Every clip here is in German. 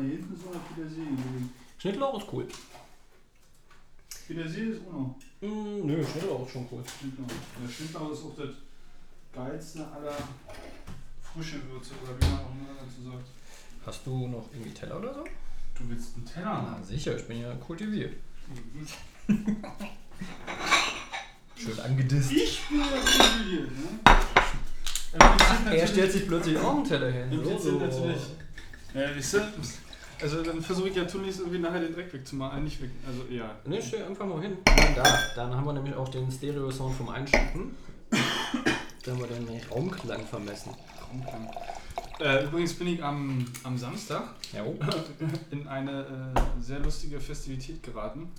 Mal, hier hinten ist noch eine Petersilie. gelegen. Schnittlauch ist cool. Petersilie ist auch noch. Mm, nö, Schnittlauch ist schon cool. Schnittlauch. Der Schnittlauch ist auch das geilste aller frische Würze oder wie man auch immer dazu sagt. Hast du noch irgendwie Teller oder so? Du willst einen Teller Na sicher, ich bin ja kultiviert. Schön angedisst. Ich bin der Petersilie, ne? Ach, Er stellt sich plötzlich auch einen Teller hin. Im So, Prinzip so. natürlich. Ja, weißt du? Also dann versuche ich ja tunlichst irgendwie nachher den Dreck wegzumachen. Äh, nicht weg. Also ja. Ne, stell einfach mal hin. Dann da. Dann haben wir nämlich auch den Stereo-Sound vom Einschalten. Dann haben wir den Raumklang vermessen. Äh, übrigens bin ich am, am Samstag Ja, in eine äh, sehr lustige Festivität geraten.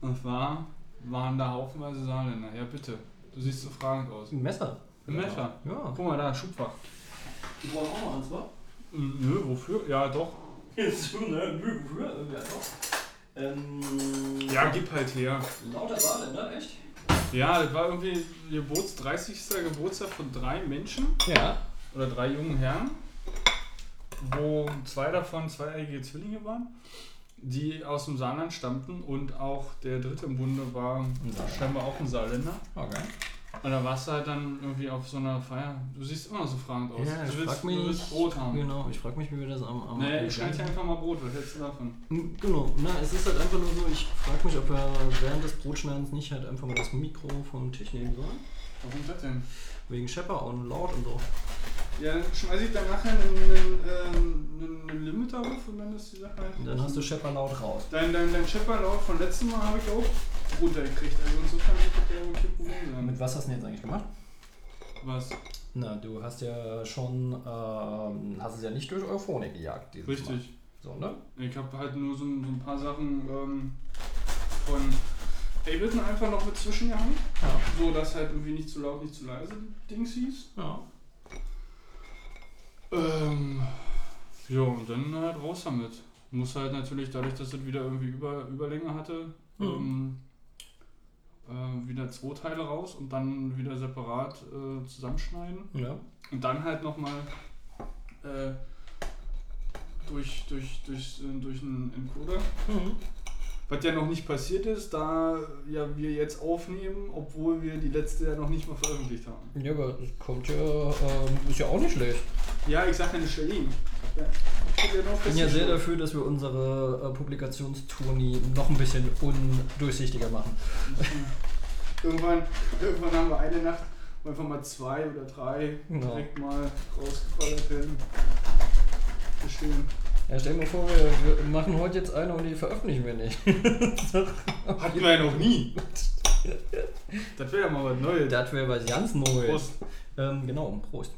Und zwar waren da haufenweise Saarländer. Ja, bitte. Du siehst so fragend aus. Ein Messer. Ein Messer? Ja. Guck mal da, Schubfach. Die brauchen auch noch eins, wa? Mm, Nö, wofür? Ja, doch. Ja. Ähm, gib halt her. Lauter Saarländer, echt? Ja, das war irgendwie Geburts 30. Geburtstag von drei Menschen Ja. oder drei jungen Herren, wo zwei davon zweieige Zwillinge waren, die aus dem Saarland stammten und auch der dritte im Bunde war scheinbar auch ein Saarländer. Okay. Und da warst du halt dann irgendwie auf so einer Feier. Du siehst immer so fragend aus. Ja, du, willst, mich. du willst Brot haben. Genau, ich frag mich, wie wir das am. am Nee, ich schneide dir einfach mal Brot. Was hältst du davon? Mm, Genau, na, es ist halt einfach nur so, ich frage mich, ob wir während des Brotschneidens nicht halt einfach mal das Mikro vom Tisch nehmen sollen. Warum das denn? Wegen Schepper und laut und so. Ja, dann schmeiß ich dann nachher einen, einen, ähm, einen Limiter auf und dann ist die Sache halt. Und dann hast du Schepper laut raus. Dein, dein, dein Schepperlauf von letztem Mal habe ich auch runtergekriegt. Also insofern wird das ja kein Problem sein. Mit was hast du denn jetzt eigentlich gemacht? Was? Na, du hast ja schon, ähm, hast es ja nicht durch Euphonic gejagt. dieses Mal. Richtig. So, ne? Ich habe halt nur so, ein- so ein paar Sachen ähm, von Ableton einfach noch mit zwischengehauen. Ja. So, dass halt irgendwie nicht zu laut, nicht zu leise Dings hieß. Ja. Ähm, ja, und dann halt raus damit. Muss halt natürlich, dadurch, dass es wieder irgendwie über, Überlänge hatte, Mhm. ähm, äh, wieder zwei Teile raus und dann wieder separat äh, zusammenschneiden. Ja. Und dann halt nochmal äh, durch, durch, durch, äh, durch einen Encoder. Mhm. Was ja noch nicht passiert ist, da ja wir jetzt aufnehmen, obwohl wir die letzte ja noch nicht mal veröffentlicht haben. Ja, aber es kommt ja, ähm, ist ja auch nicht schlecht. Ja, ich sag ja nicht. Ja, ich ja bin ja sehr dafür, dass wir unsere äh, Publikationstourni noch ein bisschen undurchsichtiger machen. Irgendwann, irgendwann haben wir eine Nacht, wo einfach mal zwei oder drei Genau. direkt mal rausgefeuert werden. Bestehen. Ja, stell dir mal vor, wir, machen heute jetzt eine und die veröffentlichen wir nicht. Hatten wir ja noch nie. Das wäre ja mal was Neues. das wäre was ganz Neues. Prost. Ähm, genau, Prost.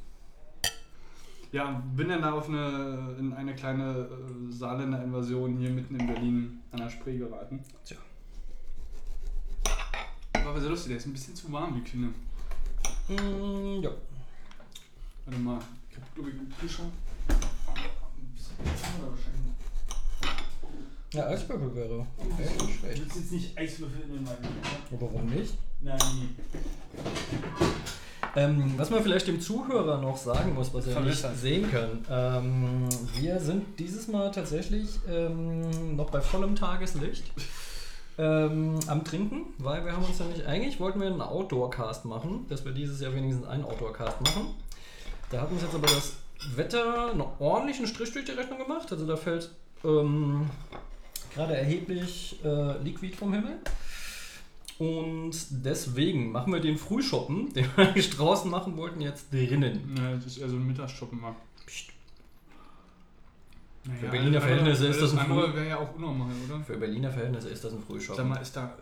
Ja, bin dann da auf eine, in eine kleine äh, Saarländer Invasion hier mitten in Berlin an der Spree geraten. Tja. War aber sehr lustig, der ist ein bisschen zu warm, die Klinge. Mm, ja. Warte mal, ich hab glaube ich einen Kühlschrank. Ein bisschen oder wahrscheinlich. Ja, Eiswürfel wäre echt nicht Du schlecht. willst jetzt nicht Eiswürfel in Wein, oder? Aber warum nicht? Nein. Ähm, was man vielleicht dem Zuhörer noch sagen muss, was er nicht sehen kann. Ähm, wir sind dieses Mal tatsächlich ähm, noch bei vollem Tageslicht ähm, am Trinken, weil wir haben uns ja nicht, eigentlich wollten wir einen Outdoor-Cast machen, dass wir dieses Jahr wenigstens einen Outdoor-Cast machen. Da hat uns jetzt aber das Wetter einen ordentlichen Strich durch die Rechnung gemacht. Also da fällt ähm, gerade erheblich äh, Liquid vom Himmel. Und deswegen machen wir den Frühshoppen, den wir eigentlich draußen machen wollten, jetzt drinnen. Ja, das ist eher so ein Mittagsshoppen mal. Naja, Für Berliner Verhältnisse ist das ein Früh- wäre ja auch unnormal, oder? Für Berliner Verhältnisse ist das ein Sag Frühshoppen. mal, ist da,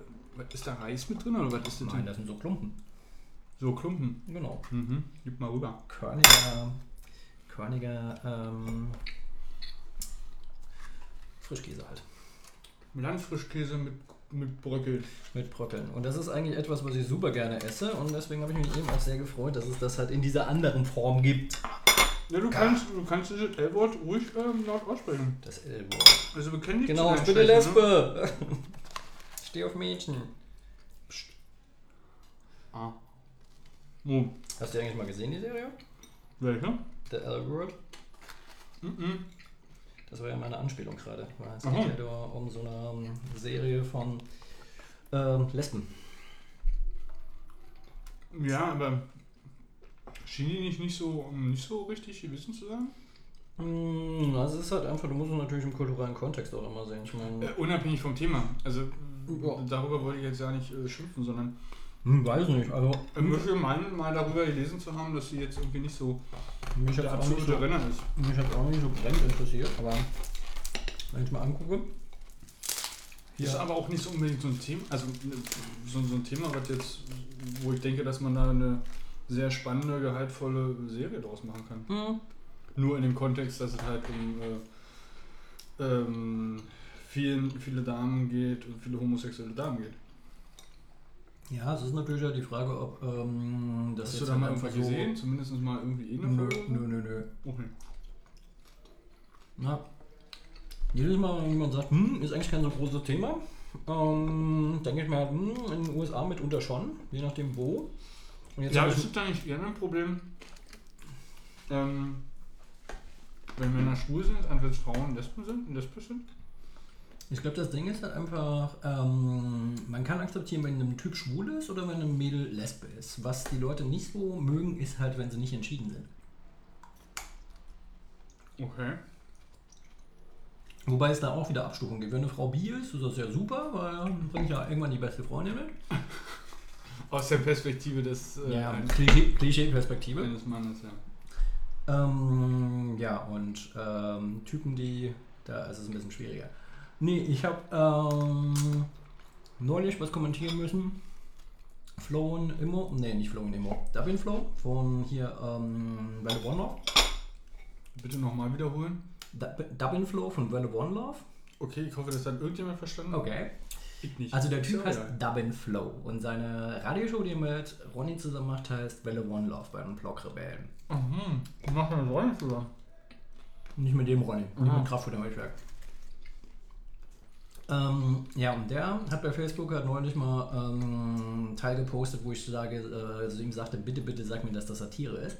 ist da Reis mit drin oder was ist das? Nein, denn? das sind so Klumpen. So Klumpen. Genau. Mhm. Gib mal rüber. Körniger, Körniger ähm, Frischkäse halt. Landfrischkäse mit, mit Bröckel. Mit Bröckeln. Und das ist eigentlich etwas, was ich super gerne esse. Und deswegen habe ich mich eben auch sehr gefreut, dass es das halt in dieser anderen Form gibt. Ja, du kannst, du kannst dieses L-Wort ruhig ähm, laut aussprechen. Das L-Wort. Also wir kennen die Genau, ich bin eine Lesbe. Ich stehe auf Mädchen. Ne? Ah. Oh, Hast du die eigentlich mal gesehen, die Serie? welche? The L-Word? Mhm. Das war ja meine Anspielung gerade. weil Es Aha. geht ja da um so eine ähm, Serie von ähm, Lesben. Ja, aber schien die nicht, nicht, so, nicht so richtig gewissen zu sein? Mm, Also es ist halt einfach, du musst es natürlich im kulturellen Kontext auch immer sehen. Ich meine, Äh, unabhängig vom Thema. Also Ja. darüber wollte ich jetzt ja nicht äh, schimpfen, sondern hm, weiß nicht. Also ich möchte meinen, mal darüber gelesen zu haben, dass sie jetzt irgendwie nicht so mich hat der auch, nicht absolute so- Renner ist. mich hat's auch nicht so brennend interessiert, aber wenn ich mal angucke. Ist aber auch nicht so unbedingt so ein Thema, also so, so ein Thema, was jetzt, wo ich denke, dass man da eine sehr spannende, gehaltvolle Serie draus machen kann. Hm, Nur in dem Kontext, dass es halt um äh, ähm, vielen, viele Damen geht und viele homosexuelle Damen geht. Ja, es ist natürlich ja die Frage, ob ähm, das Hast du jetzt da halt mal einfach irgendwas gesehen? Zumindest mal irgendwie eine Nö, Folge? nö, nö, nö. Okay. Na, jedes Mal, wenn jemand sagt, hm, ist eigentlich kein so großes Thema, ähm, denke ich mir halt, hm, in den USA mitunter schon, je nachdem wo. Und jetzt Ja, es da nicht eher ein Problem, ähm, wenn Männer schwul sind, als wenn Frauen Lesben sind, lesbisch sind? Ich glaube, das Ding ist halt einfach, ähm, man kann akzeptieren, wenn ein Typ schwul ist oder wenn ein Mädel Lesbe ist. Was die Leute nicht so mögen, ist halt, wenn sie nicht entschieden sind. Okay. Wobei es da auch wieder Abstufungen gibt. Wenn eine Frau bi ist, ist das ja super, weil dann bringt ja irgendwann die beste Freundin mit. Aus der Perspektive des äh, Ja, Klischee- Klischee-Perspektive. eines Mannes, ja. Ähm, ja, und ähm, Typen, die. Da ist es ein bisschen schwieriger. Nee, ich habe ähm, neulich was kommentieren müssen. Flow und Immo. Nee, nicht Flow und Immo. Dublin Flow von hier ähm, Welle One Love. Bitte nochmal wiederholen. Du- Dublin Flow von Welle One Love. Okay, ich hoffe, das hat irgendjemand verstanden. Okay. Ich nicht. Also der Typ ja heißt egal. Dublin Flow und seine Radioshow, die er mit Ronny zusammen macht, heißt Welle One Love bei den Blockrebellen. Mhm. Ich mache eine Rolle zusammen. Nicht mit dem Ronny, nicht Aha. mit Kraftfuttermilchwerk. Ähm, ja, und der hat bei Facebook halt neulich mal ähm, einen Teil gepostet, wo ich sage, äh, also ihm sagte, bitte, bitte sag mir, dass das Satire ist.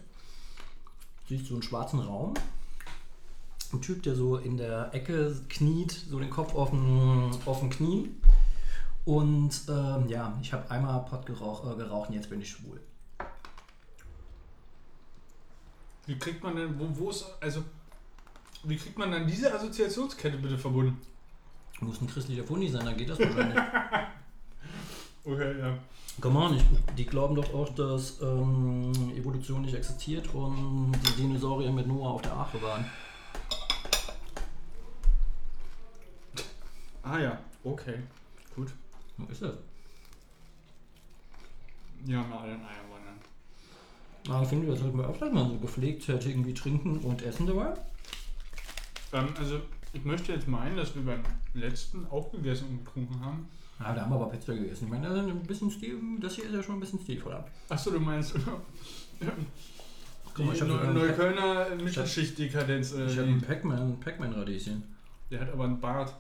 Siehst du einen schwarzen Raum. Ein Typ, der so in der Ecke kniet, so den Kopf auf den, auf den Knien. Und ähm, ja, ich habe einmal Pott geraucht, äh, geraucht und jetzt bin ich schwul. Wie kriegt man denn, wo, wo ist, also, wie kriegt man dann diese Assoziationskette bitte verbunden? Muss ein christlicher Fundi sein, dann geht das wahrscheinlich. Okay, ja. Come on, ich, die glauben doch auch, dass ähm, Evolution nicht existiert und die Dinosaurier mit Noah auf der Arche waren. Ah ja, okay. Gut. Wo ist das? Ja, mal allen Eier wandern. Na, ich finde, das sollten wir öfters mal so gepflegt halt irgendwie trinken und essen dabei. Ähm, also, ich möchte jetzt meinen, dass wir beim letzten auch gegessen und getrunken haben. Ja, da haben wir aber Pizza gegessen. Ich meine, das, ist ein bisschen Stil, das hier ist ja schon ein bisschen stilvoller. Achso, du meinst. Guck mal, ich Neu einen Neuköllner Mittelschicht-Dekadenz. Ich habe Äh, ein Pac-Man Pac Radieschen. der hat aber einen Bart.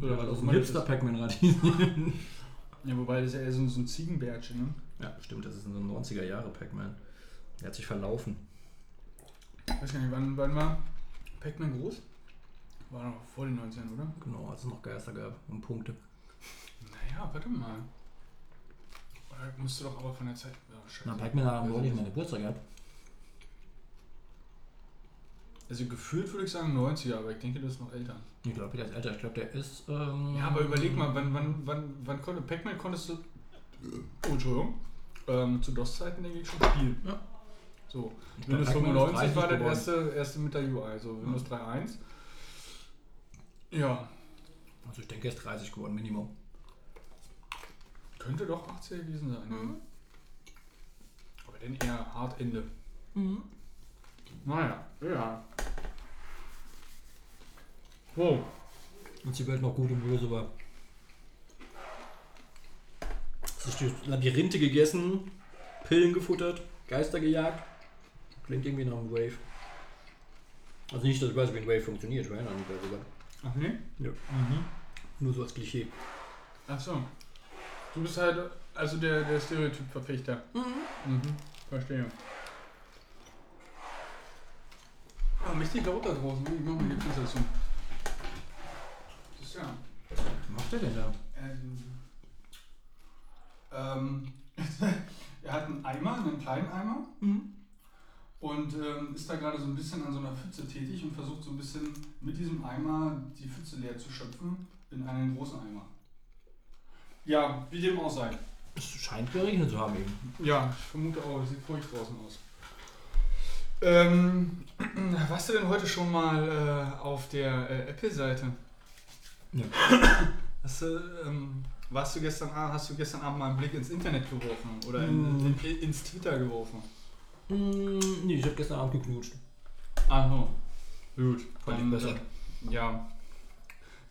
Oder was dem immer das Hipster. Pac-Man Radieschen. Ja, wobei das ist ja eher so, so ein Ziegenbärtchen, ne? ja, stimmt, das ist so ein 90er Jahre Pac-Man. Der hat sich verlaufen. Ich weiß gar nicht, wann, wann war Pac-Man groß? War noch vor den 90ern, oder? Genau, als es noch Geister gab und Punkte. Naja, warte mal. Oder musste doch aber von der Zeit. Ja, scheiße. Na, Pac-Man haben Also, neulich meine Geburtstag gehabt. Also gefühlt würde ich sagen 90er, aber ich denke, das ist noch älter. Ich glaube, der ist älter. Ich glaube, der ist. Ähm, Ja, aber überleg mal, wann, wann, wann, wann konnte Pac-Man konntest du. Oh, Entschuldigung. Ähm, zu DOS-Zeiten denke ich schon spielen. Ja. So. Ich Windows Pac-Man ist 95 war 30 das geworden. erste, erste mit der UI, also Windows 3.1. Ja. Also ich denke, er ist 30 geworden, Minimum. Könnte doch 80er gewesen sein. Mhm. Aber dann eher hart Ende. Mhm. Naja, ja. Wow. Als die Welt noch gut und böse war. Sich durch Labyrinthe gegessen, Pillen gefuttert, Geister gejagt. Klingt irgendwie nach einem Wave. Also nicht, dass ich weiß, wie ein Wave funktioniert, ich nicht bei sogar. Ach nee? Ja. Mhm. Nur so als Klischee. Ach so. Du bist halt also der, der Stereotyp-Verfechter. Mhm. Verstehe. Ah, mächtig laut da draußen. Ich mach mal die Fenster zu. Das ist ja. Was macht der denn da? Ähm, er hat einen Eimer, einen kleinen Eimer. Mhm. Und ähm, ist da gerade so ein bisschen an so einer Pfütze tätig und versucht so ein bisschen mit diesem Eimer die Pfütze leer zu schöpfen in einen großen Eimer. Ja, wie dem auch sei. Es scheint geregnet zu haben eben. Ja, ich vermute auch, es sieht feucht draußen aus. Ähm, warst du denn heute schon mal äh, auf der äh, Apple-Seite? Ja. Hast du, ähm, warst du gestern, Abend- hast du gestern Abend mal einen Blick ins Internet geworfen oder in, Mm. in, ins Twitter geworfen? Mm, nee, ich hab gestern Abend geknutscht. Aha. Gut. Fand ich besser. äh, Ja.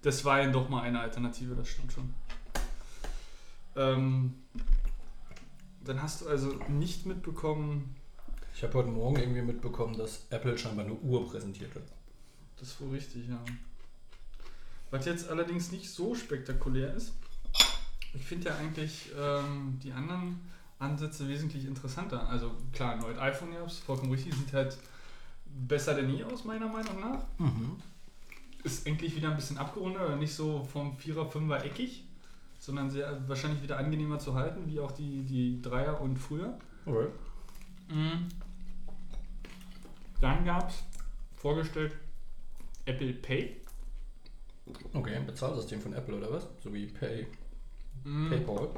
Das war ja doch mal eine Alternative, das stimmt schon. Ähm, dann hast du also nicht mitbekommen, Ich habe heute Morgen irgendwie mitbekommen, dass Apple scheinbar eine Uhr präsentiert hat. das ist wohl richtig, ja. Was jetzt allerdings nicht so spektakulär ist, ich finde ja eigentlich ähm, die anderen Ansätze wesentlich interessanter. Also klar, neues iPhone ist vollkommen richtig, sieht halt besser denn je aus, meiner Meinung nach. Mhm. ist endlich wieder ein bisschen abgerundet, nicht so vom Vierer, Fünfer eckig, sondern sehr wahrscheinlich wieder angenehmer zu halten, wie auch die, die Dreier und früher. Okay. Mhm. Dann gab es vorgestellt Apple Pay. Okay, ein Bezahlsystem von Apple oder was? So wie Pay, Mhm. PayPal.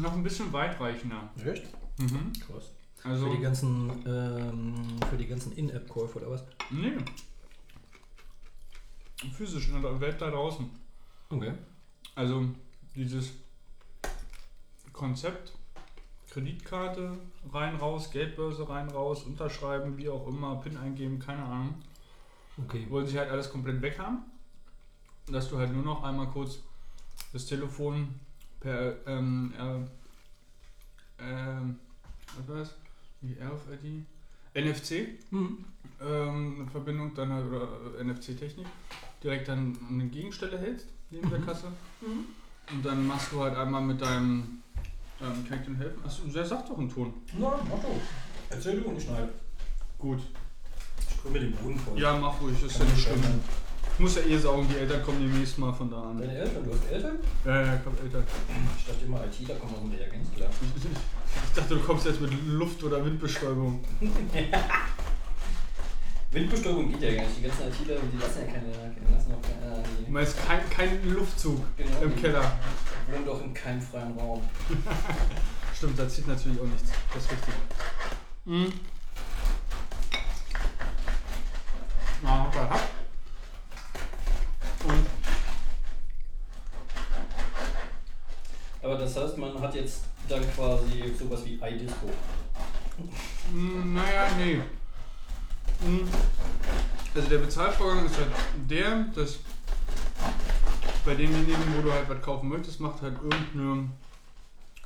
Noch ein bisschen weitreichender. Echt? Mhm. Krass. Also, Für die ganzen, ähm, für die ganzen In-App-Käufe oder was? nee. Physisch in der Welt da draußen. Okay. Also dieses Konzept, Kreditkarte rein, raus, Geldbörse rein, raus, unterschreiben, wie auch immer, PIN eingeben, keine Ahnung. Okay. Wollen sie halt alles komplett weg haben. Dass du halt nur noch einmal kurz das Telefon per ähm, äh, ähm, was war das? Die RFID? NFC Mhm. ähm, in Verbindung dann halt, oder äh, NFC-Technik direkt dann an eine Gegenstelle hältst neben der Mhm. Kasse und dann machst du halt einmal mit deinem ähm, kann ich dir helfen? Achso, der sagt doch einen Ton. Na, mach du. Erzähl du und ich schneide. Gut. Ich krümme den Boden voll. Ja, mach ruhig, das ist ja nicht ich schlimm. Ich muss ja eh saugen, die Eltern kommen demnächst mal von da an. Deine Eltern? Du hast Eltern? Ja, ja, ich hab Eltern. Ich dachte immer, IT, da kommt man mit ganz klar. Ich dachte, du kommst jetzt mit Luft- oder Windbestäubung. Windbestäubung geht ja gar nicht. Die ganzen ITler, die lassen ja keine, die lassen auch keine, äh, Du die meinst kein, kein Luftzug Genau. im Keller. wohnen doch in keinem freien Raum. Stimmt, da zieht natürlich auch nichts. Das ist richtig. Mhm. Na, hopp, hopp. Und Aber das heißt, man hat jetzt dann quasi sowas wie iDisco. Mm, Naja, nee. Mm. Also der Bezahlvorgang ist halt der, dass bei demjenigen, wo du halt was kaufen möchtest, macht halt irgendeine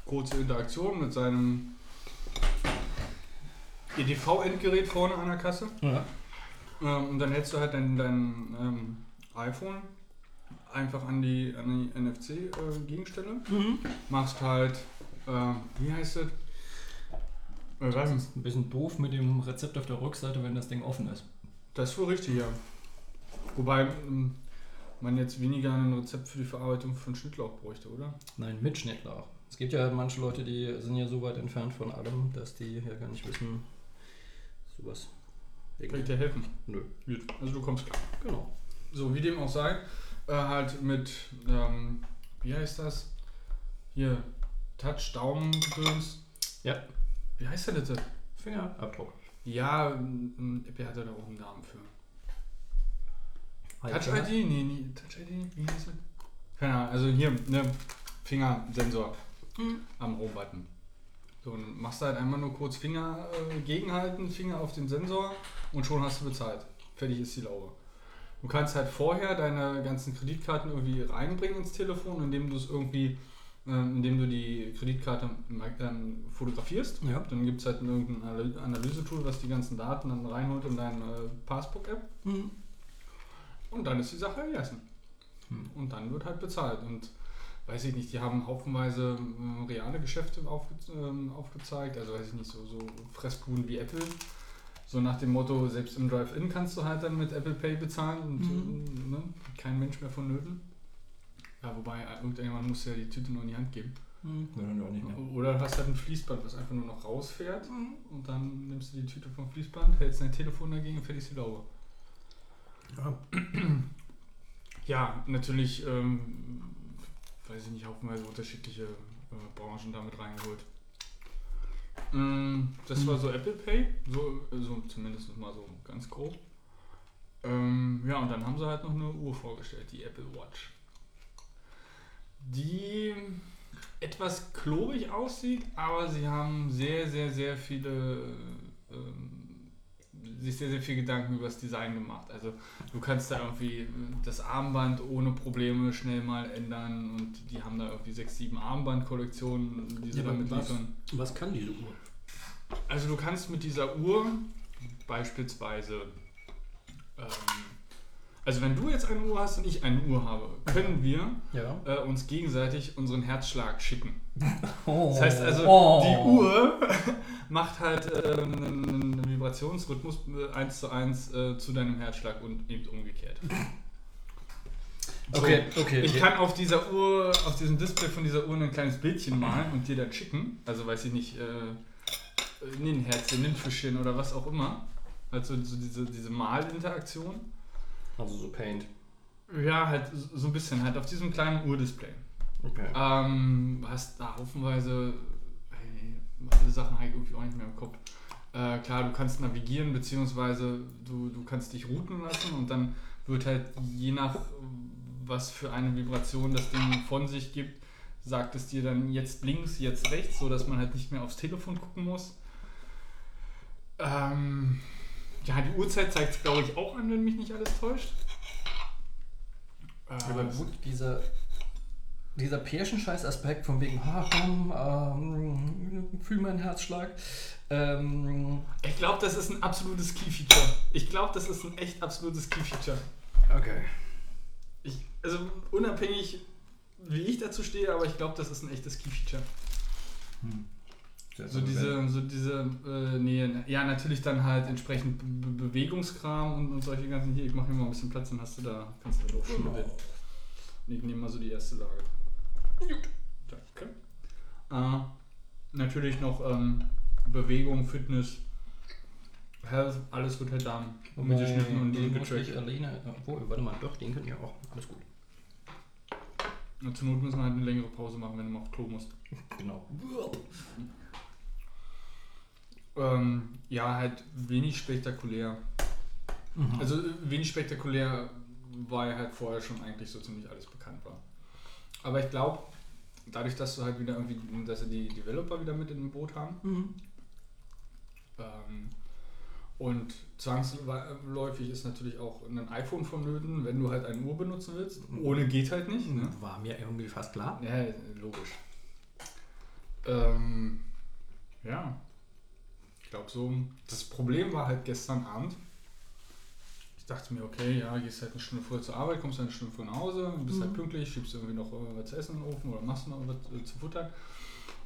kurze Interaktion mit seinem EDV-Endgerät vorne an der Kasse. Ja. Ähm, und dann hältst du halt dein, dein ähm, iPhone einfach an die, an die NFC-Gegenstelle. Mhm. Machst halt, äh, wie heißt das? Äh, weiß nicht. Ein bisschen doof mit dem Rezept auf der Rückseite, wenn das Ding offen ist. Das ist wohl richtig, ja. Wobei ähm, man jetzt weniger ein Rezept für die Verarbeitung von Schnittlauch bräuchte, oder? Nein, mit Schnittlauch. Es gibt ja manche Leute, die sind ja so weit entfernt von allem, dass die ja gar nicht wissen, sowas. Kann ich dir helfen? Nö. Gut, also du kommst klar. Genau. So, wie dem auch sei, äh, halt mit, ähm, wie heißt das? Hier, Touch, Daumen, Gedöns. Ja. Wie heißt der denn? Fingerabdruck. Ja, ähm, Apple hat da auch einen Namen für. Touch. ID? Nee, nee, Touch ID? Wie heißt das? Keine Ahnung, also hier, ne, Fingersensor am Home-Button. So, und machst halt einmal nur kurz Finger äh, gegenhalten, Finger auf den Sensor und schon hast du bezahlt. Fertig ist die Laube. Du kannst halt vorher deine ganzen Kreditkarten irgendwie reinbringen ins Telefon, indem du es irgendwie, ähm, indem du die Kreditkarte ähm, fotografierst. Ja. Dann gibt es halt irgendein Analy- Analysetool, was die ganzen Daten dann reinholt in deine äh, Passbook-App. Mhm. Und dann ist die Sache gegessen. Hm. Und dann wird halt bezahlt. Und weiß ich nicht, die haben haufenweise äh, reale Geschäfte aufge ähm, aufgezeigt. Also weiß ich nicht, so, so Fressbuden wie Apple. So nach dem Motto, selbst im Drive-In kannst du halt dann mit Apple Pay bezahlen und Mhm. äh, ne, kein Mensch mehr vonnöten. Ja, wobei äh, irgendjemand muss ja die Tüte noch in die Hand geben. Mhm. Ja, dann auch nicht mehr. Oder du hast halt ein Fließband, was einfach nur noch rausfährt und dann nimmst du die Tüte vom Fließband, hältst dein Telefon dagegen und fertig ist die Laube. Ja. Ja, natürlich, ähm, weiß ich nicht, haufenweise unterschiedliche äh, Branchen damit reingeholt. Mm, das war so Apple Pay, so, so zumindest mal so ganz grob. Ähm, ja, und dann haben sie halt noch eine Uhr vorgestellt, die Apple Watch. Die etwas klobig aussieht, aber sie haben sehr, sehr, sehr viele, ähm, sich sehr, sehr viel Gedanken über das Design gemacht. Also du kannst da irgendwie das Armband ohne Probleme schnell mal ändern und die haben da irgendwie sechs, sieben Armbandkollektionen, die sie Ja, damit was, liefern. was kann diese Uhr? Also du kannst mit dieser Uhr beispielsweise, ähm, also wenn du jetzt eine Uhr hast und ich eine Uhr habe, können wir Ja. äh, uns gegenseitig unseren Herzschlag schicken. Oh. Das heißt also, Oh. die Uhr macht halt äh, einen, Vibrationsrhythmus äh, eins zu eins äh, zu deinem Herzschlag und eben umgekehrt. So, Okay, okay. Ich okay. kann auf dieser Uhr, auf diesem Display von dieser Uhr ein kleines Bildchen malen und dir dann schicken. Also weiß ich nicht, äh, nee, ein Herzchen, ein Fischchen oder was auch immer. Also so diese, diese Malinteraktion. Also so Paint. Ja, halt so ein bisschen, halt auf diesem kleinen Urdisplay. Okay. Ähm, hast da haufenweise hey, Sachen habe ich irgendwie auch nicht mehr im Kopf. Äh, klar, du kannst navigieren, beziehungsweise du, du kannst dich routen lassen und dann wird halt je nach was für eine Vibration das Ding von sich gibt, sagt es dir dann jetzt links, jetzt rechts, so dass man halt nicht mehr aufs Telefon gucken muss. Ähm, ja, die Uhrzeit zeigt es glaube ich auch an, wenn mich nicht alles täuscht. Äh, Aber gut, dieser, dieser Pärchenscheiß-Aspekt von wegen, ha, komm, ähm, fühl meinen Herzschlag. Ähm, Ich glaube, das ist ein absolutes Key-Feature. Ich glaube, das ist ein echt absolutes Key-Feature. okay. Ich, also unabhängig, wie ich dazu stehe, aber ich glaube, das ist ein echtes Key-Feature. So diese, so diese, äh, nee, ja, natürlich dann halt entsprechend Be Be Bewegungskram und, und solche ganzen hier. Ich mache mir mal ein bisschen Platz, dann hast du da, kannst du da drauf schnibbeln. Und ich nehme mal so die erste Lage. Gut. Danke. Äh, natürlich noch ähm, Bewegung, Fitness, Health, alles wird halt da mitgeschnitten und den getrackt. alleine, obwohl, warte mal, doch, den können ja auch, alles gut. Und zur Not müssen wir halt eine längere Pause machen, wenn du mal auf Klo musst. Genau. Ähm, ja, halt wenig spektakulär. Mhm. Also äh, wenig spektakulär, weil halt vorher schon eigentlich so ziemlich alles bekannt war. Aber ich glaube, dadurch, dass du halt wieder irgendwie, dass sie die Developer wieder mit in dem Boot haben Mhm. ähm, und zwangsläufig ist natürlich auch ein iPhone vonnöten, wenn du halt eine Uhr benutzen willst. Ohne geht halt nicht. Ne? War mir irgendwie fast klar. Ja, logisch. Ähm, ja. Ich glaube so, das Problem war halt gestern Abend. Ich dachte mir, okay, ja, gehst halt eine Stunde früher zur Arbeit, kommst dann eine Stunde früher nach Hause, bist halt Mhm. pünktlich, schiebst irgendwie noch äh, was zu essen in den Ofen oder machst noch was äh, zu futtern.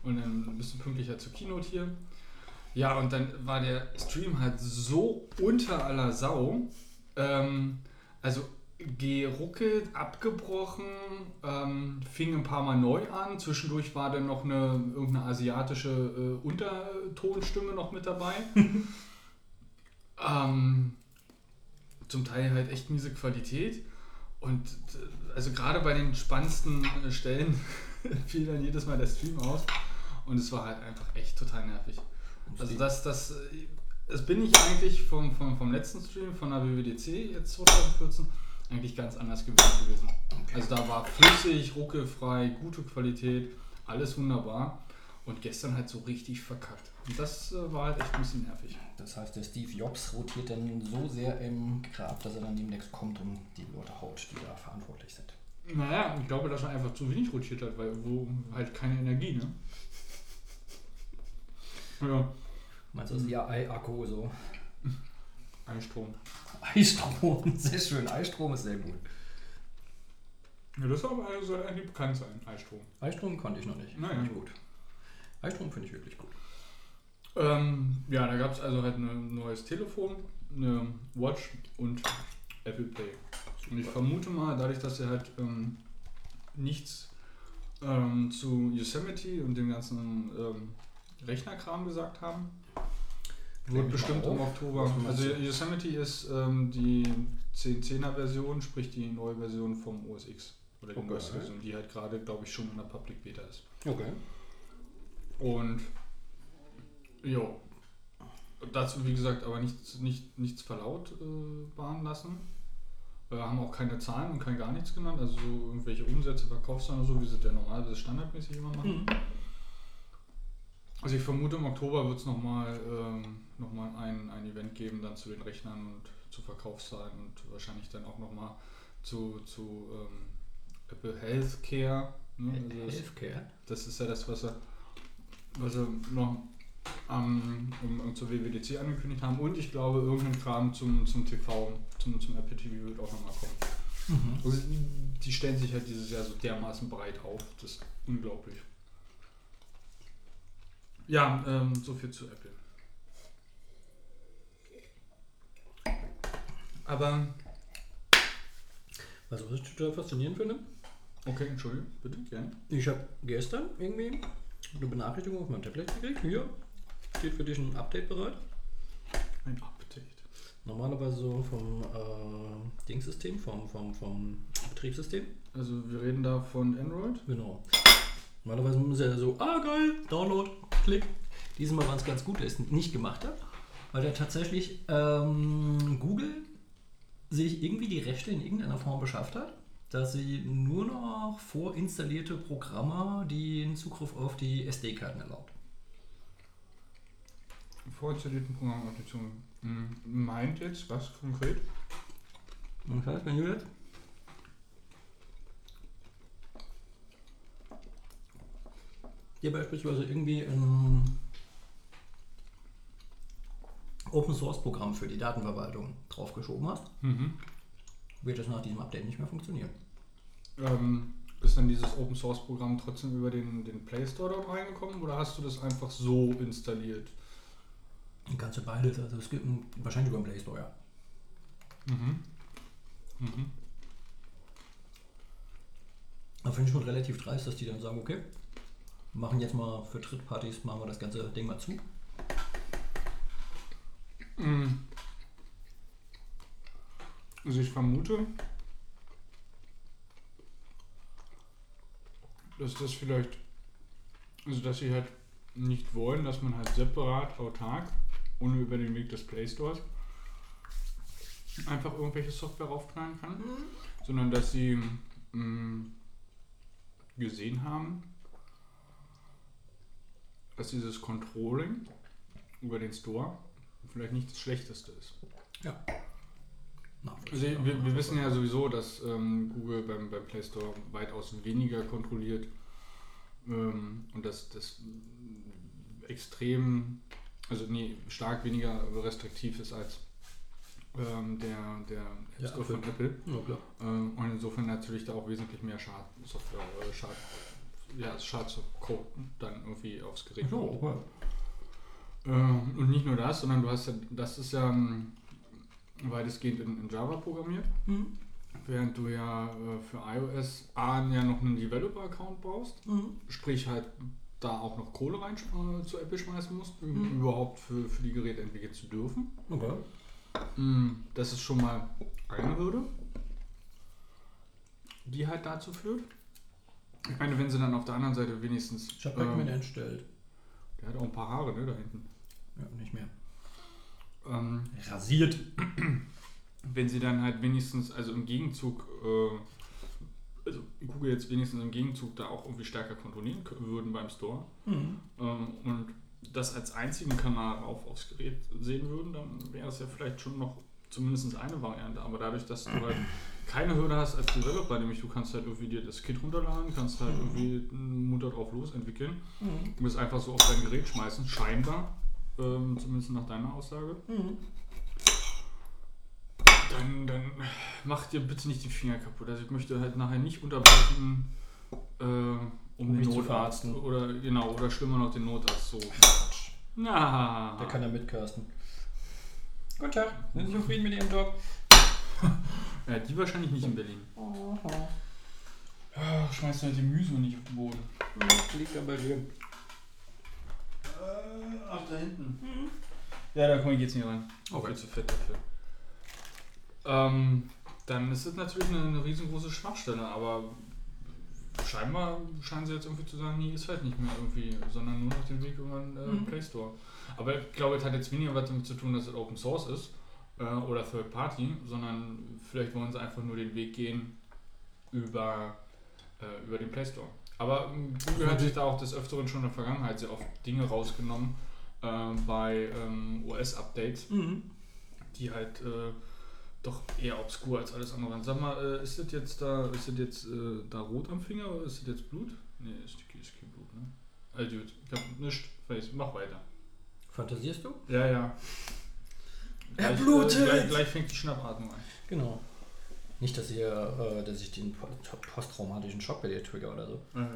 Und dann bist du pünktlicher zur Keynote hier. Ja, und dann war der Stream halt so unter aller Sau. Ähm, also geruckelt, abgebrochen, ähm, fing ein paar Mal neu an. Zwischendurch war dann noch eine irgendeine asiatische äh, Untertonstimme noch mit dabei. ähm, zum Teil halt echt miese Qualität. Und äh, also gerade bei den spannendsten äh, Stellen fiel dann jedes Mal der Stream aus. Und es war halt einfach echt total nervig. Also das, das, äh, das bin ich eigentlich vom, vom, vom letzten Stream von der WWDC jetzt 2014 eigentlich ganz anders gewesen gewesen. Also da war flüssig, ruckelfrei, gute Qualität, alles wunderbar. Und gestern halt so richtig verkackt. Und das äh, war halt echt ein bisschen nervig. Das heißt, der Steve Jobs rotiert dann so sehr im Grab, dass er dann demnächst kommt und die Leute haut, die da verantwortlich sind. Naja, ich glaube, dass er einfach zu wenig rotiert hat, weil wo halt keine Energie, ne? Ja, Meinst du, das ist ja Ei-Akku so? Einstrom. Eistrom, sehr schön. Eistrom ist sehr gut. Ja, das soll, aber- soll eigentlich bekannt sein, Eistrom. Eistrom konnte ich noch nicht. Naja. Finde ich gut. Eistrom finde ich wirklich gut. Ähm, ja, da gab es also halt ein neues Telefon, eine Watch und Apple Pay. Und ich vermute mal, dadurch, dass sie halt ähm, nichts ähm, zu Yosemite und dem ganzen ähm, Rechnerkram gesagt haben, Wird bestimmt im. Oktober. Also? Yosemite ist ähm, die 1010er Version, sprich die neue Version vom OS X. Oder die Okay. Version, die halt gerade, glaube ich, schon in der Public Beta ist. Okay. Und ja, dazu wie gesagt aber nichts, nicht, nichts verlautbaren lassen. Äh, haben auch keine Zahlen und kein gar nichts genannt, also so irgendwelche Umsätze, Verkaufszahlen oder so, wie sie der normalerweise standardmäßig immer machen. Mhm. Also ich vermute im Oktober wird es nochmal ähm, noch mal ein, ein Event geben, dann zu den Rechnern und zu Verkaufszahlen und wahrscheinlich dann auch nochmal zu, zu ähm, Apple Healthcare. Ne? Also das- Healthcare. das ist ja das, was sie, was noch ähm, um, um zur WWDC angekündigt haben. Und ich glaube, irgendein Kram zum, zum TV, zum, zum Apple TV wird auch nochmal kommen. Mhm. Also, die stellen sich halt dieses Jahr so dermaßen breit auf. Das ist unglaublich. Ja, ähm, so viel zu Apple. Aber, Also, was ich total faszinierend finde, okay, Entschuldigung, bitte, gerne. ich habe gestern irgendwie eine Benachrichtigung auf mein Tablet gekriegt. Hier steht für dich ein Update bereit. Ein Update. Normalerweise so vom äh, Dingssystem, vom, vom, vom Betriebssystem. Also, wir reden da von Android. Genau. Normalerweise muss er so, ah geil, Download, Klick. Diesmal war es ganz gut, dass ich es nicht gemacht habe, weil er tatsächlich ähm, Google sich irgendwie die Rechte in irgendeiner Form beschafft hat, dass sie nur noch vorinstallierte Programme den Zugriff auf die SD-Karten erlaubt. Vorinstallierten Programmapplikationen. Hm, Meint jetzt was konkret? Das heißt, wenn du jetzt hier beispielsweise irgendwie ein Open Source Programm für die Datenverwaltung draufgeschoben hast, Mhm. wird das nach diesem Update nicht mehr funktionieren. Ähm, ist dann dieses Open Source Programm trotzdem über den, den Play Store dort reingekommen oder hast du das einfach so installiert? Die ganze beides, also es gibt ein, wahrscheinlich über den Play Store, ja. Mhm. Mhm. Aber finde ich schon relativ dreist, dass die dann sagen, okay, machen jetzt mal für Drittpartys, machen wir das ganze Ding mal zu. Mhm. Also ich vermute, dass das vielleicht, also dass sie halt nicht wollen, dass man halt separat, autark, ohne über den Weg des Play Stores, einfach irgendwelche Software raufknallen kann, sondern dass sie mh, gesehen haben, dass dieses Controlling über den Store vielleicht nicht das Schlechteste ist. Ja. Also wir, wir wissen ja sowieso, dass ähm, Google beim, beim Play Store weitaus weniger kontrolliert ähm, und dass das extrem, also nee, stark weniger restriktiv ist als ähm, der, der App Ja, Store von Apple. Ja. Ähm, und insofern natürlich da auch wesentlich mehr Schadsoftware, äh, Schad, ja, Schadcode dann irgendwie aufs Gerät So, kommt. okay. Ähm, und nicht nur das, sondern du hast ja, das ist ja ähm, weitestgehend in, in Java programmiert, Mhm. während du ja äh, für iOS A ja noch einen Developer-Account brauchst, Mhm. sprich halt da auch noch Kohle rein äh, zu Apple schmeißen musst, um Mhm. überhaupt für, für die Geräte entwickeln zu dürfen. Okay. Mm, Das ist schon mal eine Hürde, die halt dazu führt. Ich meine, wenn sie dann auf der anderen Seite wenigstens. Ich habe Pac-Man ähm, entstellt. der hat auch ein paar Haare, ne, da hinten. Ja, nicht mehr. Ähm, Rasiert. wenn sie dann halt wenigstens, also im Gegenzug, äh, also Google jetzt wenigstens im Gegenzug da auch irgendwie stärker kontrollieren würden beim Store Mhm. ähm, und das als einzigen Kanal auf, aufs Gerät sehen würden, dann wäre es ja vielleicht schon noch zumindest eine Variante. Aber dadurch, dass du halt keine Hürde hast als Developer, nämlich du kannst halt irgendwie dir das Kit runterladen, kannst halt irgendwie munter drauf losentwickeln Mhm. und es einfach so auf dein Gerät schmeißen, scheinbar, ähm, zumindest nach deiner Aussage. Mhm. Dann, dann mach dir bitte nicht die Finger kaputt. Also ich möchte halt nachher nicht unterbrechen, äh, um, Um den Notarzt oder genau oder schlimmer noch den Notarzt zu. Na, Der kann ja mitcasten. Guten Tag, sind Sie zufrieden mit Ihrem Job? ja, die wahrscheinlich nicht in Berlin. Ach, schmeißt du halt die Müse nicht auf den Boden. Liegt ja bei dir. ach, da hinten. Ja, da komme ich jetzt nicht rein. Auch viel zu fett dafür. Ähm, dann ist das natürlich eine, eine riesengroße Schwachstelle, aber scheinbar scheinen sie jetzt irgendwie zu sagen, nee, ist halt nicht mehr irgendwie, sondern nur noch den Weg über den äh, Mhm. Play Store. Aber ich glaube, es hat jetzt weniger was damit zu tun, dass es Open Source ist äh, oder Third Party, sondern vielleicht wollen sie einfach nur den Weg gehen über, äh, über den Play Store. Aber ähm, Google hat sich da auch des Öfteren schon in der Vergangenheit sehr oft Dinge rausgenommen äh, bei ähm, OS-Updates, Mhm. die halt äh, doch eher obskur als alles andere. Sag mal, äh, ist das jetzt da, ist das jetzt äh, da rot am Finger oder ist das jetzt Blut? Nee, ist, ist kein Blut, ne? Also gut, ich hab nichts. Mach weiter. Fantasierst du? Ja, ja. Er Gleich, blutet! Äh, gleich, gleich fängt die Schnappatmung an. Genau. Nicht, dass, ihr, äh, dass ich den po- posttraumatischen Schock bei dir trigger oder so. Äh,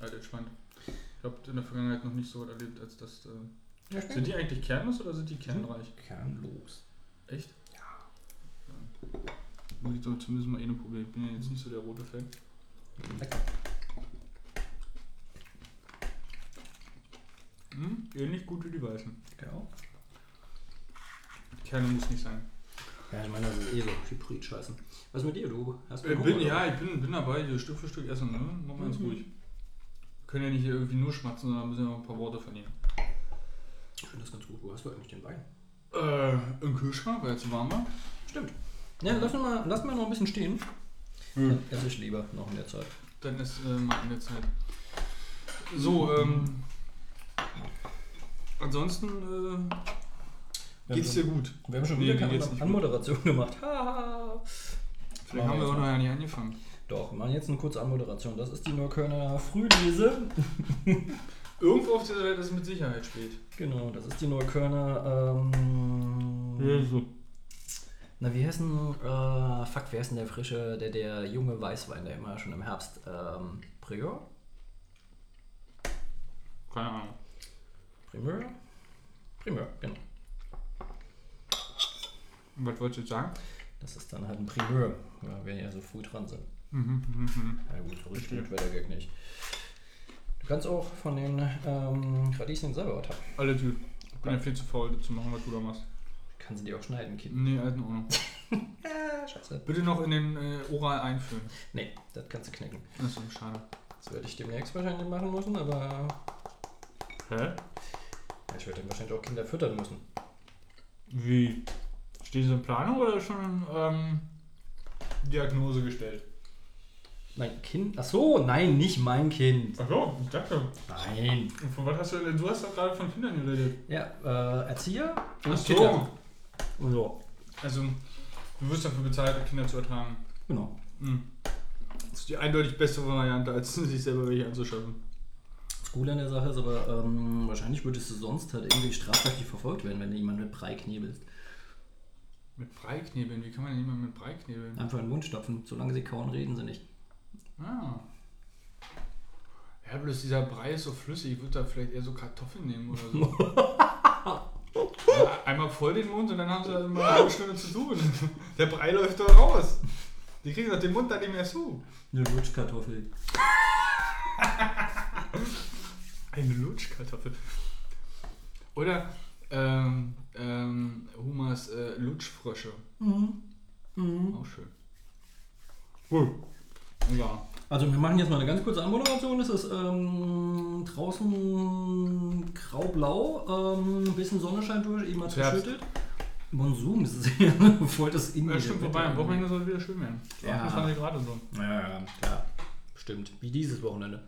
also, entspannt. Ich habe in der Vergangenheit noch nicht so was erlebt, als das. Äh, Ja, sind die eigentlich kernlos oder sind die kernreich? Kernlos. Echt? Ja. Muss ich doch zumindest mal eh ein Problem. Ich bin ja jetzt nicht so der rote Fan. Lecker. Hm? Ähnlich gut wie die weißen. Genau. Kerne muss nicht sein. Ja, ich meine, das ist eh so Hybrid-Scheißen. Was mit dir, du? Hast Ich Hunger, bin, ja, ich bin, bin dabei, hier Stück für Stück essen, ne? Machen wir uns Mhm. ruhig. Wir können ja nicht hier irgendwie nur schmatzen, sondern müssen ja auch ein paar Worte vernehmen. Ich finde das ganz gut. Wo hast du eigentlich den Wein? Äh, im Kühlschrank, weil es warm war. Stimmt. Ja, lass mal, lass mal noch ein bisschen stehen. Hm. Dann esse ich lieber noch in der Zeit. Dann ist äh, mal in der Zeit. So, ähm. Ansonsten äh, geht's dir gut. Wir haben schon Nee, wieder keine Anmoderation gemacht. Haha. Vielleicht haben wir auch noch ja nicht angefangen. Doch, wir machen jetzt eine kurze Anmoderation. Das ist die Neuköllner Frühlese. Irgendwo auf dieser Welt ist es mit Sicherheit spät. Genau, das ist die Neuköllner. Ähm, Na, wie heißt denn, äh, fuck, wer ist denn der frische, der, der junge Weißwein, der immer schon im Herbst, ähm, Prior? Keine Ahnung. Primeur? Primeur, genau. Was wolltest du jetzt sagen? Das ist dann halt ein Primeur, ja, wenn die ja so früh dran sind. Mhm, mhm, mhm. Ja gut, so richtig gut wäre der Gag nicht. Du kannst auch von den ähm, Radieschen selber haben. Alle Typ. Ich bin ja viel zu faul, das zu machen, was du da machst. Kannst du die auch schneiden, Kind? Nee, alten Ordnung. Ja, scheiße. Bitte noch in den äh, Oral einführen. Nee, das kannst du knicken. Das ist so schade. Das werde ich demnächst wahrscheinlich machen müssen, aber Hä? ja, ich werde dann wahrscheinlich auch Kinder füttern müssen. Wie? Steht so in Planung oder schon ähm, Diagnose gestellt? Mein Kind? Ach so, nein, nicht mein Kind. Achso, ich dachte. Nein. Und von was hast du denn? Du hast doch gerade von Kindern geredet. Ja, äh, Erzieher und Ach so. Kinder. So, Also, du wirst dafür bezahlt, Kinder zu ertragen. genau. Hm. Das ist die eindeutig beste Variante, als sich selber welche anzuschaffen. Das Coole an der Sache ist aber, ähm, wahrscheinlich würdest du sonst halt irgendwie strafrechtlich verfolgt werden, wenn du jemanden mit Brei knebelst. Mit Breiknebeln? Wie kann man denn jemanden mit Breiknebeln? Einfach in den Mund stopfen. Solange sie kauen, reden sie nicht. Ah. Ja, bloß dieser Brei ist so flüssig. Ich würde da vielleicht eher so Kartoffeln nehmen oder so. ja, einmal voll den Mund und dann haben sie mal eine halbe Stunde zu tun. Der Brei läuft doch raus. Die kriegen doch den Mund dann nicht mehr zu. Eine Lutschkartoffel. Eine Lutschkartoffel. Oder ähm, ähm, Humas äh, Lutschfrösche. Mhm. Mhm. Auch schön. Cool. Ja. Also wir machen jetzt mal eine ganz kurze Anmoderation. Es ist ähm, draußen grau-blau, ähm, ein bisschen Sonne scheint durch, eben hat es Herbst. geschüttet. Monsum ist es ja voll das Indie. Ja, stimmt, wobei am Wochenende soll es wieder schön werden. Ja. Das fand ich gerade so. Ja, ja, klar. Stimmt. Wie dieses Wochenende.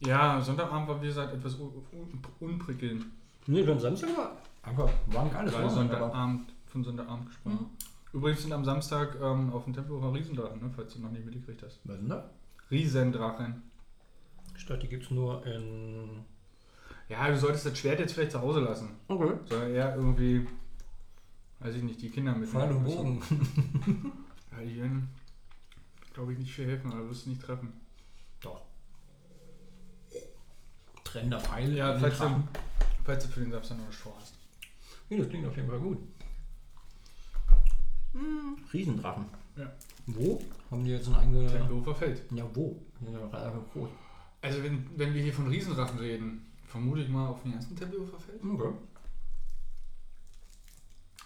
Ja, Sonntagabend war wie gesagt etwas un un unprickelnd. Nee, dann Samstag war einfach war nicht alles. Aber- Sonntagabend, von Sonntagabend gesprochen. Übrigens sind am Samstag ähm, auf dem Tempelhofer Riesendrachen, ne, falls du noch nicht mitgekriegt hast. Was denn da? Riesendrachen. Ich dachte, die gibt es nur in. Ja, du solltest das Schwert jetzt vielleicht zu Hause lassen. Okay. Soll eher irgendwie, weiß ich nicht, die Kinder mit. Pfeil und Bogen. Ja, die werden, glaube ich, nicht viel helfen, aber wirst du nicht treffen. Doch. Trennender Pfeil. Ja, in den du für den Samstag noch eine Show hast. Nee, das klingt auf jeden Fall gut. Riesendrachen. Ja. Wo? Haben die jetzt einen eigenen. Tempelhofer Feld. Ja, wo? Die sind ja doch relativ groß. Also wenn, wenn wir hier von Riesendrachen reden, vermute ich mal auf dem ersten Tempelhofer Feld. Okay.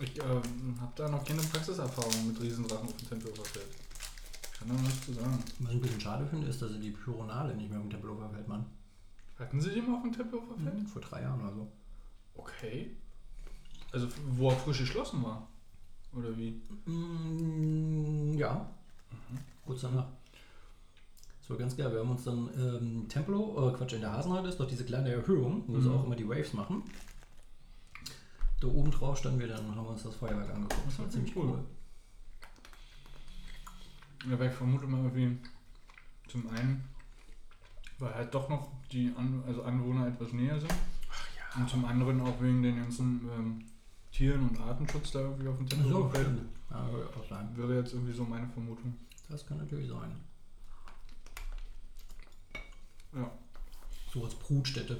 Ich ähm, habe da noch keine Praxiserfahrung mit Riesendrachen auf dem Tempelhofer Feld. Kann da noch nichts zu sagen. Was ich ein bisschen schade finde, ist, dass sie die Pyronale nicht mehr im Tempelhofer Feld machen. Hatten sie die mal auf dem Tempelhofer Feld? Vor drei Jahren oder so. Okay. Also wo er frisch geschlossen war. Oder wie? Mm, ja. Kurz danach. Das war ganz geil. Wir haben uns dann ähm, Templo, äh, Quatsch, in der Hasenheide ist doch diese kleine Erhöhung, wo sie Mhm. auch immer die Waves machen. Da oben drauf standen wir dann und haben uns das Feuerwerk angeguckt. Das war Okay, ziemlich cool. cool. Ja, weil ich vermute mal irgendwie zum einen, weil halt doch noch die An also Anwohner etwas näher sind. Und zum anderen auch wegen den ganzen ähm, Tieren und Artenschutz da irgendwie auf dem So, Feld. stimmt. Ja, würde auch sein. Wäre jetzt irgendwie so meine Vermutung. Das kann natürlich sein. Ja. So als Brutstätte.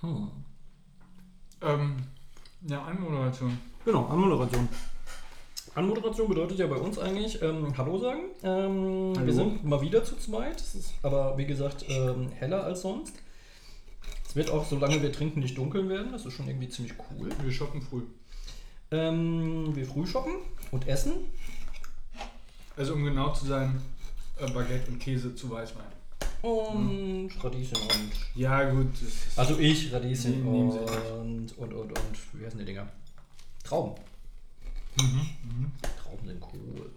Hm. Ähm, ja, Anmoderation. Genau, Anmoderation. Anmoderation bedeutet ja bei uns eigentlich ähm, Hallo sagen. Ähm, Hallo. Wir sind mal wieder zu zweit. Es ist aber wie gesagt ähm, heller als sonst. Es wird auch, solange wir trinken, nicht dunkel werden. Das ist schon irgendwie ziemlich cool. Wir shoppen früh. Ähm, wir frühshoppen und essen. Also um genau zu sein, äh, Baguette und Käse zu Weißwein. Und Radieschen und. Ja gut, Also ich, Radieschen und, und, und, und. Wie heißen die Dinger? Trauben. Mhm. Trauben sind cool.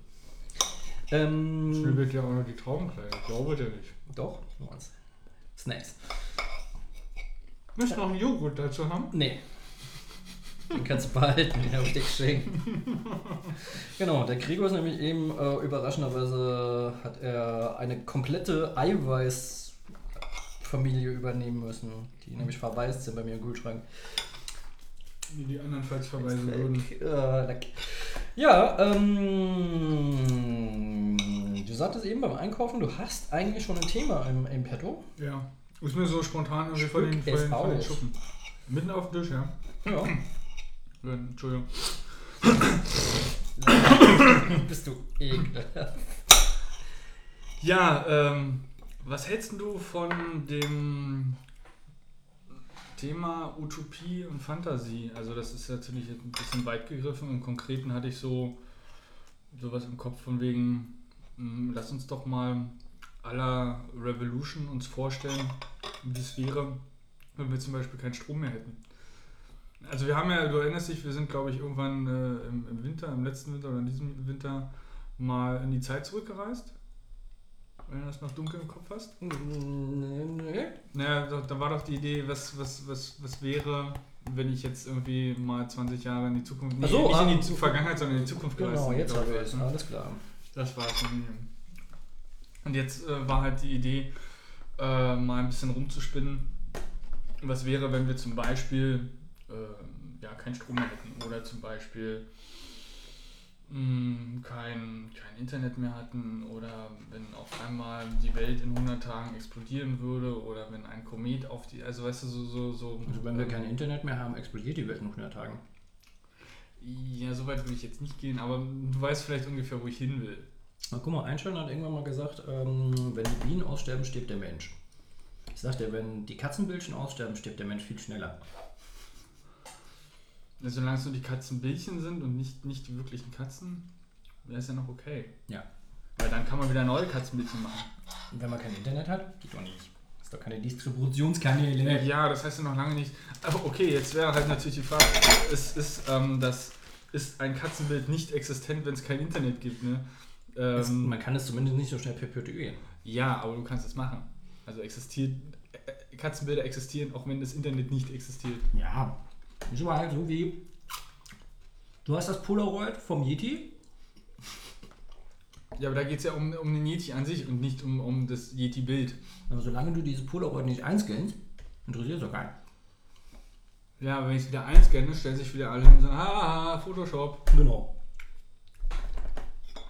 Ähm, Schnell wird ja auch noch die Traubenkleider. Ich glaube der nicht. Doch, nur Snacks. Müssen noch einen Joghurt dazu haben? Nee. Den kannst du behalten, den habe ich dir geschenkt. genau, der Gregor ist nämlich eben äh, überraschenderweise hat er eine komplette Eiweißfamilie übernehmen müssen, die nämlich verwaist sind bei mir im Kühlschrank. Wie die anderen falls verweisen würden. Äh, leck. Ja, ähm, du sagtest eben beim Einkaufen, du hast eigentlich schon ein Thema im, im Petto. Ja. Ist mir so spontan irgendwie vor den, vor den, vor den. Schuppen. Mitten auf dem Tisch, ja. Ja. Ja, Entschuldigung. Bist du ekelhaft. Ja, ähm, was hältst du von dem Thema Utopie und Fantasie? Also das ist natürlich ein bisschen weit gegriffen. Im Konkreten hatte ich so sowas im Kopf von wegen, mh, lass uns doch mal aller Revolution uns vorstellen, wie es wäre, wenn wir zum Beispiel keinen Strom mehr hätten. Also wir haben ja, du erinnerst dich, wir sind glaube ich irgendwann äh, im, im Winter, im letzten Winter oder in diesem Winter mal in die Zeit zurückgereist. Wenn du das noch dunkel im Kopf hast. Nee. Naja, da, da war doch die Idee, was, was, was, was wäre, wenn ich jetzt irgendwie mal 20 Jahre in die Zukunft, nee, so, nicht ah, in die Zu- Vergangenheit, sondern in die Zukunft Genau, bin, jetzt habe ich es. ne? Alles klar. Das war es. Und jetzt äh, war halt die Idee, äh, mal ein bisschen rumzuspinnen. Was wäre, wenn wir zum Beispiel äh, ja, keinen Strom mehr hätten oder zum Beispiel mh, kein, kein Internet mehr hatten oder wenn auf einmal die Welt in 100 Tagen explodieren würde oder wenn ein Komet auf die, also weißt du, so, so, so Also wenn wir kein Internet mehr haben, explodiert die Welt in 100 Tagen. Ja, so weit würde ich jetzt nicht gehen, aber du weißt vielleicht ungefähr, wo ich hin will. Na, guck mal, Einstein hat irgendwann mal gesagt, ähm, wenn die Bienen aussterben, stirbt der Mensch. Ich sagte, wenn die Katzenbildchen aussterben, stirbt der Mensch viel schneller. Solange es nur die Katzenbildchen sind und nicht, nicht die wirklichen Katzen, wäre es ja noch okay. Ja. Weil dann kann man wieder neue Katzenbildchen machen. Und wenn man kein Internet hat, geht doch nicht. Hast doch keine Distributionskanäle. Ja, das heißt ja noch lange nicht. Aber okay, jetzt wäre halt natürlich die Frage, es ist, ähm, das ist ein Katzenbild nicht existent, wenn es kein Internet gibt, ne? Es- Ähm, Man kann es zumindest nicht so schnell perpetuieren. ja, aber du kannst es machen. Also existiert, äh, Katzenbilder existieren, auch wenn das Internet nicht existiert. Ja. Ist aber halt so wie. Du hast das Polaroid vom Yeti. Ja, aber da geht es ja um, um den Yeti an sich und nicht um, um das Yeti-Bild. Aber solange du dieses Polaroid nicht einscannst, interessiert es doch keinen. Ja, aber wenn ich es wieder einscanne, stellen sich wieder alle hin und sagen, haha, Photoshop. Genau.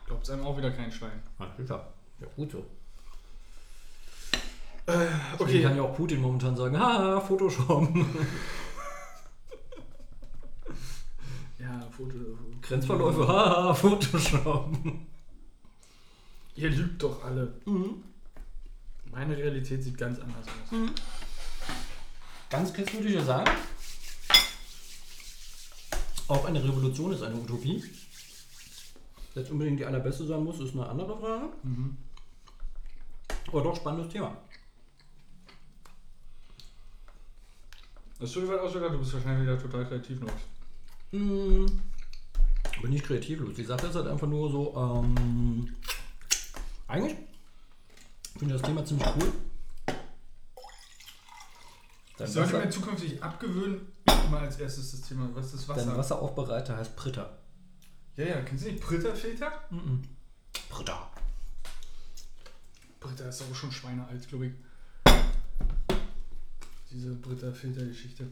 Glaubt es einem auch wieder kein Schwein. Ja, sicher. Ja, gut so. Äh, Okay. okay, kann ja auch Putin momentan sagen, haha, Photoshop. ja, Foto. Grenzverläufe, haha, Photoshop. Ihr lügt doch alle. Mhm. Meine Realität sieht ganz anders aus. Ganz kurz würde ich ja sagen, auch eine Revolution ist eine Utopie. Jetzt unbedingt die allerbeste sein muss, ist eine andere Frage. Mhm. Aber doch spannendes Thema. Das ist so weit ausgegangen, du bist wahrscheinlich wieder total kreativ noch. Hm, bin ich kreativlos. Die Sache ist halt einfach nur so, ähm, eigentlich finde ich das Thema ziemlich cool. Dein Ich sollte Wasser, mir zukünftig abgewöhnen, immer als erstes das Thema, was ist Wasser? dein Wasseraufbereiter heißt Pritter. Ja, ja, kennst du nicht Britta-Filter? Mhm. Pritter. Britta ist aber schon schweinealt, glaube ich. Diese Britta-Filter-Geschichte.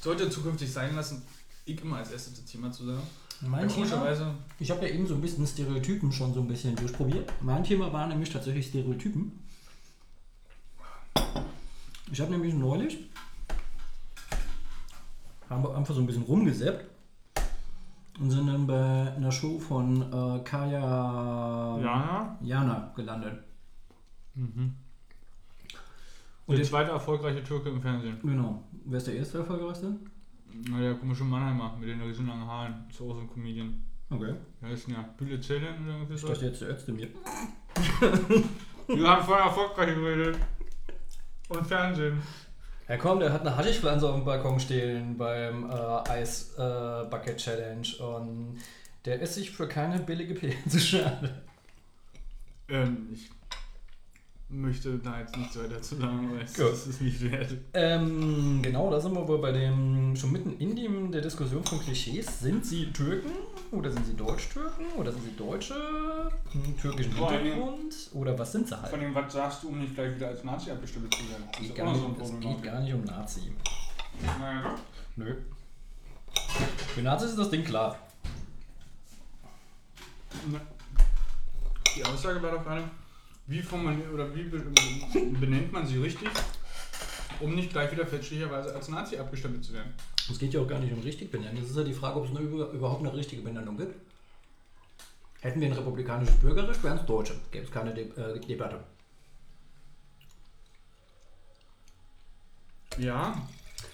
Sollte zukünftig sein lassen, ich immer als erstes das Thema zu sagen. Mein Ja, Thema, ich habe ja eben so ein bisschen Stereotypen schon so ein bisschen durchprobiert. Mein Thema war nämlich tatsächlich Stereotypen. Ich habe nämlich neulich, haben wir einfach so ein bisschen rumgesäppt und sind dann bei einer Show von äh, Kaya Ja, Jana gelandet. Mhm. Und der zweite erfolgreiche Türke im Fernsehen. Genau. Wer ist der erste erfolgreichste? Na, der komische Mannheimer mit den riesenlangen Haaren. Ist auch so ein Comedian. Okay. Wer ist ja? Bühle Zellen oder irgendwie Ich so? dachte jetzt Ärzte mir. Wir haben vorher erfolgreich geredet. Und Fernsehen. Ja komm, der hat eine Haschischpflanze auf dem Balkon stehen beim äh, Eis äh, Bucket Challenge und der ist sich für keine billige Pilze zu schade. Ähm, ich möchte da jetzt nichts weiter zu sagen, weil es ist nicht wert. Ähm, genau, da sind wir wohl bei dem, schon mitten in dem der Diskussion von Klischees. Sind sie Türken oder sind sie Deutsch-Türken oder sind sie Deutsche? Türkischen Vor Hintergrund? Oder was sind sie halt? dem, was sagst du, um nicht gleich wieder als Nazi abgestimmt zu werden? Geht gar nicht, es geht gar nicht um Nazi. Naja, doch. Nö. Für Nazis ist das Ding klar. Die Aussage war doch gerade, wie formuliert oder wie be- benennt man sie richtig, um nicht gleich wieder fälschlicherweise als Nazi abgestempelt zu werden. Es geht ja auch gar nicht um richtig benennen. Es ist ja die Frage, ob es eine, über- überhaupt eine richtige Benennung gibt. Hätten wir ein republikanisches Bürgerrecht, wären es Deutsche. Gäbe es keine De äh, Debatte. Ja,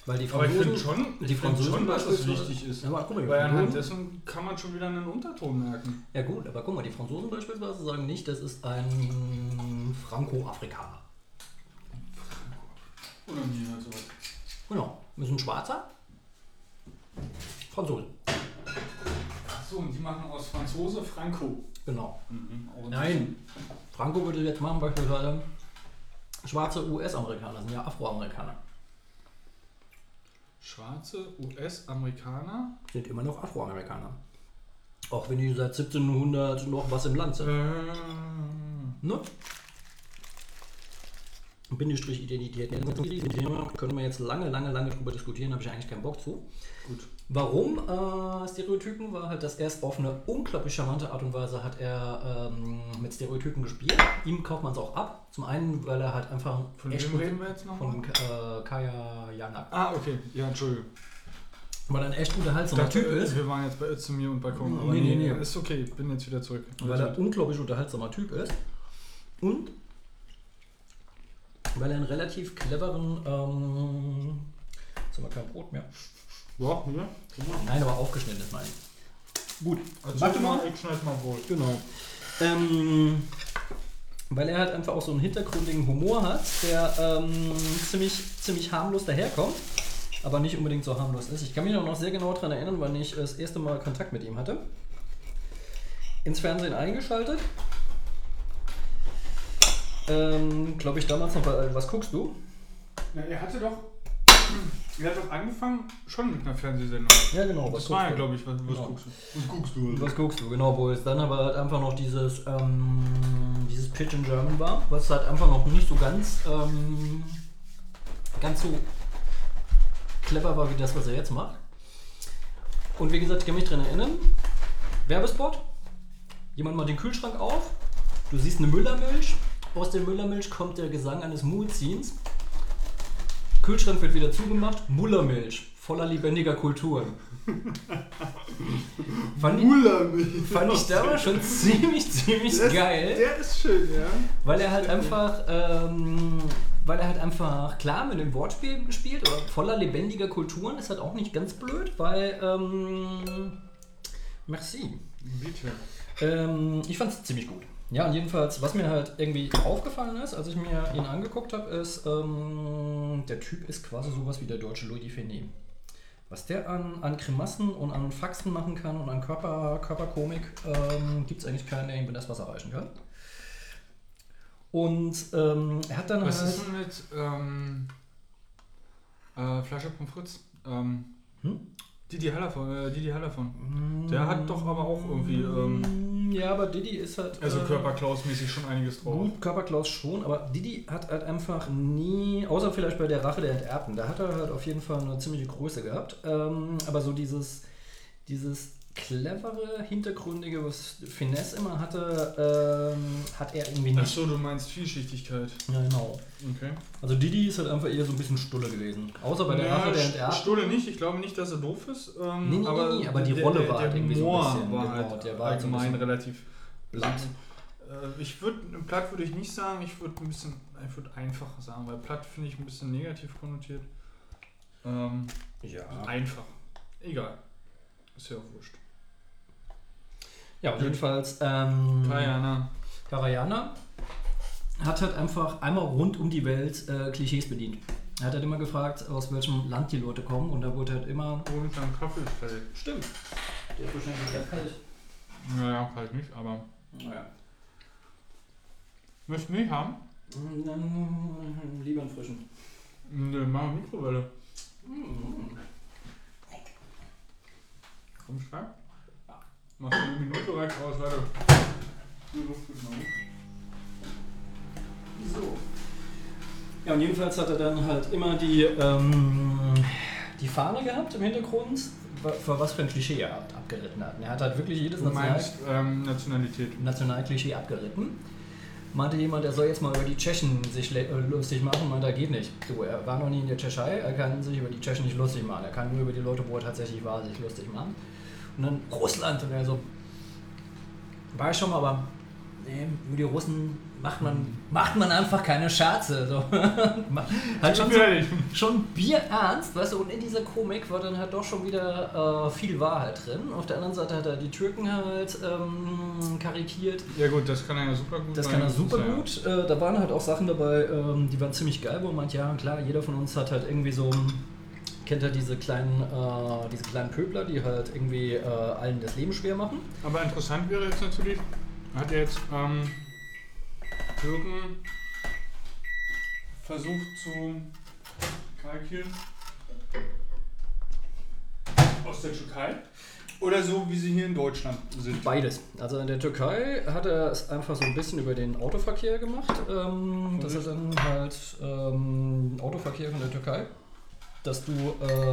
Weil die aber ich Franzosen, finde schon, die Franzosen schon, dass das wichtig ist. Ja, aber guck mal, Weil anhand Franzosen, dessen kann man schon wieder einen Unterton merken. ja gut, aber guck mal, die Franzosen beispielsweise sagen nicht, das ist ein Franco-Afrikaner. Oder nie halt sowas. Genau. Das ist ein Schwarzer. Franzose. Achso, und die machen aus Franzose Franco. Genau. Mhm. Nein. Franco würde jetzt machen beispielsweise schwarze US-Amerikaner, sind ja Afroamerikaner. Schwarze US-Amerikaner. Sind immer noch Afroamerikaner. Auch wenn die seit 1700 noch was im Land sind. Äh, Ne? Bindestrich Identität. Können wir jetzt lange, lange, lange drüber diskutieren, habe ich eigentlich keinen Bock zu. gut. Warum äh, Stereotypen war halt, dass er es auf eine unglaublich charmante Art und Weise hat er ähm, mit Stereotypen gespielt. Ihm kauft man es auch ab. Zum einen, weil er halt einfach Von echt wem reden wir jetzt noch? von äh, Kaya Janak. Ah, okay. Ja, Entschuldigung. Weil er ein echt unterhaltsamer dachte, Typ ist. Wir waren jetzt bei It's mir und Balkon. Aber Nee, nee, nee. Ist okay, ich bin jetzt wieder zurück. Weil er ein unglaublich unterhaltsamer Typ ist. Und weil er einen relativ cleveren. Ähm, jetzt haben wir kein Brot mehr. Ja, hier. Nein, aber aufgeschnitten ist, meine ich. Gut. Also Warte mal. ich schneid mal wohl. Genau. Ähm, weil er halt einfach auch so einen hintergründigen Humor hat, der ähm, ziemlich, ziemlich harmlos daherkommt, aber nicht unbedingt so harmlos ist. Ich kann mich auch noch sehr genau daran erinnern, wann ich das erste Mal Kontakt mit ihm hatte. Ins Fernsehen eingeschaltet. Ähm, Glaube ich damals noch bei Was guckst du? Ja, er hatte doch. Er hat doch angefangen schon mit einer Fernsehsendung. Ja, genau. Das war ja, glaube ich, was, was Genau. guckst du? Was guckst du? Was guckst du, genau, wo es dann aber halt einfach noch dieses, ähm, dieses Pitch in German war, was halt einfach noch nicht so ganz, ähm, ganz so clever war wie das, was er jetzt macht. Und wie gesagt, ich kann mich dran erinnern, Werbespot, jemand macht den Kühlschrank auf, du siehst eine Müllermilch, aus der Müllermilch kommt der Gesang eines Mulzins, Kühlschrank wird wieder zugemacht, Mullermilch, voller lebendiger Kulturen. Fand ich, Fand ich damals schon ziemlich, ziemlich ist- geil, Der ist schön, ja. weil er halt einfach, ähm, weil er halt einfach klar mit dem Wortspiel spielt oder voller lebendiger Kulturen ist halt auch nicht ganz blöd, weil, ähm, merci. Bitte. Ähm, ich fand es ziemlich gut. Ja, und jedenfalls, was mir halt irgendwie aufgefallen ist, als ich mir ihn angeguckt habe, ist, ähm, der Typ ist quasi sowas wie der deutsche Louis Define. Was der an, an Grimassen und an Faxen machen kann und an Körper, Körperkomik, ähm, gibt es eigentlich keinen, der ihm das was erreichen kann. Und ähm, er hat dann Was halt. ist denn mit ähm, äh, Flasche Pommes frites? Ähm, Hm? Didi Hallervon, äh, Didi Hallervon. Der hat doch aber auch irgendwie, ähm, ja, aber Didi ist halt. Also äh, Körperklaus-mäßig schon einiges drauf. Gut, Körperklaus schon, aber Didi hat halt einfach nie, außer vielleicht bei der Rache der Enterbten, da hat er halt auf jeden Fall eine ziemliche Größe gehabt. Ähm, aber so dieses, dieses clevere, hintergründige, was Finesse immer hatte, ähm, hat er irgendwie nicht. Achso, du meinst Vielschichtigkeit. Ja, genau. Okay. Also Didi ist halt einfach eher so ein bisschen Stulle gewesen. Außer bei der Ja, Rache der Enterbten. Stulle nicht, ich glaube nicht, dass er doof ist. Ähm, Nee, nee, aber, nee, aber die der, Rolle der, war der halt irgendwie so ein bisschen, war genau, halt der war halt so allgemein relativ Blatt. Äh, Ich würde, platt würde ich nicht sagen, ich würde ein bisschen, ich würde einfach sagen, weil platt finde ich ein bisschen negativ konnotiert. Ähm, Ja. einfach. Egal. Ist ja auch wurscht. Ja, und jedenfalls. Ähm, Kajana. Karayana hat halt einfach einmal rund um die Welt äh, Klischees bedient. Er hat halt immer gefragt, aus welchem Land die Leute kommen und da wurde halt immer. Und dann Kaffeefeld. Stimmt. Der ist wahrscheinlich sehr kalt. Naja, halt nicht, aber. Naja. Möchtest du nicht haben? Dann lieber einen frischen. Ne, mach Mikrowelle. Komm, schreib. Machst du eine Minute reicht aus, warte. Die Luft ist noch nicht. So. Ja, und jedenfalls hat er dann halt immer die, ähm, die Fahne gehabt im Hintergrund, für was für ein Klischee er ab- abgeritten hat. Und er hat halt wirklich jedes Du National meinst ähm, Nationalität. Nationalklischee abgeritten. Meinte jemand, er soll jetzt mal über die Tschechen sich äh, lustig machen, meinte, er geht nicht. Du, er war noch nie in der Tschechei, er kann sich über die Tschechen nicht lustig machen. Er kann nur über die Leute, wo er tatsächlich war, sich lustig machen. Dann Russland er so, war ich schon mal, aber nee, über die Russen macht man, macht man einfach keine Scherze. So. halt schon, so, schon bierernst, weißt du, und in dieser Komik war dann halt doch schon wieder äh, viel Wahrheit drin. Auf der anderen Seite hat er die Türken halt ähm, karikiert. Ja gut, das kann er ja super gut. Das kann er super ja- gut. Äh, da waren halt auch Sachen dabei, ähm, die waren ziemlich geil, wo man meint, ja klar, jeder von uns hat halt irgendwie so, kennt halt diese kleinen, äh, diese kleinen Pöbler, die halt irgendwie äh, allen das Leben schwer machen. Aber interessant wäre jetzt natürlich, hat er jetzt ähm, Türken versucht zu kalkieren aus der Türkei oder so wie sie hier in Deutschland sind. Beides. Also in der Türkei hat er es einfach so ein bisschen über den Autoverkehr gemacht. Ähm, das ist dann halt ähm, Autoverkehr von der Türkei, dass du ähm,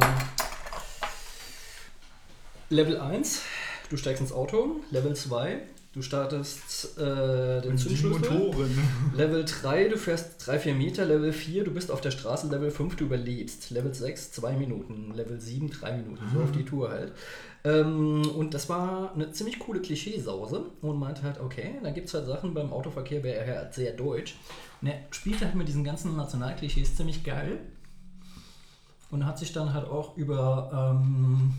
Level 1, du steigst ins Auto, Level 2, du startest äh, den Zündschlüssel. Level 3, du fährst 3-4 Meter. Level 4, du bist auf der Straße. Level 5, du überlebst. Level 6, 2 Minuten. Level 7, 3 Minuten. So auf die Tour halt. Ähm, und das war eine ziemlich coole Klischeesause und meinte halt, okay, da gibt es halt Sachen beim Autoverkehr, wäre er halt sehr deutsch. Und er spielte halt mit diesen ganzen Nationalklischees ziemlich geil und hat sich dann halt auch über, ähm,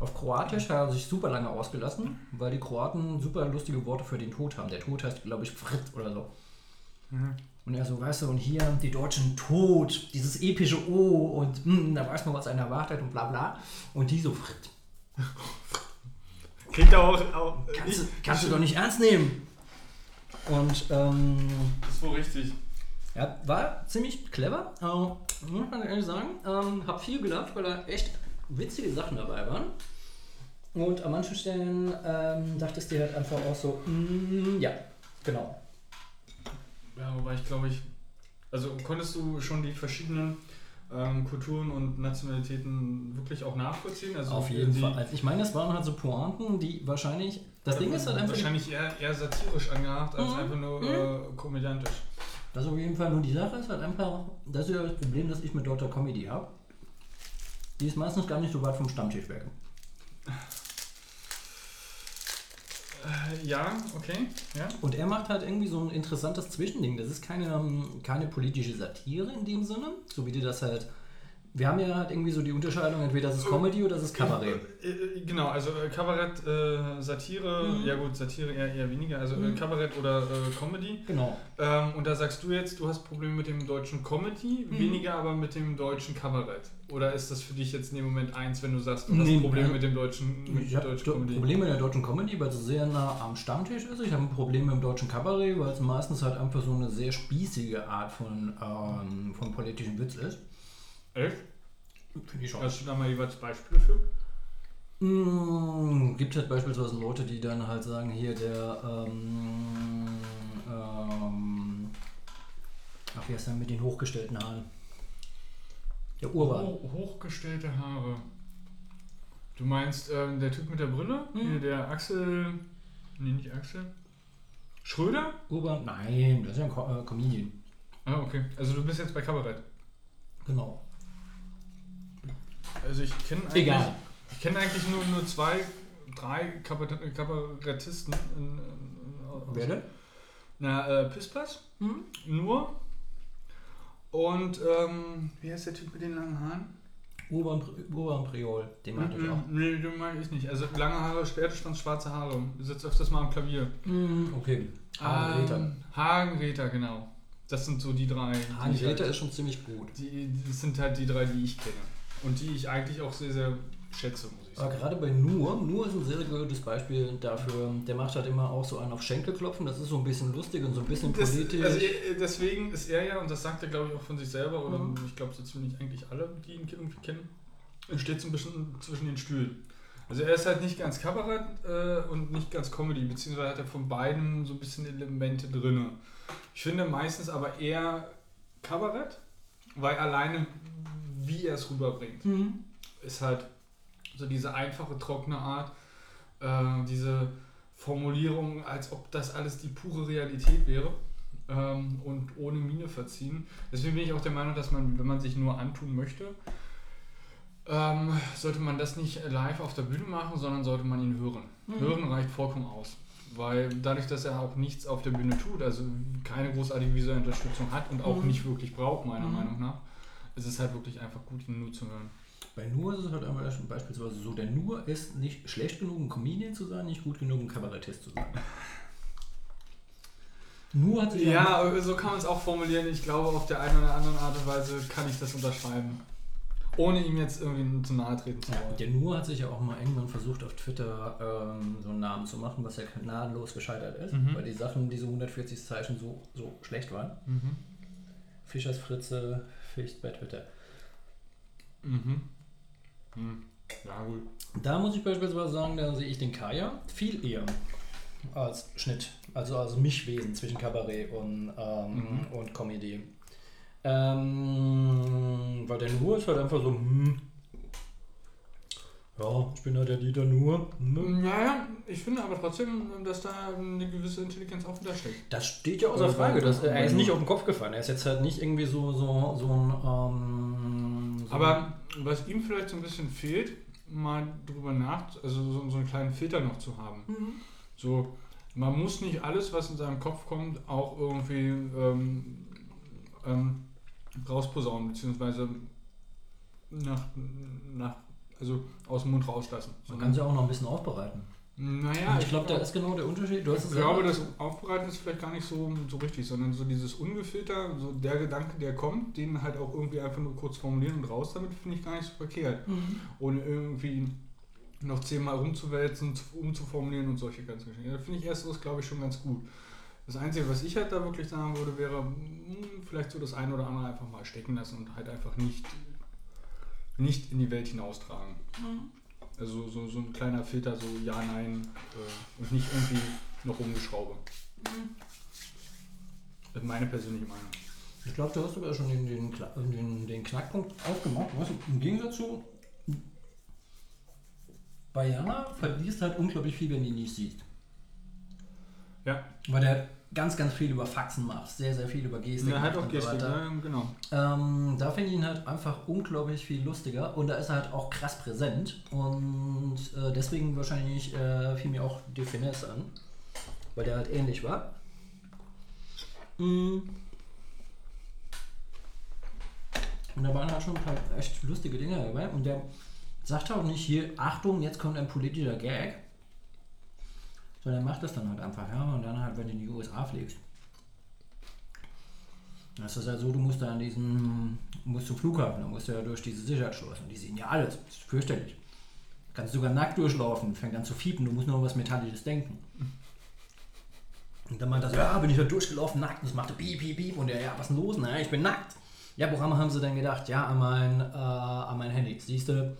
Auf Kroatisch hat er sich super lange ausgelassen, weil die Kroaten super lustige Worte für den Tod haben. Der Tod heißt, glaube ich, Frit oder so. Und er so, weißt du, und hier die Deutschen Tod, dieses epische O und hm, da weiß man, was einen erwartet und bla bla. Und die so, Frit. Klingt auch. auch Kannst, du, kannst du doch nicht ernst nehmen. Und ähm, Das ist wohl richtig. ja, war ziemlich clever, aber muss man ehrlich sagen, ähm, hab viel gelacht, weil da echt witzige Sachen dabei waren. Und an manchen Stellen ähm, dachtest du dir halt einfach auch so, mm, ja, genau. Ja, wobei ich glaube ich. Also konntest du schon die verschiedenen ähm, Kulturen und Nationalitäten wirklich auch nachvollziehen? Also Auf jeden Fall. Also ich meine, das waren halt so Pointen, die wahrscheinlich. Das Ding ist halt einfach. Wahrscheinlich eher, eher satirisch angehaucht als Mhm. einfach nur äh, komödiantisch. Das ist auf jeden Fall nur die Sache ist halt einfach, das ist ja das Problem, das ich mit deutscher Comedy habe. Die ist meistens gar nicht so weit vom Stammtisch weg. Äh, ja, okay. Ja. Und er macht halt irgendwie so ein interessantes Zwischending. Das ist keine, ähm, keine politische Satire in dem Sinne, so wie die das halt. Wir haben ja halt irgendwie so die Unterscheidung, entweder das ist Comedy oder das ist Kabarett. Äh, äh, Genau, also äh, Kabarett, äh, Satire, Mhm. ja gut, Satire eher, eher weniger, also äh, Mhm. Kabarett oder äh, Comedy. Genau. Ähm, und da sagst du jetzt, du hast Probleme mit dem deutschen Comedy, Mhm. weniger aber mit dem deutschen Kabarett. Oder ist das für dich jetzt in dem Moment eins, wenn du sagst, du hast Nee, Probleme äh, mit dem deutschen mit Ich deutschen Comedy? Probleme in der deutschen Comedy, weil es sehr nah am Stammtisch ist. Ich habe ein Problem mit dem deutschen Kabarett, weil es meistens halt einfach so eine sehr spießige Art von, ähm, von politischem Witz ist. Echt? Finde ich schon. Hast du da mal jeweils Beispiele für? Mm, gibt halt beispielsweise Leute, die dann halt sagen, hier der, ähm, ähm, ach, wie heißt der mit den hochgestellten Haaren? Der Urban. Ho hochgestellte Haare. Du meinst ähm, der Typ mit der Brille? Mhm. Hier, der Axel. Nee, nicht Axel. Schröder? Urban? Nein, das ist ja ein Co äh, Comedian. Ah, okay. Also du bist jetzt bei Kabarett. Genau. Also ich kenne eigentlich, ich kenne eigentlich nur, nur zwei, drei Kabarett Kabarettisten. In, in, aus- Wer denn? Na, äh, Pispas. Hm? Nur. Und, ähm, wie heißt der Typ mit den langen Haaren? Urban, Urban Priol, den meinte ich auch. Mhm, Nee, den mag ich nicht. Also lange Haare, Schwertstand, schwarze Haare. Sitzt öfters mal am Klavier. Mm, okay. Hagen Ähm, Hagen Räther, genau. Das sind so die drei. die Hagen ich halt- ist schon ziemlich gut. die, Das sind halt die drei, die ich kenne. Und die ich eigentlich auch sehr, sehr schätze, muss ich Aber sagen. gerade bei Nur, Nur ist ein sehr gutes Beispiel dafür. Der macht halt immer auch so einen auf Schenkel klopfen. Das ist so ein bisschen lustig und so ein bisschen Das, politisch. also äh, deswegen ist er ja, und das sagt er glaube ich auch von sich selber, oder Mhm. ich glaube so ziemlich eigentlich alle, die ihn irgendwie kennen, er steht so ein bisschen zwischen den Stühlen. Also er ist halt nicht ganz Kabarett äh, und nicht ganz Comedy, beziehungsweise hat er von beiden so ein bisschen Elemente drin. Ich finde meistens aber eher Kabarett, weil alleine wie er es rüberbringt, Mhm. ist halt so diese einfache, trockene Art, äh, diese Formulierung, als ob das alles die pure Realität wäre ähm, und ohne Miene verziehen. Deswegen bin ich auch der Meinung, dass man, wenn man sich nur antun möchte, ähm, sollte man das nicht live auf der Bühne machen, sondern sollte man ihn hören. Mhm. Hören reicht vollkommen aus. Weil dadurch, dass er auch nichts auf der Bühne tut, also keine großartige visuelle Unterstützung hat und auch Mhm. nicht wirklich braucht, meiner Mhm. Meinung nach, ist es halt wirklich einfach gut, ihn nur zu hören. Bei Nur ist es halt einmal beispielsweise so, der Nur ist nicht schlecht genug, ein Comedian zu sein, nicht gut genug, ein Kabarettist zu sein. Nur hat sich Ja, so kann man es auch formulieren. Ich glaube, auf der einen oder anderen Art und Weise kann ich das unterschreiben. Ohne ihm jetzt irgendwie zu nahe treten zu Ja, wollen. der Nur hat sich ja auch mal irgendwann versucht, auf Twitter ähm, so einen Namen zu machen, was ja gnadenlos gescheitert ist, Mhm. weil die Sachen, diese 140 Zeichen so, so schlecht waren. Mhm. Fischers Ficht bei Twitter. Mhm. Hm. Ja, gut. Da muss ich beispielsweise sagen, da sehe ich den Kaya viel eher als Schnitt, also als Mischwesen zwischen Kabarett und, ähm, Mhm. und Comedy. Ähm, weil der Nur ist halt einfach so, hm, ja, ich bin halt der Dieter Nur. Ne? Naja, ich finde aber trotzdem, dass da eine gewisse Intelligenz auch wieder steckt. Das steht ja außer Oder Frage. Dass, er bei ist nicht auf den Kopf gefallen. Er ist jetzt halt nicht irgendwie so, so, so ein. Ähm, so Aber was ihm vielleicht so ein bisschen fehlt, mal drüber nach, also so, so einen kleinen Filter noch zu haben. Mhm. So, man muss nicht alles, was in seinem Kopf kommt, auch irgendwie ähm, ähm, rausposaunen, beziehungsweise nach, nach also aus dem Mund rauslassen. Man kann sie auch noch ein bisschen aufbereiten. naja, Und ich glaube, da ist genau der Unterschied. Du hast Ich glaube, das Aufbereiten ist vielleicht gar nicht so, so richtig, sondern so dieses Ungefilter, so der Gedanke, der kommt, den halt auch irgendwie einfach nur kurz formulieren und raus damit, finde ich gar nicht so verkehrt. Mhm. Ohne irgendwie noch zehnmal rumzuwälzen, zu- umzuformulieren und solche ganzen Geschichten. Da finde ich ersteres, glaube ich, schon ganz gut. Das Einzige, was ich halt da wirklich sagen würde, wäre hm, vielleicht so das eine oder andere einfach mal stecken lassen und halt einfach nicht, nicht in die Welt hinaustragen. Also so, so ein kleiner Filter, so ja, nein äh, und nicht irgendwie noch rumgeschraube. Das ist meine persönliche Meinung. Ich glaube, du hast sogar schon den, den, Kla- den, den Knackpunkt aufgemacht. Weißt du, Im Gegensatz zu bei Jana verlierst halt unglaublich viel, wenn ihn nicht siehst. Ja, Weil der ganz, ganz viel über Faxen macht. Sehr, sehr viel über Gestik. der hat auch und so Gestik, weiter. ja, genau. Ähm, da finde ich ihn halt einfach unglaublich viel lustiger und da ist er halt auch krass präsent und äh, deswegen wahrscheinlich äh, fiel mir auch die Finesse an, weil der halt ähnlich war. Mm. Und da waren halt schon ein paar echt lustige Dinge dabei und der sagt auch nicht hier, Achtung, jetzt kommt ein politischer Gag, sondern er macht das dann halt einfach, ja, und dann halt, wenn du in die USA fliegst. Das ist ja so, du musst da an diesen, musst zum Flughafen, da musst du ja durch diese Sicherheitsschloss und die sehen ja alles, das ist fürchterlich. Kannst sogar nackt durchlaufen, fängt an zu fiepen, du musst nur was Metallisches denken. Und dann meint so, ja, bin ich da durchgelaufen, nackt, und es machte piep, piep, piep, und er, ja, was ist denn los? Na, ich bin nackt. Ja, woran haben sie dann gedacht? Ja, an mein, äh, an mein Handy. Siehst du,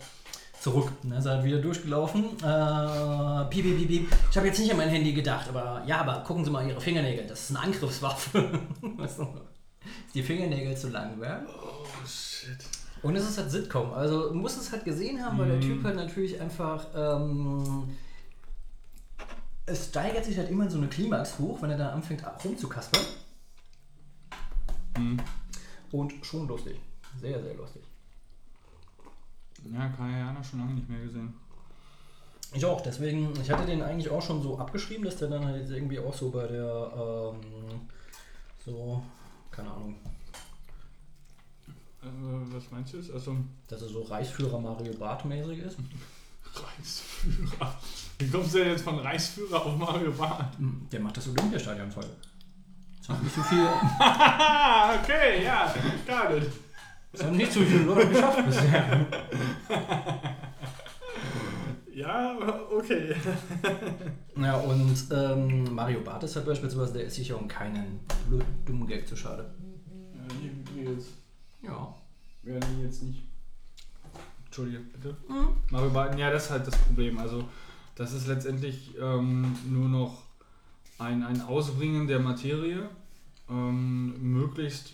zurück. Dann ist halt wieder durchgelaufen. Äh, piep, piep, piep. Ich habe jetzt nicht an mein Handy gedacht, aber ja, aber gucken Sie mal Ihre Fingernägel, das ist eine Angriffswaffe. weißt du? Dass die Fingernägel zu lang werden. Oh shit. Und es ist halt Sitcom. Also du musst es halt gesehen haben, weil der Mhm. Typ halt natürlich einfach. Ähm, es steigert sich halt immer in so eine Klimax hoch, wenn er da anfängt rumzukaspern. Hm. Und schon lustig. Sehr, sehr lustig. Ja, Kayana schon lange nicht mehr gesehen. Ich auch, deswegen, ich hatte den eigentlich auch schon so abgeschrieben, dass der dann halt jetzt irgendwie auch so bei der, ähm, so, keine Ahnung, Äh, was meinst du jetzt? Also dass er so Reichsführer Mario Barth mäßig ist. Reichsführer. Wie kommst du denn jetzt von Reichsführer auf Mario Barth? Hm, Der macht das Olympiastadion voll. Das hat nicht so viel, okay, ja, got it. Das haben nicht so viele Leute geschafft bisher. Ja, okay. Ja, und ähm, Mario Barth ist halt beispielsweise, der ist sich ja um keinen blöden, dummen Gag zu schade. Ja, nee, jetzt. Ja. Ja, nee, jetzt nicht. Entschuldige, bitte. Mario Barth, ja, das ist halt das Problem. Also, das ist letztendlich ähm, nur noch ein, ein Ausbringen der Materie. Ähm, möglichst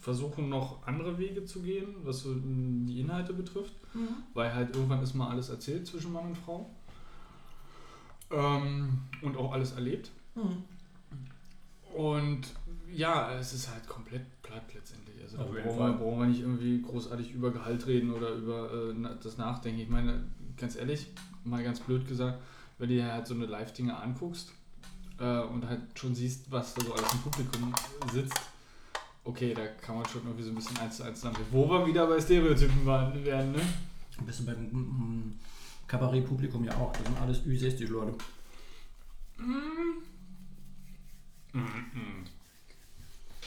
versuchen noch andere Wege zu gehen, was so die Inhalte betrifft. Weil halt irgendwann ist mal alles erzählt zwischen Mann und Frau. Ähm, und auch alles erlebt. Mhm. Und ja, es ist halt komplett platt letztendlich. Also da brauchen wir, brauchen wir nicht irgendwie großartig über Gehalt reden oder über äh, das Nachdenken. Ich meine, ganz ehrlich, mal ganz blöd gesagt, wenn du dir halt so eine Live-Dinge anguckst äh, und halt schon siehst, was da so alles im Publikum sitzt, okay, da kann man schon irgendwie so ein bisschen eins zu eins zusammen. Wo wir wieder bei Stereotypen waren, werden, ne? Ein bisschen beim mm, Kabarett-Publikum ja auch. Das sind alles Ü60 Leute.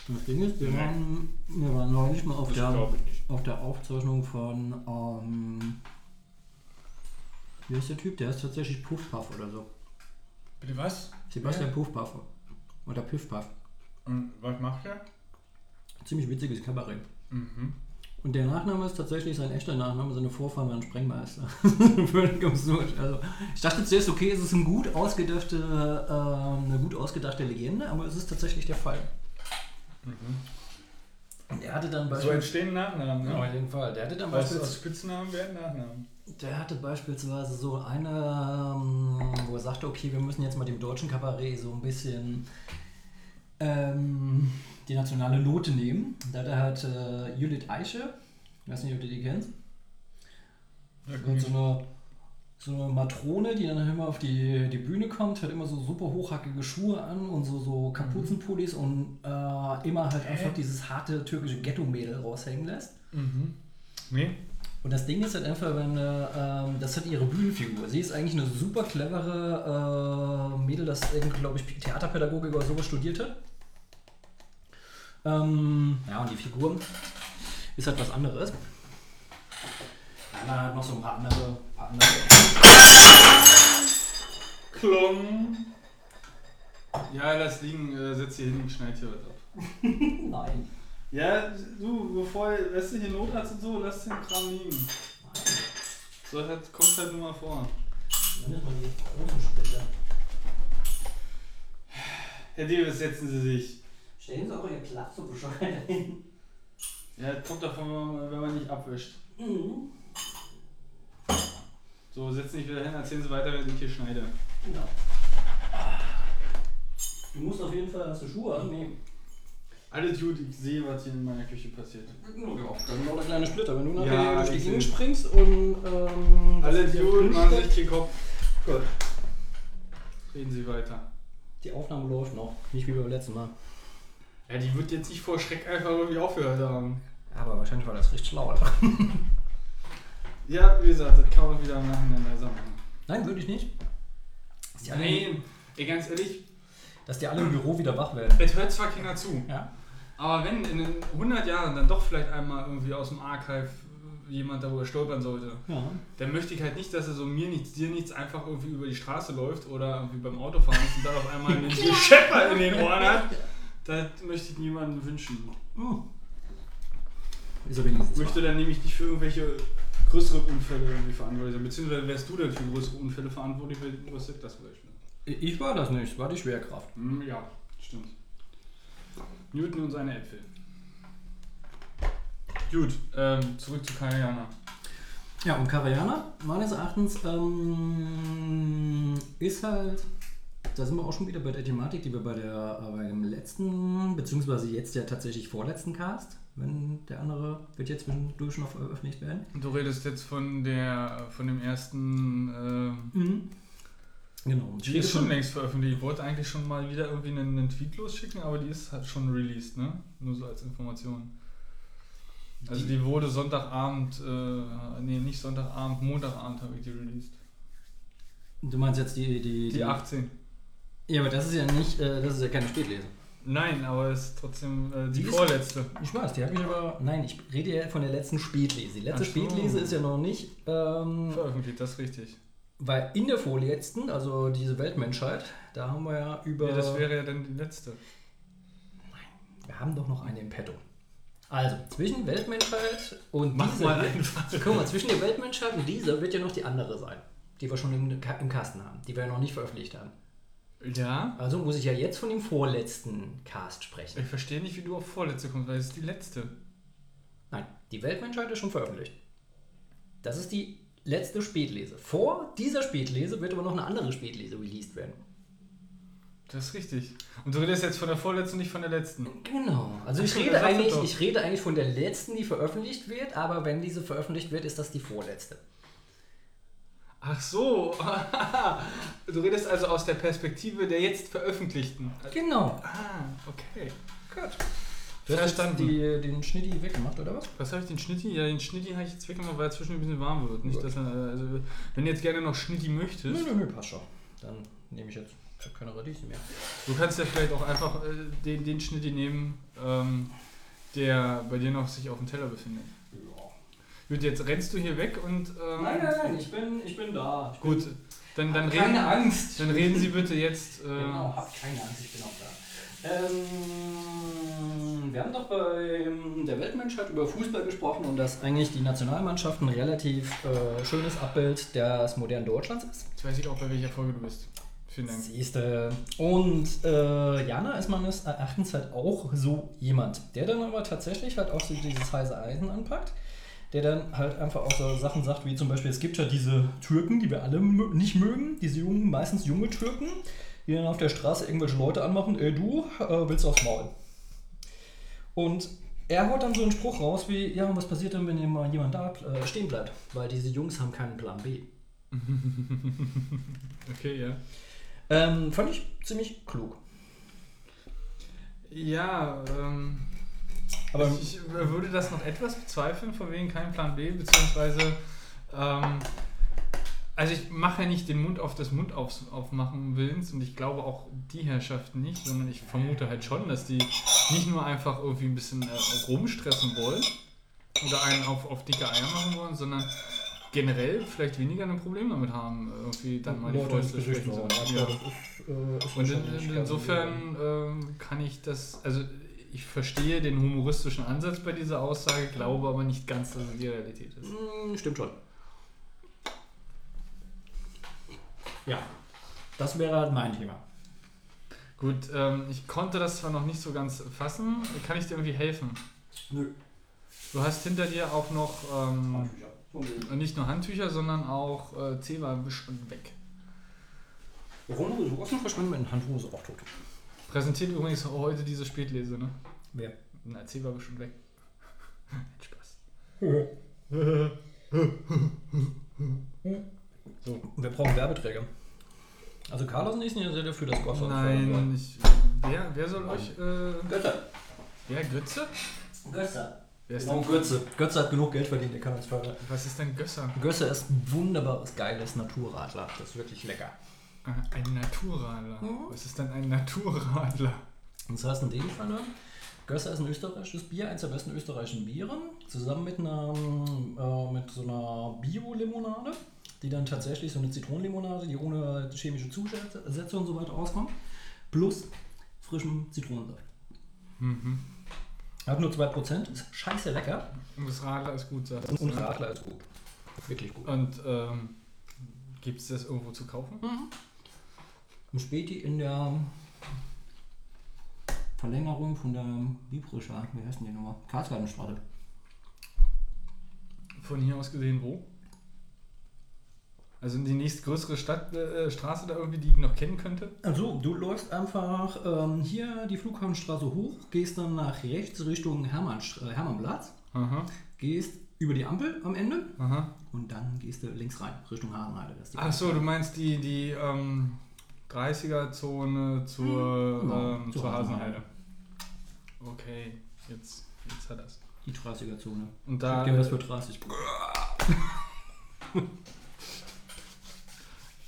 Das Ding ist, wir Nee. waren, wir waren neulich mal auf Das der, auf der Aufzeichnung von, ähm, wie heißt der Typ? Der ist tatsächlich Puffpuff oder so. Bitte was? Sebastian Wer? Puffpuff. Oder Piffpuff. Und was macht er? Ziemlich witziges Kabarett. Mhm. Und der Nachname ist tatsächlich sein echter Nachname, seine Vorfahren waren Sprengmeister. Völlig absurd. Also, ich dachte zuerst, okay, es ist ein gut ausgedachte, äh, eine gut ausgedachte Legende, aber es ist tatsächlich der Fall. Und er hatte dann So beispielsweise. entstehen Nachnamen, ne? auf jeden Fall. Der hatte dann Weißt beispielsweise. aus Spitznamen werden Nachnamen. Der hatte beispielsweise so eine, ähm, wo er sagte, okay, wir müssen jetzt mal dem deutschen Kabarett so ein bisschen ähm, die nationale Note nehmen. Da hat er halt äh, Judith Eiche, ich weiß nicht, ob du die kennst, und so eine, so eine Matrone, die dann immer auf die, die Bühne kommt, hat immer so super hochhackige Schuhe an und so, so Kapuzenpullis und äh, immer halt einfach dieses harte türkische Ghetto-Mädel raushängen lässt. Mhm. Nee? Und das Ding ist halt einfach, wenn, äh, ähm, das hat ihre Bühnenfigur. Sie ist eigentlich eine super clevere äh, Mädel, das irgendwie, glaube ich, Theaterpädagogik oder sowas studierte. Ähm, ja, und die Figur ist halt was anderes. Dann halt noch so ein paar andere, paar andere Klong. Ja, lass liegen, äh, setz hier hin, schneid hier was ab. Nein. Ja, du, bevor lässt du hier Notarzt und so, lass den Kram liegen. So halt, kommt halt nur mal vor. Dann ist mal die großen Splitter. Herr Davis, setzen Sie sich. Stellen Sie auch Ihr Platz so bescheuert hin. Ja, kommt davon, wenn man, man nicht abwischt. Mhm. So, setzen Sie sich wieder hin, erzählen Sie weiter, wenn ich hier schneide. Genau. Du musst auf jeden Fall, hast du Schuhe an? Alles gut, ich sehe, was hier in meiner Küche passiert. Ja, dann noch der kleine Splitter. Wenn du nachher Ja, durch die Gegend springst und ähm, Alles gut, machen steckt- sich den Kopf. Gut. Reden Sie weiter. Die Aufnahme läuft noch. Nicht wie beim letzten Mal. Ja, die wird jetzt nicht vor Schreck einfach irgendwie aufgehört haben. Aber wahrscheinlich war das richtig schlau. Ja, wie gesagt, das kann man wieder nacheinander sagen. Nein, würde ich nicht. Dass die, alle, Nein, ey, ganz ehrlich, dass die alle im Büro wieder wach werden. es hört zwar keiner zu, Ja. Aber wenn in den 100 Jahren dann doch vielleicht einmal irgendwie aus dem Archive jemand darüber stolpern sollte, Ja. dann möchte ich halt nicht, dass er so mir nichts, dir nichts einfach irgendwie über die Straße läuft oder irgendwie beim Autofahren ist und dann auf einmal einen Schepper in den Ohren hat. Das möchte ich niemandem wünschen. Oh. Ist er wenigstens Ich möchte dann nämlich nicht für irgendwelche größere Unfälle irgendwie verantwortlich sein. Beziehungsweise wärst du denn für größere Unfälle verantwortlich, wenn was das vielleicht? Ich war das nicht, es war die Schwerkraft. Hm, ja, stimmt. Newton und seine Äpfel. Gut, ähm, zurück zu Kayana. Ja, und Kariana, meines Erachtens, ähm, ist halt, da sind wir auch schon wieder bei der Thematik, die wir bei der äh, beim letzten, beziehungsweise jetzt ja tatsächlich vorletzten Cast, wenn der andere wird jetzt zwischendurch noch veröffentlicht werden. Du redest jetzt von der von dem ersten ähm, Mhm. Genau. Die ist schon längst veröffentlicht. Ich wollte eigentlich schon mal wieder irgendwie einen, einen Tweet losschicken, aber die ist halt schon released, ne? Nur so als Information. Also die wurde Sonntagabend, äh, nee, nicht Sonntagabend, Montagabend habe ich die released. Du meinst jetzt die, die, Die 18. Ja, aber das ist ja nicht, äh, das ist ja keine Spätlese. Nein, aber es ist trotzdem äh, die, Die ist- vorletzte. Ich weiß, die habe ich aber. Nein, ich rede ja von der letzten Spätlese. Die letzte so. Spätlese ist ja noch nicht. Ähm, Veröffentlicht, das ist richtig. Weil in der vorletzten, also diese Weltmenschheit, da haben wir ja über. Ja, das wäre ja dann die letzte. wir haben doch noch eine im Petto. Also, zwischen Weltmenschheit und Mach dieser. mal. Guck mal, zwischen der Weltmenschheit und dieser wird ja noch die andere sein. Die wir schon im, im Kasten haben, die wir noch nicht veröffentlicht haben. Ja? Also muss ich ja jetzt von dem vorletzten Cast sprechen. Ich verstehe nicht, wie du auf vorletzte kommst, weil es ist die letzte. Nein, die Weltmenschheit ist schon veröffentlicht. Das ist die letzte Spätlese. Vor dieser Spätlese wird aber noch eine andere Spätlese released werden. Das ist richtig. Und du redest jetzt von der vorletzten, nicht von der letzten. Genau. Also ich rede, eigentlich, ich rede eigentlich von der letzten, die veröffentlicht wird, aber wenn diese veröffentlicht wird, ist das die vorletzte. Ach so. du redest also aus der Perspektive der jetzt veröffentlichten. Genau. Ah, okay. Gut. Du hast jetzt die, den Schnitti weggemacht, oder was? Was habe ich den Schnitti? Ja, den Schnitti habe ich jetzt weggemacht, weil er zwischen ein bisschen warm wird. Nicht, Gut. dass er, also, wenn du jetzt gerne noch Schnitti Nö, möchtest, nö, nö, passt schon. Dann nehme ich jetzt keine Radieschen mehr. du kannst ja vielleicht auch einfach äh, den, den Schnitti nehmen, ähm, der bei dir noch sich auf dem Teller befindet. Gut, jetzt rennst du hier weg und. Ähm, Nein, nein, nein, ich bin, ich bin da. Ich Gut, bin, dann, dann, keine reden, Angst. dann reden Sie bitte jetzt. Äh, Genau, hab keine Angst, ich bin auch da. Ähm, wir haben doch bei der Weltmenschheit über Fußball gesprochen und dass eigentlich die Nationalmannschaft ein relativ äh, schönes Abbild des modernen Deutschlands ist. Jetzt weiß ich auch, bei welcher Folge du bist. Vielen Dank. Siehste. Und äh, Jana ist meines Erachtens halt auch so jemand, der dann aber tatsächlich halt auch so dieses heiße Eisen anpackt. Der dann halt einfach auch so Sachen sagt, wie zum Beispiel, es gibt ja diese Türken, die wir alle nicht mögen, diese jungen, meistens junge Türken, die dann auf der Straße irgendwelche Leute anmachen, ey du, äh, willst aufs Maul. Und er haut dann so einen Spruch raus wie, ja, und was passiert denn, wenn immer jemand da äh, stehen bleibt? Weil diese Jungs haben keinen Plan B. Okay, ja. Ähm, fand ich ziemlich klug. Ja, ähm, Aber ich, ich würde das noch etwas bezweifeln, von wegen kein Plan B, beziehungsweise, ähm, also ich mache ja nicht den Mund auf das Mund auf, aufmachen willens und ich glaube auch die Herrschaften nicht, sondern ich vermute halt schon, dass die nicht nur einfach irgendwie ein bisschen äh, rumstressen wollen oder einen auf, auf dicke Eier machen wollen, sondern generell vielleicht weniger ein Problem damit haben, irgendwie dann mal die Fäuste sprechen zu lassen. Ja, ist, äh, ist Und in, in, insofern ähm, kann ich das, also ich verstehe den humoristischen Ansatz bei dieser Aussage, glaube aber nicht ganz, dass es die Realität ist. Mm, Stimmt schon. Ja, das wäre halt mein Thema. Gut, ähm, ich konnte das zwar noch nicht so ganz fassen, kann ich dir irgendwie helfen? Nö. Du hast hinter dir auch noch ähm, nicht nur Handtücher, sondern auch äh, Zewa-Wisch und weg. Runde Soßen verschwinden mit Handhose auch tot. Präsentiert übrigens heute diese Spätlese, ne? Wer? Na, Zewa-Wisch und weg. Spaß. So. Wir brauchen Werbeträger. Also Carlos ist nicht sehr dafür, dass Gossard Nein, ich, wer, wer soll euch. Äh, Götze. wer, Götze? Götze. Wer ist Genau, denn, Götze. Götze hat genug Geld verdient, der kann uns fördern. was ist denn Gösser? Gösse ist ein wunderbares, geiles Naturradler. Das ist wirklich lecker. Ah, Ein Naturradler. Mhm. Was ist denn ein Naturradler? Und das heißt in dem Fall, Gösser ist ein österreichisches Bier, eines der besten österreichischen Bieren, zusammen mit einer äh, mit so einer Bio-Limonade, die dann tatsächlich so eine Zitronenlimonade, die ohne chemische Zusätze und so weiter auskommt, plus frischem Zitronensaft. Mhm. Hat nur 2%, ist scheiße lecker Und das Radler ist gut, sagst und, und du, ne? Radler ist gut. Wirklich gut. Und ähm, gibt es das irgendwo zu kaufen? Im Späti in der Verlängerung von der Bibrischer, wie heißt denn die Nummer? Karlsgartenstraße. Von hier aus gesehen wo? Also die nächstgrößere Stadt, äh, Straße da irgendwie, die ich noch kennen könnte? Also, du läufst einfach ähm, hier die Flughafenstraße hoch, gehst dann nach rechts Richtung Hermannst- äh, Hermannplatz, Aha, gehst über die Ampel am Ende aha. und dann gehst du links rein, Richtung Hasenheide. Das ist die Ach so, du meinst die, die ähm, 30er-Zone zur, Genau, ähm, zur zur Hasenheide. Hasenheide. Okay, jetzt, jetzt hat er's. Die 30er-Zone. Und Ich da. gebe das für 30.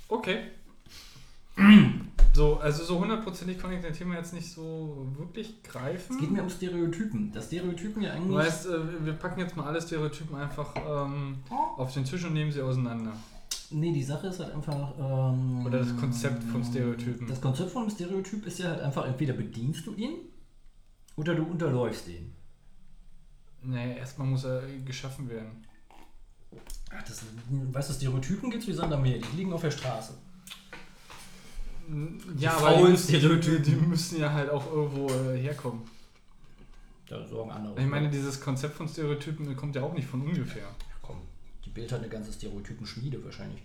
Okay. So, also so hundertprozentig konnte ich dein Thema jetzt nicht so wirklich greifen. Es geht mir um Stereotypen. Das Stereotypen ja Du eigentlich. weißt, äh, wir packen jetzt mal alle Stereotypen einfach ähm, auf den Tisch und nehmen sie auseinander. Nee, die Sache ist halt einfach. Ähm, Oder das Konzept von Stereotypen. Das Konzept von einem Stereotyp ist ja halt einfach, entweder bedienst du ihn oder du unterläufst ihn. Naja, erstmal muss er geschaffen werden. Ach, das, weißt du, Stereotypen gibt es wie Sand am Meer, die liegen auf der Straße. Ja, Die aber die die, Stereotypen. die müssen ja halt auch irgendwo äh, herkommen. Da sorgen andere. Ich meine, dieses Konzept von Stereotypen kommt ja auch nicht von ungefähr. Komm, die Bild hat eine ganze Stereotypen-Schmiede wahrscheinlich.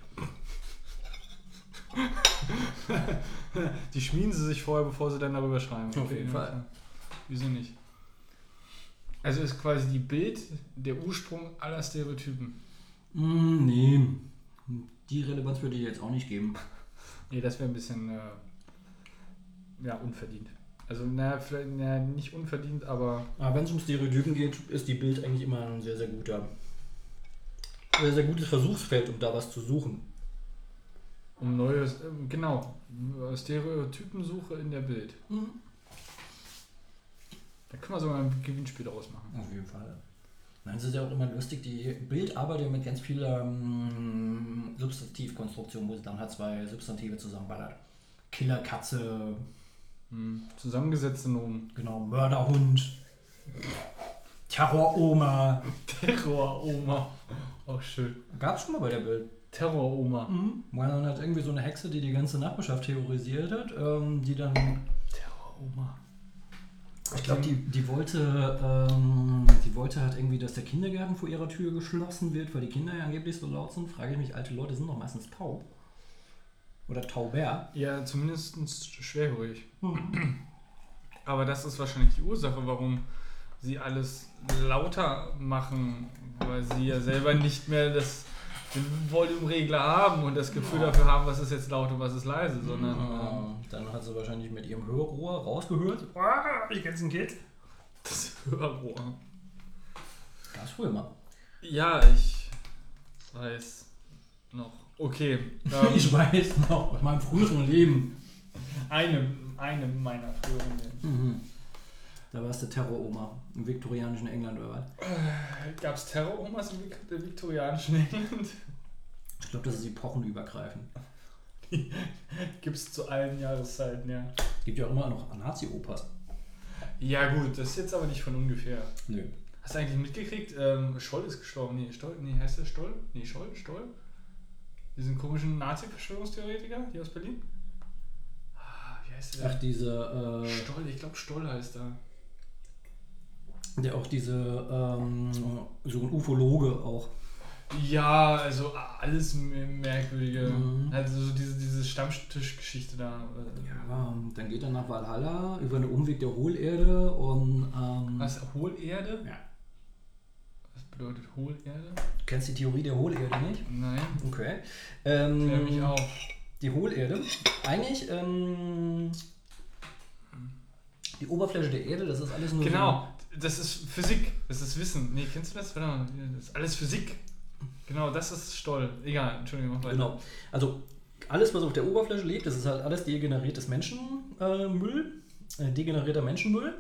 Die schmieden sie sich vorher, bevor sie dann darüber schreiben. Auf jeden ja, Fall. Wieso nicht? Also ist quasi die Bild der Ursprung aller Stereotypen. Mm, nee, die Relevanz würde ich jetzt auch nicht geben. Nee, das wäre ein bisschen äh, ja, unverdient. Also, naja, vielleicht na, nicht unverdient, aber Aber wenn es um Stereotypen geht, ist die Bild eigentlich immer ein sehr, sehr guter, sehr, sehr gutes Versuchsfeld, um da was zu suchen. um neues, äh, genau, Stereotypensuche in der Bild. Da können wir sogar ein Gewinnspiel daraus machen. Auf jeden Fall. Nein, es ist ja auch immer lustig, die Bild arbeitet mit ganz vieler ähm, Substantivkonstruktion, wo sie dann halt zwei Substantive zusammenballert. Killerkatze, Hm. Zusammengesetzte Nomen. genau, Mörderhund, Terroroma. Terroroma. Auch schön. Gab es schon mal bei der Bild. Terroroma. Mhm. Dann hat irgendwie so eine Hexe, die die ganze Nachbarschaft terrorisiert hat, ähm, die dann Terroroma. Ich glaube, die, die wollte, ähm, die wollte halt irgendwie, dass der Kindergarten vor ihrer Tür geschlossen wird, weil die Kinder ja angeblich so laut sind. Frage ich mich, alte Leute sind doch meistens taub. Oder tauber. Ja, zumindest schwerhörig. Aber das ist wahrscheinlich die Ursache, warum sie alles lauter machen, weil sie ja selber nicht mehr das, den Volumeregler haben und das Gefühl dafür haben, was ist jetzt laut und was ist leise, sondern ähm, Ähm, dann hat sie wahrscheinlich mit ihrem Hörrohr rausgehört. Ah, ich kenn's ein Kind. das, Hörrohr. Gab's früher mal. Ja, ich weiß noch. Okay. Ähm, Ich weiß noch, aus meinem früheren Leben. eine, eine meiner früheren Leben. Mhm. Da warst du Terror-Oma im viktorianischen England oder was? Gab es Terror-Omas im Vik- viktorianischen England? Ich glaube, das ist epochenübergreifend. Gibt es zu allen Jahreszeiten, ja. Gibt ja auch immer noch Nazi-Opas. Ja gut, das ist jetzt aber nicht von ungefähr. Nö. Hast du eigentlich mitgekriegt, ähm, Scholl ist gestorben? Nee, Stoll, nee, heißt der Stoll? Nee, Scholl, Stoll? Diesen komischen Nazi-Verschwörungstheoretiker, die aus Berlin? Ah, wie heißt der? Ach, diese, Stoll, ich glaube Stoll heißt er. Der auch diese, ähm, so ein Ufologe auch. Ja, also alles merkwürdige. Mhm. Also so diese, diese Stammtischgeschichte da. äh, Ja, dann geht er nach Valhalla über einen Umweg der Hohlerde und, ähm, Was? Hohlerde? Ja. Was bedeutet Hohlerde? Kennst du die Theorie der Hohlerde nicht? Nein. Okay. Ähm, Klär mich auf. Die Hohlerde. Eigentlich, ähm, die Oberfläche der Erde, das ist alles nur. Genau, das ist Physik, das ist Wissen. Nee, kennst du das? Das ist alles Physik. Genau, das ist Stoll. Egal, Entschuldigung, mach weiter. genau. Also, alles, was auf der Oberfläche lebt, das ist halt alles degeneriertes Menschenmüll, äh, degenerierter Menschenmüll.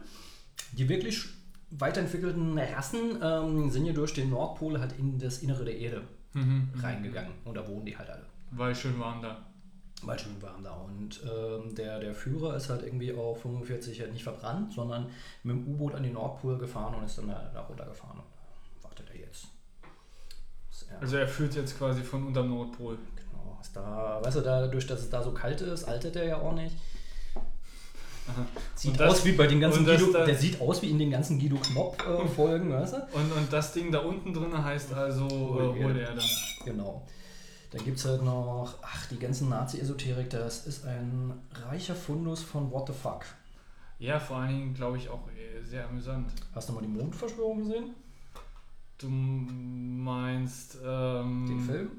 Die wirklich weiterentwickelten Rassen ähm, sind ja durch den Nordpol halt in das Innere der Erde Mhm. reingegangen. Und da wohnen die halt alle. Weil schön warm da. Weil schön warm da. Und ähm, der, der Führer ist halt irgendwie auf 45 halt nicht verbrannt, sondern mit dem U-Boot an den Nordpol gefahren und ist dann da, da runtergefahren. Und da wartet er jetzt. Er, Also er führt jetzt quasi von unterm Nordpol. genau, ist da, weißt du, dadurch, dass es da so kalt ist, altert er ja auch nicht. Aha. Sieht das- aus wie bei den ganzen Guido, der sieht aus wie in den ganzen Guido Knopp-Folgen, weißt du? Und, und das Ding da unten drin heißt also äh, Hohlerde. Genau. Dann gibt es halt noch, ach, die ganzen Nazi-Esoterik, das ist ein reicher Fundus von What the fuck. Ja, vor allen Dingen glaube ich auch äh, sehr amüsant. Hast du mal die Mondverschwörung gesehen? Du meinst ähm, Den Film?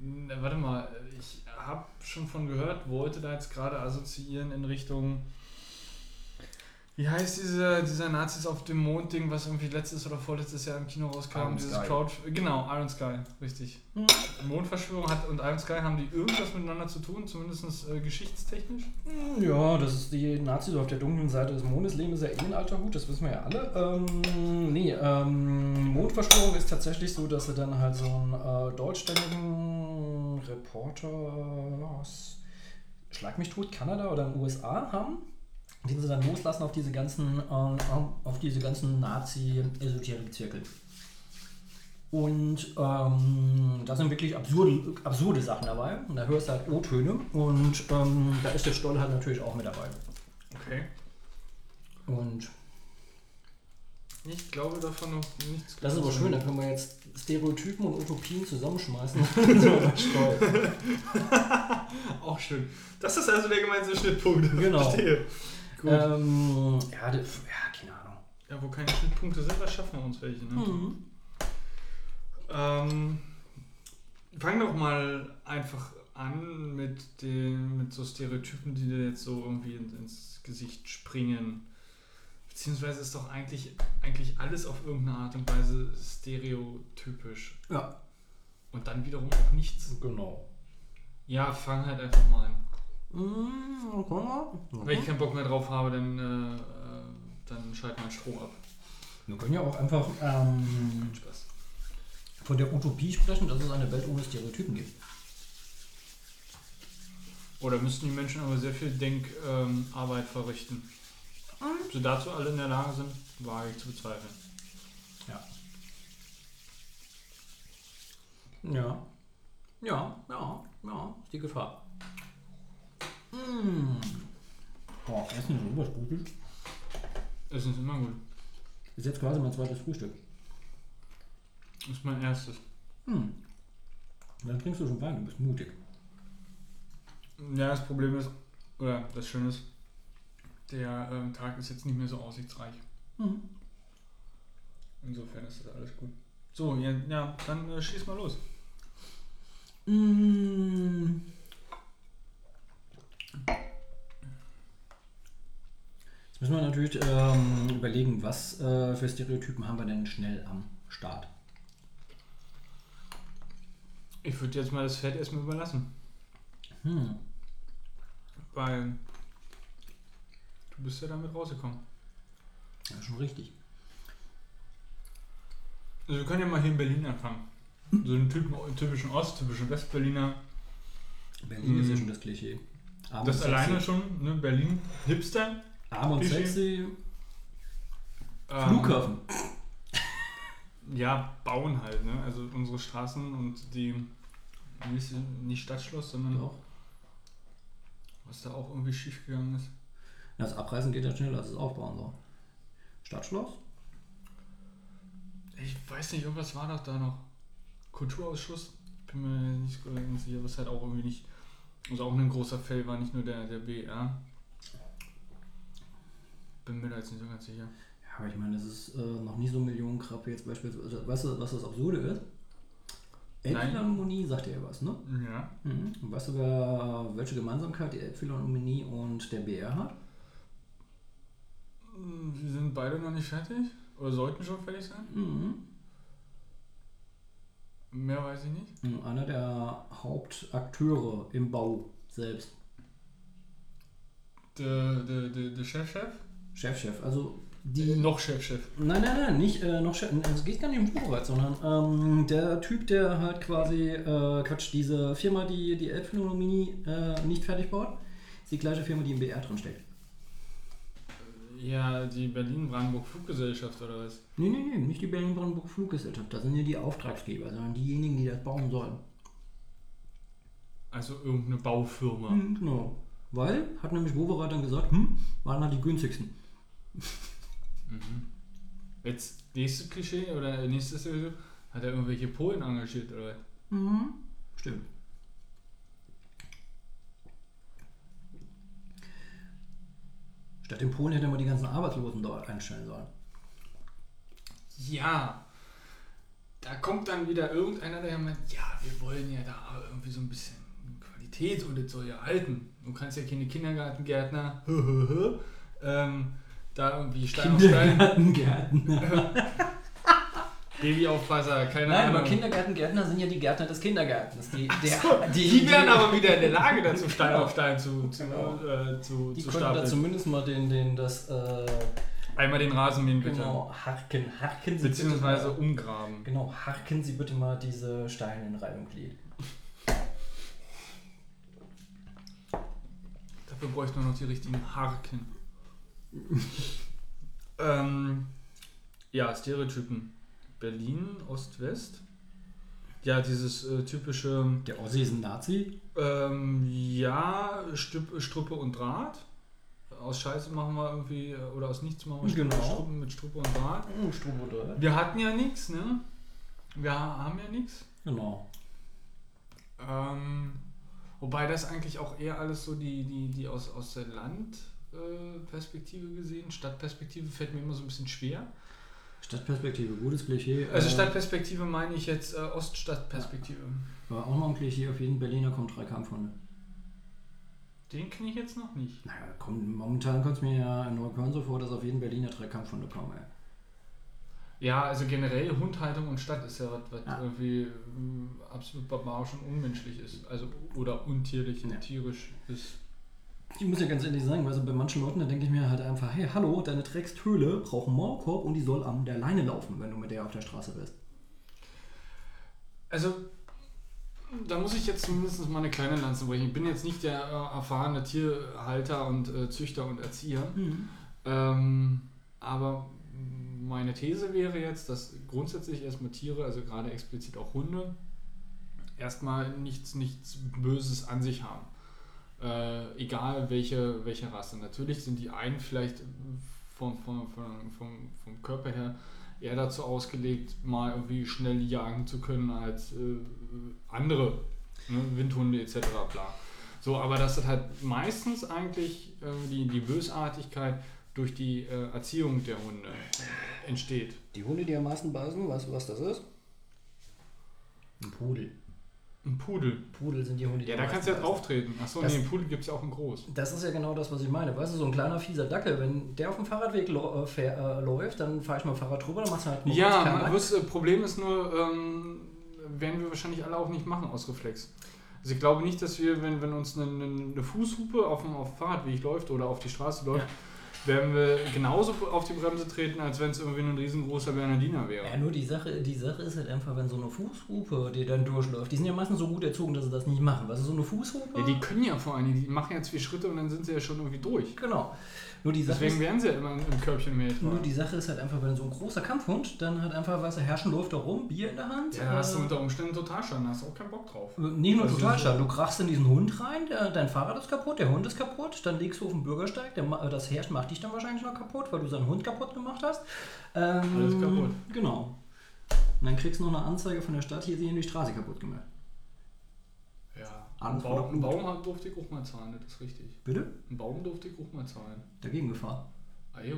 Na, warte mal, ich habe schon von gehört, wollte da jetzt gerade assoziieren in Richtung. Wie heißt diese, dieser Nazis auf dem Mond-Ding, was irgendwie letztes oder vorletztes Jahr im Kino rauskam? Iron dieses Sky. Crowd. Genau, Iron Sky, richtig. Hm. Mondverschwörung hat und Iron Sky haben die irgendwas miteinander zu tun, zumindest äh, geschichtstechnisch? Ja, das ist die Nazis auf der dunklen Seite des Mondes leben, ist ja eh ein alter Hut, das wissen wir ja alle. Ähm, nee, ähm, Mondverschwörung ist tatsächlich so, dass sie dann halt so einen äh, deutschstämmigen Reporter aus Schlag mich tot, Kanada oder in den USA haben, den sie dann loslassen auf diese ganzen, ähm, auf diese ganzen Nazi-Esoterik-Zirkel. Und ähm, da sind wirklich absurde, absurde Sachen dabei. Und da hörst du halt O-Töne. Und ähm, da ist der Stoll halt natürlich auch mit dabei. Okay. Und Ich glaube davon noch nichts. das ist aber schön, da können wir jetzt Stereotypen und Utopien zusammenschmeißen. Auch schön. Das ist also der gemeinsame Schnittpunkt. Genau. Verstehe. Gut. Ähm, ja, das, ja, keine Ahnung. Ja, wo keine Schnittpunkte sind, da schaffen wir uns welche. Ne? Mhm. Ähm, fang doch mal einfach an mit den mit so Stereotypen, die dir jetzt so irgendwie in, ins Gesicht springen. Beziehungsweise ist doch eigentlich, eigentlich alles auf irgendeine Art und Weise stereotypisch. Ja, Und dann wiederum auch nichts. genau. Ja, fang halt einfach mal an. Mhm, mal. Wenn ich keinen Bock mehr drauf habe, dann, äh, äh, dann schalt mein Strom ab. Wir können ja auch einfach ähm, Spaß. von der Utopie sprechen, dass es eine Welt ohne Stereotypen gibt. Oder müssten die Menschen aber sehr viel Denkarbeit ähm, verrichten. Ob sie dazu alle in der Lage sind, wage ich zu bezweifeln. Ja. Ja. Ja, ja, ja, ist die Gefahr. Mmh. Boah, Essen ist übersprudelt. Essen ist immer gut. Ist jetzt quasi mein zweites Frühstück. Das ist mein erstes. Hm. Dann trinkst du schon Wein, du bist mutig. Ja, das Problem ist, oder das Schöne ist, der ähm, Tag ist jetzt nicht mehr so aussichtsreich. Mhm. Insofern ist das alles gut. So, ja, ja dann äh, schieß mal los. Mmh. Müssen wir natürlich ähm, überlegen, was äh, für Stereotypen haben wir denn schnell am Start. Ich würde jetzt mal das Feld erstmal überlassen. Hm. Weil du bist ja damit rausgekommen. Ja, schon richtig. Also wir können ja mal hier in Berlin anfangen. So einen typen, typischen Ost, typischen Westberliner. Berlin ist ja Hm. schon das Klischee. Arm Das alleine schon, ne? Berlin, Hipster. Arm und sexy. ähm, Flughafen. Ja, bauen halt, ne? Also unsere Straßen und die nicht, nicht Stadtschloss, sondern Doch. was da auch irgendwie schief gegangen ist. Das Abreißen geht ja schneller als das Aufbauen. So. Stadtschloss? Ich weiß nicht, irgendwas war doch da noch. Kulturausschuss? Bin mir nicht so ganz sicher, was halt auch irgendwie nicht. Also auch ein großer Fell war nicht nur der, der BR. Bin mir da jetzt nicht so ganz sicher. Ja, aber ich meine, das ist äh, noch nie so ein Millionenkrab jetzt beispielsweise. Weißt du, was das Absurde ist? Elbphilharmonie sagt dir ja was, ne? Ja. Mhm. Und weißt du, wer, welche Gemeinsamkeit die Elbphilharmonie und der BR hat? Hm, Sie sind beide noch nicht fertig? Oder sollten schon fertig sein? Mhm. Mehr weiß ich nicht. Und Einer der Hauptakteure im Bau selbst. Der, der, der, der Chefchef? Chefchef, also Die die. noch Chefchef. Nein, nein, nein, nicht äh, noch Chef. Also es geht gar nicht um Spruchweit, sondern ähm, der Typ, der halt quasi, äh, Quatsch, diese Firma, die die Elbphilharmonie äh, nicht fertig baut, ist die gleiche Firma, die im BR drin steckt. Ja, die Berlin-Brandenburg Fluggesellschaft oder was? Nee, nee, nee, nicht die Berlin-Brandenburg Fluggesellschaft. Das sind ja die Auftragsgeber, sondern diejenigen, die das bauen sollen. Also irgendeine Baufirma. Mhm, genau. Weil, hat nämlich Wowereit dann gesagt, hm, waren halt die günstigsten. Mhm. Jetzt nächstes Klischee oder nächstes Szenario, hat er irgendwelche Polen engagiert oder was? Mhm. Stimmt. Statt in Polen hätte man die ganzen Arbeitslosen dort einstellen sollen. Ja, da kommt dann wieder irgendeiner, der meint, ja, wir wollen ja da irgendwie so ein bisschen Qualität und das soll ja halten. Du kannst ja keine Kindergartengärtner ähm, da irgendwie Stein auf Stein, Kindergartengärtner. Babyaufpasser, keine Nein, Ahnung. aber Kindergartengärtner sind ja die Gärtner des Kindergartens. Die, der, die wären aber wieder in der Lage dazu, Stein auf Stein zu, zu, Genau. äh, zu, Die zu konnten da stapeln. zumindest mal den, den, das, äh, Einmal den Rasenmähen bitte. genau, harken, harken Sie Beziehungsweise bitte mal, umgraben. Genau, harken Sie bitte mal diese Steine in Reihe und Glied. Dafür bräuchte man noch die richtigen Harken. ähm, ja, Stereotypen. Berlin, Ost-West. Ja, dieses äh, typische, Der Ossi ist ein Nazi. ähm, ja, Stüpp, Struppe und Draht. Aus Scheiße machen wir irgendwie, äh, oder aus nichts machen wir Genau. Struppe mit Struppe und Draht. Oh, Strobo Wir hatten ja nichts, ne? Wir haben ja nichts. Genau. Ähm, wobei das eigentlich auch eher alles so die, die, die aus, aus der äh, Perspektive gesehen. Stadtperspektive fällt mir immer so ein bisschen schwer. Stadtperspektive, gutes Klischee. Also Äh, Stadtperspektive meine ich jetzt äh, Oststadtperspektive. War auch noch ein Klischee, auf jeden Berliner kommt drei Kampfhunde. Den kenne ich jetzt noch nicht. Naja, komm, momentan kommt es mir ja in Neukölln so vor, dass auf jeden Berliner drei Kampfhunde kommen. Ey. Ja, also generell Hundhaltung und Stadt ist ja was, was Ja. irgendwie ähm, absolut barbarisch und unmenschlich ist. Also oder untierlich und Ja. tierisch ist. Ich muss ja ganz ehrlich sagen, also bei manchen Leuten, da denke ich mir halt einfach, hey, hallo, deine Dreckshöhle braucht einen Maulkorb und die soll an der Leine laufen, wenn du mit der auf der Straße bist. Also, da muss ich jetzt zumindest mal eine kleine Lanze brechen. Ich bin jetzt nicht der äh, erfahrene Tierhalter und äh, Züchter und Erzieher. Ähm, aber meine These wäre jetzt, dass grundsätzlich erstmal Tiere, also gerade explizit auch Hunde, erstmal nichts, nichts Böses an sich haben. Äh, egal welche, welche Rasse. Natürlich sind die einen vielleicht vom, vom, vom, vom, Körper her eher dazu ausgelegt, mal irgendwie schnell jagen zu können als äh, andere, ne? Windhunde etc. Bla. So, aber das halt meistens eigentlich äh, die, die Bösartigkeit durch die äh, Erziehung der Hunde entsteht. Die Hunde, die am meisten beißen, weißt du, was das ist? Ein Pudel. Ein Pudel. Pudel sind die Hunde, die Ja, da kannst du ja drauf treten. Achso, Das- nee, einen Pudel gibt es ja auch in groß. Das ist ja genau das, was ich meine. Weißt du, so ein kleiner fieser Dackel, wenn der auf dem Fahrradweg äh, fähr, äh, läuft, dann fahre ich mal Fahrrad drüber, dann machst du halt nur Ja, das Problem ist nur, ähm, werden wir wahrscheinlich alle auch nicht machen aus Reflex. Also ich glaube nicht, dass wir, wenn, wenn uns eine, eine Fußhupe auf dem, auf dem Fahrradweg läuft oder auf die Straße läuft, werden wir genauso auf die Bremse treten, als wenn es irgendwie ein riesengroßer Bernardiner wäre. Ja, nur die Sache, die Sache ist halt einfach, wenn so eine Fußhupe, die dann durchläuft, die sind ja meistens so gut erzogen, dass sie das nicht machen. Weißt du, so eine Fußhupe. Ja, die können ja vor Dingen, die machen ja zwei Schritte und dann sind sie ja schon irgendwie durch. genau. Nur die Sache Deswegen ist, werden sie ja immer im Körbchen mehr nur die Sache ist halt einfach, wenn so ein großer Kampfhund, dann halt einfach, weißt du, herrschen läuft da rum, Bier in der Hand. Ja, da hast du äh, unter Umständen Totalschaden, hast du auch keinen Bock drauf. Nicht nur Also Totalschaden, du krachst in diesen Hund rein, der, dein Fahrrad ist kaputt, der Hund ist kaputt, dann legst du auf den Bürgersteig, der, ma- das Herrsch macht dich dann wahrscheinlich noch kaputt, weil du seinen Hund kaputt gemacht hast. Ähm, Alles kaputt. Genau. Und dann kriegst du noch eine Anzeige von der Stadt, hier sie die Straße kaputt gemacht. Alles ein Baum. Baum durfte ich auch mal zahlen, das ist richtig. Bitte? Ein Baum durfte ich auch mal zahlen. Dagegen gefahren. Ah, jo.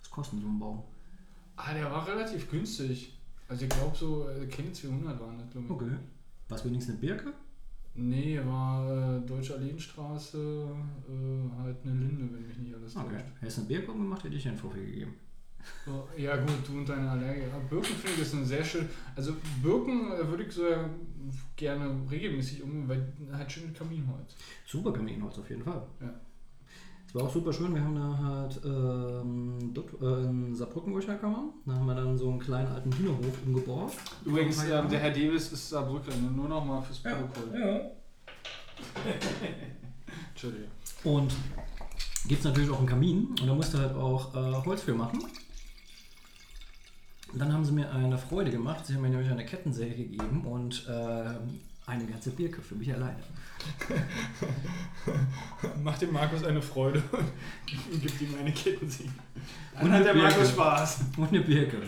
Was kostet so ein Baum? Ah, der war relativ günstig. Also ich glaube so, äh, keine 200 waren das, glaube ich. Okay. Was wenigstens eine Birke? Nee, war äh, Deutsche Alleenstraße, äh, halt eine Linde, wenn mich nicht alles Okay. täuscht. Hättest du eine Birke gemacht, hätte ich einen Fuffi gegeben. So, ja gut, du und deine Allergie. Ja, Birken finde ich ist eine sehr schön. Also Birken äh, würde ich so ja gerne regelmäßig um, weil halt schön Kaminholz. Super Kaminholz auf jeden Fall. Ja. Es war auch super schön, wir haben da halt ähm, dort, äh, in Saarbrücken, wo ich herkomme, da haben wir dann so einen kleinen alten Hühnerhof umgebaut. Übrigens, ähm, der. Herr Davis ist Saarbrücker, ne? nur noch mal fürs Protokoll. Ja. Entschuldigung. Und gibt es natürlich auch einen Kamin und da musst du halt auch äh, Holz für machen. Und dann haben sie mir eine Freude gemacht. Sie haben mir nämlich eine Kettensäge gegeben und äh, eine ganze Birke für mich alleine. Macht dem Markus eine Freude und gibt ihm eine Kettensäge. Und Dann hat eine der Markus Birke. Spaß. Und eine Birke.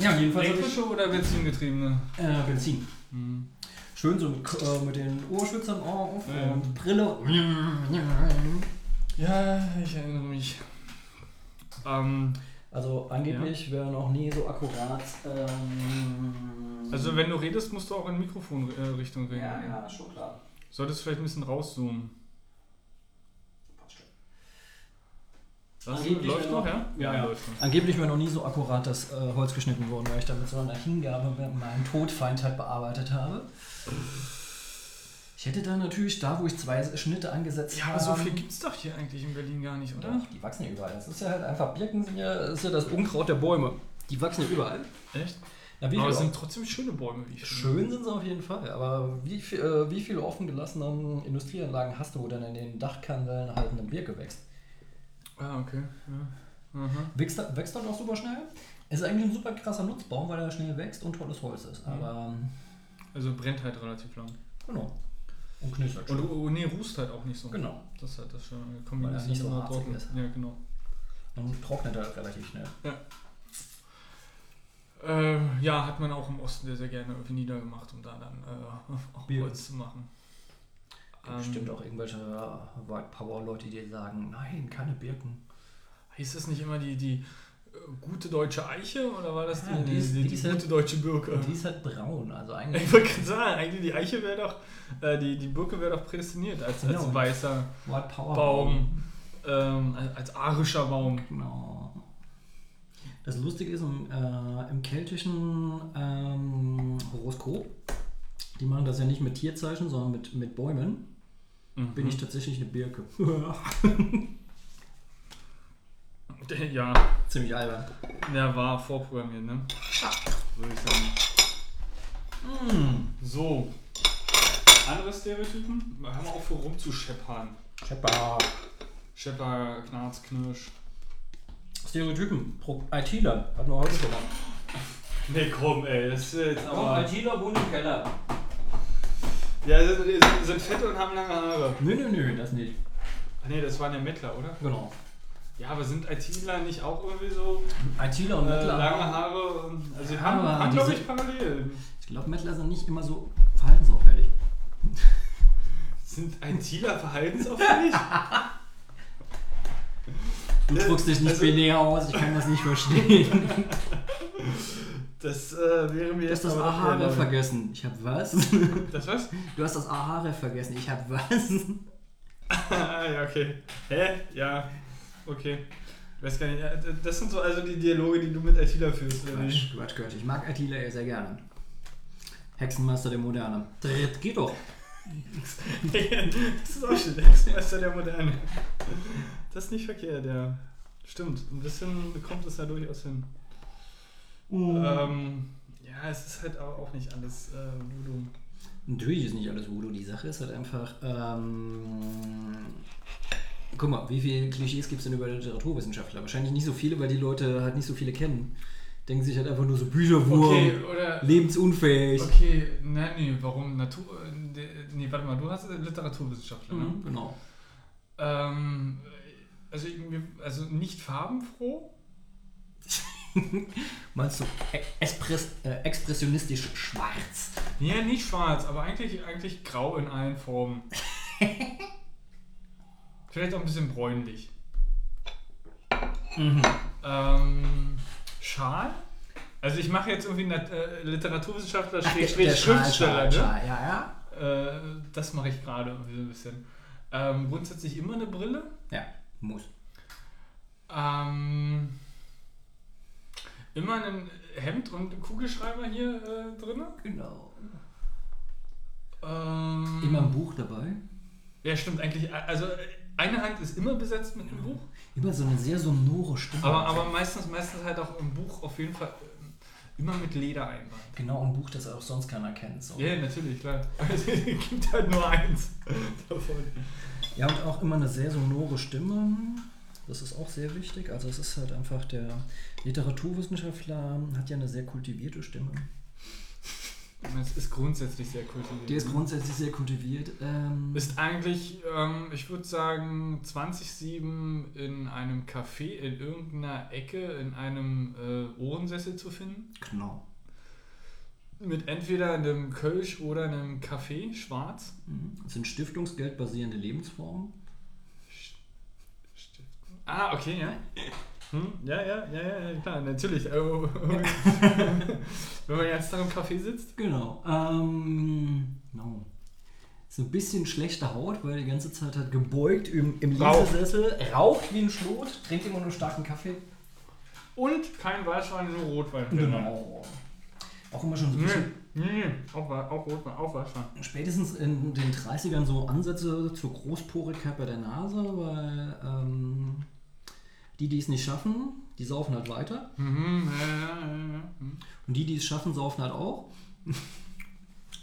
ja, jedenfalls Elektrische oder benzingetriebene? äh, Benzin. Hm. Schön so mit, äh, mit den Ohrschützern auf Ja, ja. und Brille. Ja, ich erinnere mich. Ähm, Also angeblich wäre noch nie so akkurat. Ähm, also wenn du redest, musst du auch in Mikrofonrichtung reden. ja, ja, schon klar. Solltest du vielleicht ein bisschen rauszoomen. Das Angeblich läuft noch, noch- ja? Ja, ja. läuft noch. Angeblich wäre noch nie so akkurat das äh, Holz geschnitten worden, weil ich da mit so einer Hingabe meinen Todfeind halt bearbeitet habe. Ich hätte da natürlich, da wo ich zwei Schnitte angesetzt Ja, habe. aber so viel gibt's doch hier eigentlich in Berlin gar nicht, oder? Doch, die wachsen ja überall. Das ist ja halt einfach, Birken sind ja, das ist ja das Unkraut der Bäume. Die wachsen ja überall. Echt? Wie Aber es sind trotzdem schöne Bäume, wie ich finde. Schön sind sie auf jeden Fall, aber wie, viel, äh, wie viele offen gelassenen Industrieanlagen hast du, wo dann in den Dachkandeln halt eine Birke wächst? Ah, okay. Ja. Wächst, wächst dann auch super schnell? Es ist eigentlich ein super krasser Nutzbaum, weil er schnell wächst und tolles Holz ist. Aber ähm, Also brennt halt relativ lang. genau. Und knistert Und schön. oh, nee, rußt halt auch nicht so. Genau. Das ist halt das schon. Weil er nicht so trocken. ist. Ja, genau. Und trocknet halt relativ schnell. Äh, ja, hat man auch im Osten sehr, sehr gerne irgendwie niedergemacht, um da dann äh, auch Bier. Holz zu machen. Gibt bestimmt auch irgendwelche äh, White Power Leute, die sagen, nein, keine Birken. Hieß das nicht immer die, die äh, gute deutsche Eiche oder war das die, die die, die, die halt- gute deutsche Birke? Die ist halt braun, also eigentlich. Ich wollte gerade sagen, eigentlich die Eiche wäre doch, äh, die, die Birke wäre doch prädestiniert als, als Genau. weißer Baum, ähm, als- als arischer Baum. Genau. Das Lustige ist, im, äh, im keltischen ähm, Horoskop, die machen das ja nicht mit Tierzeichen, sondern mit, mit Bäumen, Mhm. bin ich tatsächlich eine Birke. Ja, Ziemlich albern. der war vorprogrammiert, ne? Würde ich sagen. Mm. So. Andere Stereotypen? Hör mal auf, vor rumzuscheppern. Schepper. Schepper, Knarz, Knirsch. Stereotypen. Pro ITler. Hatten wir heute schon mal. Nee, komm, ey, das ist jetzt aber. ITler wohnen im Keller. Ja, sind, sind, sind fett und haben lange Haare. Nö, nö, nö, das nicht. Ach nee, das waren ja Mettler, oder? Genau. Ja, aber sind ITler nicht auch irgendwie so ITler und äh, Mettler. lange Haare? Und, also, sie haben, haben die glaube ich, parallel. Ich glaube, Mettler sind nicht immer so verhaltensauffällig. Sind ITler verhaltensauffällig? Du drückst dich nicht also- binär aus, ich kann das nicht verstehen. Das äh, wäre mir Du hast jetzt das aber doch Aha eher neu. vergessen. Ich hab was? Das was? Du hast das Aha vergessen. Ich hab was? ah, ja, okay. Hä? Ja. Okay. Ich weiß gar nicht. ja, Das sind so also die Dialoge, die du mit Attila führst. oder wie? Quatsch, Quatsch, Quatsch. Ich mag Attila ja sehr gerne. Hexenmeister der Moderne. Dritt geht doch. das ist auch schön. Hexenmeister der Moderne. Das ist nicht verkehrt, ja. Stimmt. Ein bisschen kommt es da durchaus hin. Ähm, ja, es ist halt auch auch nicht alles äh, Voodoo. Natürlich ist nicht alles Voodoo. Die Sache ist halt einfach. Ähm, guck mal, wie viele Klischees gibt es denn über Literaturwissenschaftler? Wahrscheinlich nicht so viele, weil die Leute halt nicht so viele kennen. Denken sich halt einfach nur so Bücherwurm, Okay, oder. lebensunfähig. Okay, nein, nee, warum? Natur. äh, Nee, warte mal, du hast Literaturwissenschaftler, ne? Mhm, genau. Ähm, also, also nicht farbenfroh? Meinst du Espress äh, expressionistisch schwarz? Ja, nicht schwarz, aber eigentlich, eigentlich grau in allen Formen. Vielleicht auch ein bisschen bräunlich. Mhm. Ähm, Schal? Also ich mache jetzt irgendwie äh, Literaturwissenschaftler Ach, Schal, Schriftsteller, Schal, ne? Schal, ja, ja. Äh, das mache ich gerade irgendwie so ein bisschen. Ähm, grundsätzlich immer eine Brille. Ja, muss. Ähm, immer ein Hemd und Kugelschreiber hier äh, drin. Genau. Ähm, Immer ein Buch dabei. Ja, stimmt eigentlich. Also eine Hand ist immer besetzt mit einem Buch, Immer so eine sehr sonore Stimme. aber, aber meistens, meistens halt auch im Buch auf jeden Fall ähm, immer mit Leder einband. Genau, ein Buch, das auch sonst keiner kennt. So. Ja, natürlich, klar. Es gibt halt nur eins davon. Ja, und auch immer eine sehr sonore Stimme. Das ist auch sehr wichtig. Also es ist halt einfach der Literaturwissenschaftler hat ja eine sehr kultivierte Stimme. Es ist grundsätzlich sehr kultiviert. Der ist grundsätzlich sehr kultiviert. Ähm, Ist eigentlich, ähm, ich würde sagen, 20-7 in einem Café in irgendeiner Ecke in einem äh, Ohrensessel zu finden. genau. Mit entweder einem Kölsch oder einem Kaffee, schwarz. Mhm. Das sind stiftungsgeldbasierende Lebensformen. Stiften. Ah, okay, ja. Hm, ja, ja, ja, ja, klar, natürlich. Oh, Wenn man jetzt da im Café sitzt. Genau. Ähm, no. So ein bisschen schlechte Haut, weil die ganze Zeit halt gebeugt im, im Raucht. Lesesessel, raucht wie ein Schlot, trinkt immer nur starken Kaffee. Und kein Weißwein, nur Rotwein. Genau. Auch immer schon so ein bisschen, nee, nee, auch, auch Rotwein, auch Weißwein. spätestens in den 30ern so Ansätze zur Großporigkeit bei der Nase, weil ähm, die, die es nicht schaffen, die saufen halt weiter. Mhm, ja, ja, ja, ja. Mhm. Und die, die es schaffen, saufen halt auch.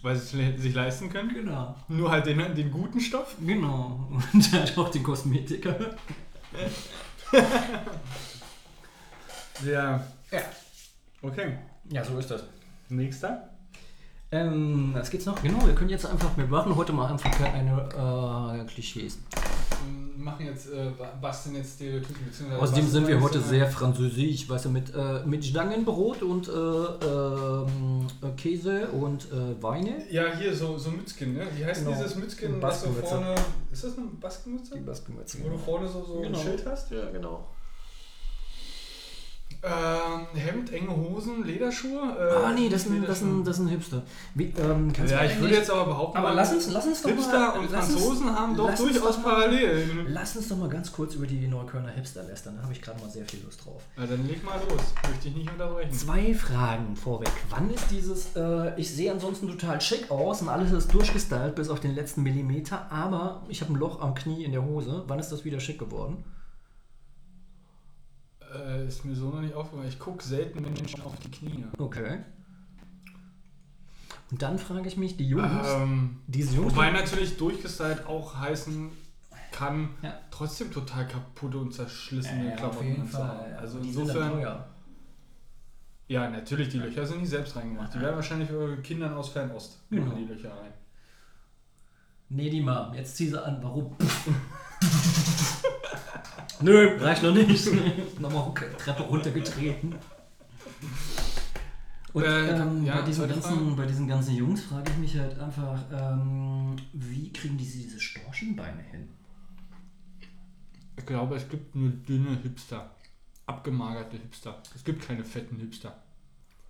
Weil sie es sich leisten können. Genau. Nur halt den, den guten Stoff. Genau. Und halt auch den Kosmetiker. Ja. Ja. Okay. Ja, so ist das. Nächster. Ähm, was geht's noch? Genau, wir können jetzt einfach, wir machen heute mal einfach keine äh, Klischees. Wir machen jetzt, äh, ba- basteln jetzt Stereotypen. beziehungsweise Außerdem sind wir heute äh, sehr französisch, weißt du, mit, äh, mit Stangenbrot und äh, ähm, äh, Käse und äh, Weine. Ja, hier so, so Mützkin, ne? Wie heißt Genau. dieses Mützkin, Ein was so Baskenmütze. vorne. Ist das eine Baskenmütze? Baskenmütze. Wo du vorne so, so Genau. ein Schild hast? Ja, genau. Ähm, Hemd, enge Hosen, Lederschuhe. Äh, ah, nee, das sind, das Lederschuhe. sind, das sind Hipster. Wie, ähm, Ja, ich würde jetzt aber behaupten, Aber lass uns, lass uns doch Hipster mal, und lass uns- Franzosen haben doch durchaus mal- Parallelen. Lass uns doch mal ganz kurz über die Neuköllner Hipster lästern. Da habe ich gerade mal sehr viel Lust drauf. Na, dann leg mal los. Möchte ich nicht unterbrechen. Zwei Fragen vorweg. Wann ist dieses, äh, ich sehe ansonsten total schick aus und alles ist durchgestylt bis auf den letzten Millimeter, aber ich habe ein Loch am Knie in der Hose. Wann ist das wieder schick geworden? Äh, ist mir so noch nicht aufgefallen. Ich gucke selten Menschen auf die Knie. Okay. Und dann frage ich mich, die Jungs, Ähm, diese Jungs, wobei natürlich durchgestylt auch heißen kann, Ja. trotzdem total kaputte und zerschlissene äh, Klamotten jeden und so haben. Fall. Also die insofern, ja, natürlich, die Löcher sind nicht selbst reingemacht. Die werden wahrscheinlich für Kindern aus Fernost Genau. machen die Löcher rein. Nee, die Mom, jetzt zieh sie an. Warum? Nö, reicht noch nicht. Nochmal Treppe runtergetreten. Und Äh, ähm, ja, bei, diesen ganzen, bei diesen ganzen Jungs frage ich mich halt einfach, ähm, wie kriegen die diese Storchenbeine hin? Ich glaube, es gibt nur dünne Hipster. Abgemagerte Hipster. Es gibt keine fetten Hipster.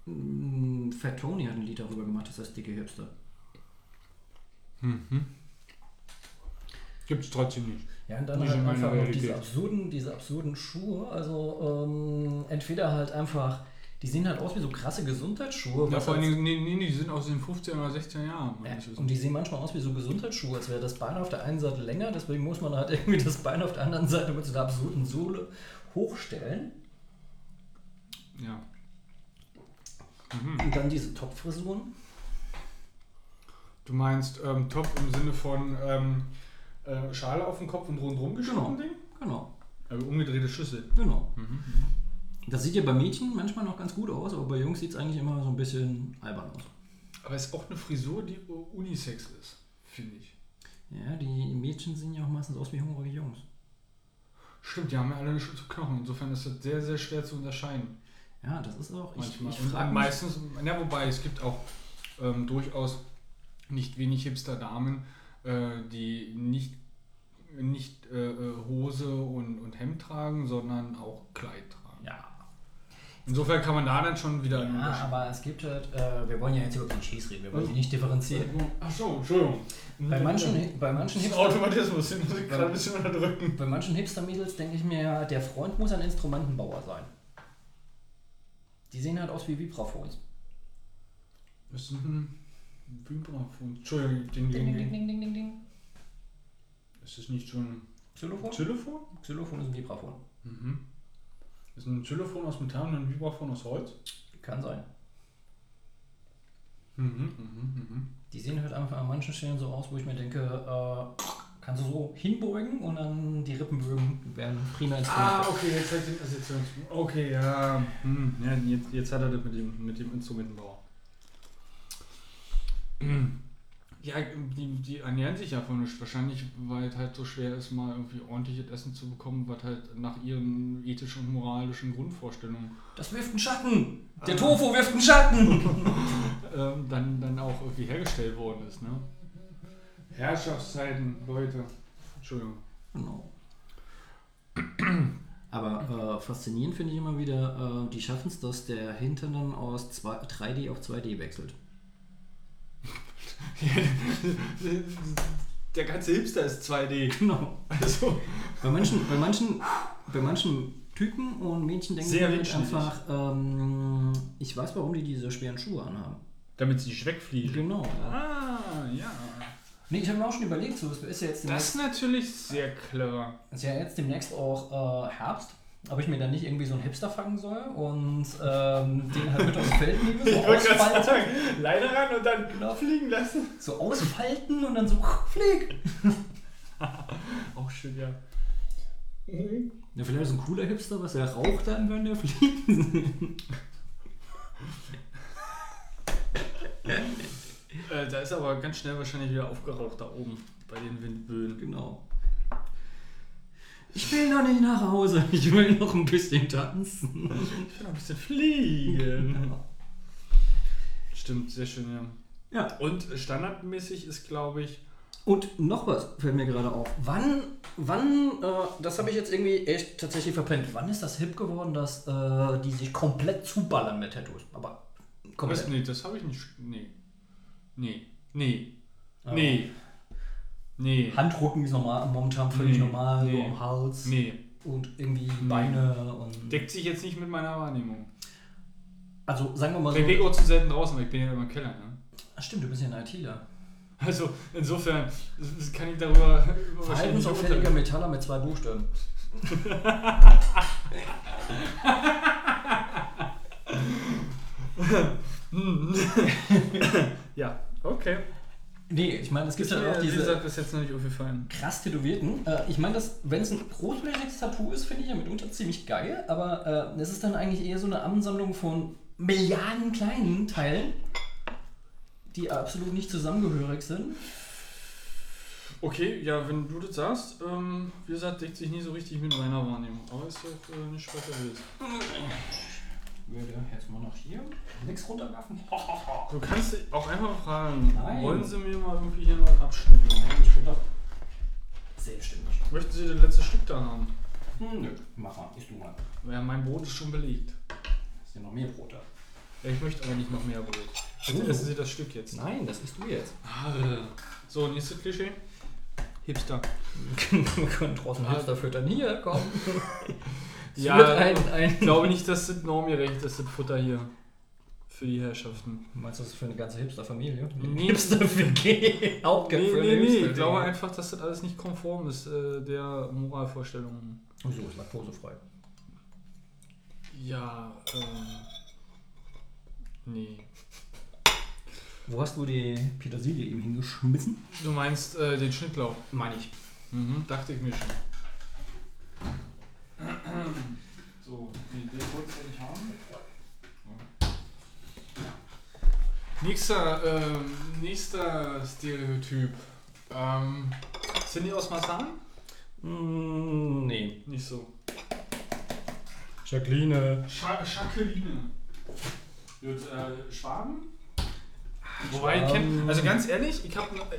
Mm, Fat Tony hat ein Lied darüber gemacht, das heißt dicke Hipster. Mhm. Gibt es trotzdem nicht. Ja, und dann halt einfach noch diese absurden, diese absurden Schuhe. Also ähm, entweder halt einfach, die sehen halt aus wie so krasse Gesundheitsschuhe. Ja, vor allen halt- Dingen, nee, nee, die sind aus den 15 oder 16 Jahren. Ja, und die sehen manchmal aus wie so Gesundheitsschuhe, als wäre das Bein auf der einen Seite länger, deswegen muss man halt irgendwie das Bein auf der anderen Seite mit so einer absurden Sohle hochstellen. ja. Mhm. Und dann diese Topfrisuren. Du meinst ähm, Top im Sinne von ähm, äh, Schale auf dem Kopf und rundherum geschnitten Genau. Ding? Genau, Also umgedrehte Schüssel. genau. Mhm. Das sieht ja bei Mädchen manchmal noch ganz gut aus, aber bei Jungs sieht es eigentlich immer so ein bisschen albern aus. Aber es ist auch eine Frisur, die unisex ist, finde ich. Ja, die Mädchen sehen ja auch meistens aus wie hungrige Jungs. Stimmt, die haben ja alle so Knochen. Insofern ist das sehr, sehr schwer zu unterscheiden. Ja, das ist auch. Ich, Manchmal. ich und frage meistens, ja, wobei es gibt auch ähm, durchaus nicht wenig Hipster-Damen, äh, die nicht, nicht äh, äh, Hose und, und Hemd tragen, sondern auch Kleid tragen. Ja, Insofern kann man da dann schon wieder ja aber es gibt halt. Äh, wir wollen ja jetzt über Klischees reden, wir wollen sie nicht differenzieren. Ach so, Entschuldigung. Bei manchen, bei manchen Das ist Hipster. Automatismus, den muss ich gerade ein bisschen unterdrücken. Bei manchen Hipster-Mädels denke ich mir, der Freund muss ein Instrumentenbauer sein. Die sehen halt aus wie Vibraphones. Das ist ein Vibrafon. Entschuldigung, Ding, ding, ding, ding, ding. ding, ding, ding, ding. Ist das nicht schon ein Xylophon? Xylophon? Xylophon ist ein Vibraphon. Mhm. Ist ein Xylophon aus Metall und ein Vibraphon aus Holz? Kann sein. Mhm, mhm, mhm. Die sehen halt einfach an manchen Stellen so aus, wo ich mir denke, äh, kannst du so hinbeugen und dann die Rippenbögen werden prima Instrumente. Ah, okay, jetzt hat den Assoziations. Okay, ja. Hm, ja jetzt, jetzt hat er das mit dem, mit dem Instrumentenbauer. Ja, die, die ernähren sich ja von nichts. Wahrscheinlich, weil es halt so schwer ist, mal irgendwie ordentliches Essen zu bekommen, was halt nach ihren ethischen und moralischen Grundvorstellungen Das wirft einen Schatten! Der Tofu wirft einen Schatten! ähm, dann, dann auch irgendwie hergestellt worden ist. Ne? Herrschaftszeiten, Leute. Entschuldigung. Genau. Aber äh, faszinierend finde ich immer wieder, äh, die schaffen es, dass der Hintern dann aus zwei, 3D auf 2D wechselt. Der ganze Hipster ist 2D. Genau. Also, Bei manchen, bei manchen, bei manchen Typen und Mädchen denken Sehr mir windschnittig. einfach, ähm, ich weiß, warum die diese schweren Schuhe anhaben. damit sie nicht wegfliegen. Genau. Ah, ja. Nee, ich habe mir auch schon überlegt, so, ist ja jetzt Das demnächst, ist natürlich sehr clever. ist ja jetzt demnächst auch äh, Herbst. Ob ich mir dann nicht irgendwie so einen Hipster fangen soll und ähm, den halt mit aufs Feld nehme, so ausfalten, Leine ran und dann Genau. fliegen lassen. so ausfalten und dann so flieg. Auch schön, ja. Ja, vielleicht ist ein cooler Hipster, was er raucht dann, wenn der fliegt. Äh, da ist aber ganz schnell wahrscheinlich wieder aufgeraucht da oben bei den Windböen. Genau. Ich will noch nicht nach Hause, ich will noch ein bisschen tanzen. Ich will noch ein bisschen fliegen. Stimmt, sehr schön, ja. Ja, Und standardmäßig ist, glaube ich, und noch was fällt mir gerade auf. Wann, wann, äh, das habe ich jetzt irgendwie echt tatsächlich verpennt. Wann ist das hip geworden, dass äh, die sich komplett zuballern mit Tattoos? Aber komplett. nee, das habe ich nicht. Nee. Nee. Nee. Ja. Nee. Nee. Handrücken ist normal, momentan völlig Nee, normal, so nee. am Hals. Nee. Und irgendwie Beine und. Deckt sich jetzt nicht mit meiner Wahrnehmung. Also sagen wir mal so. Ich lege auch zu selten draußen, weil ich bin ja immer im Keller. Ne? Ach, stimmt, du bist ja ein ITler. Also insofern kann ich darüber Verhaltensauffälliger. Metaller mit zwei Buchstaben. Ja, okay. Nee, ich meine, es gibt ja auch wie diese gesagt, bis jetzt noch nicht aufgefallen. krass tätowierten. Äh, ich meine, wenn es ein großflächiges Tattoo ist, finde ich ja mitunter ziemlich geil, aber äh, es ist dann eigentlich eher so eine Ansammlung von Milliarden kleinen Teilen, die absolut nicht zusammengehörig sind. Okay, ja, wenn du das sagst, ähm, wie gesagt, deckt sich nie so richtig mit meiner Wahrnehmung. Aber ist halt äh, nicht wild. Ich würde jetzt mal noch hier nichts runterwerfen. Du kannst auch einfach fragen, Nein. wollen Sie mir mal irgendwie hier noch abschneiden? Selbstständig. Möchten Sie das letzte Stück da haben? Hm, nö, mach mal, isst du mal. Ja, mein Brot ist schon belegt. Ist ja noch mehr Brot da. Ja, ich möchte aber nicht noch mehr Brot. Bitte essen Sie das Stück jetzt. Nein, das isst du jetzt. Ah, So, nächstes Klischee. Hipster. Wir können draußen. Hipster füttern. Hier, komm. Es Ja, ein, ein Ich glaube nicht, dass das normgerecht ist, das Futter hier. Für die Herrschaften. Meinst du, das ist für eine ganze Hipster-Familie? Nee. Hipster-WG. Auch Nee, nee, nee. Ich glaube einfach, dass das alles nicht konform ist äh, der Moralvorstellungen. So, ist laktosefrei. Ja, ähm. Nee. Wo hast du die Petersilie eben hingeschmissen? Du meinst äh, den Schnittlauch? Meine ich. Mhm, dachte ich mir schon. So, nee, den wolltest du nicht haben. Nächster, ähm, nächster Stereotyp. Ähm, sind die aus Masan? Mm, nee. Nicht so. Jacqueline. Scha Jacqueline. Gut, äh, Schwaben? Wobei ich kenne, also ganz ehrlich, ich habe äh,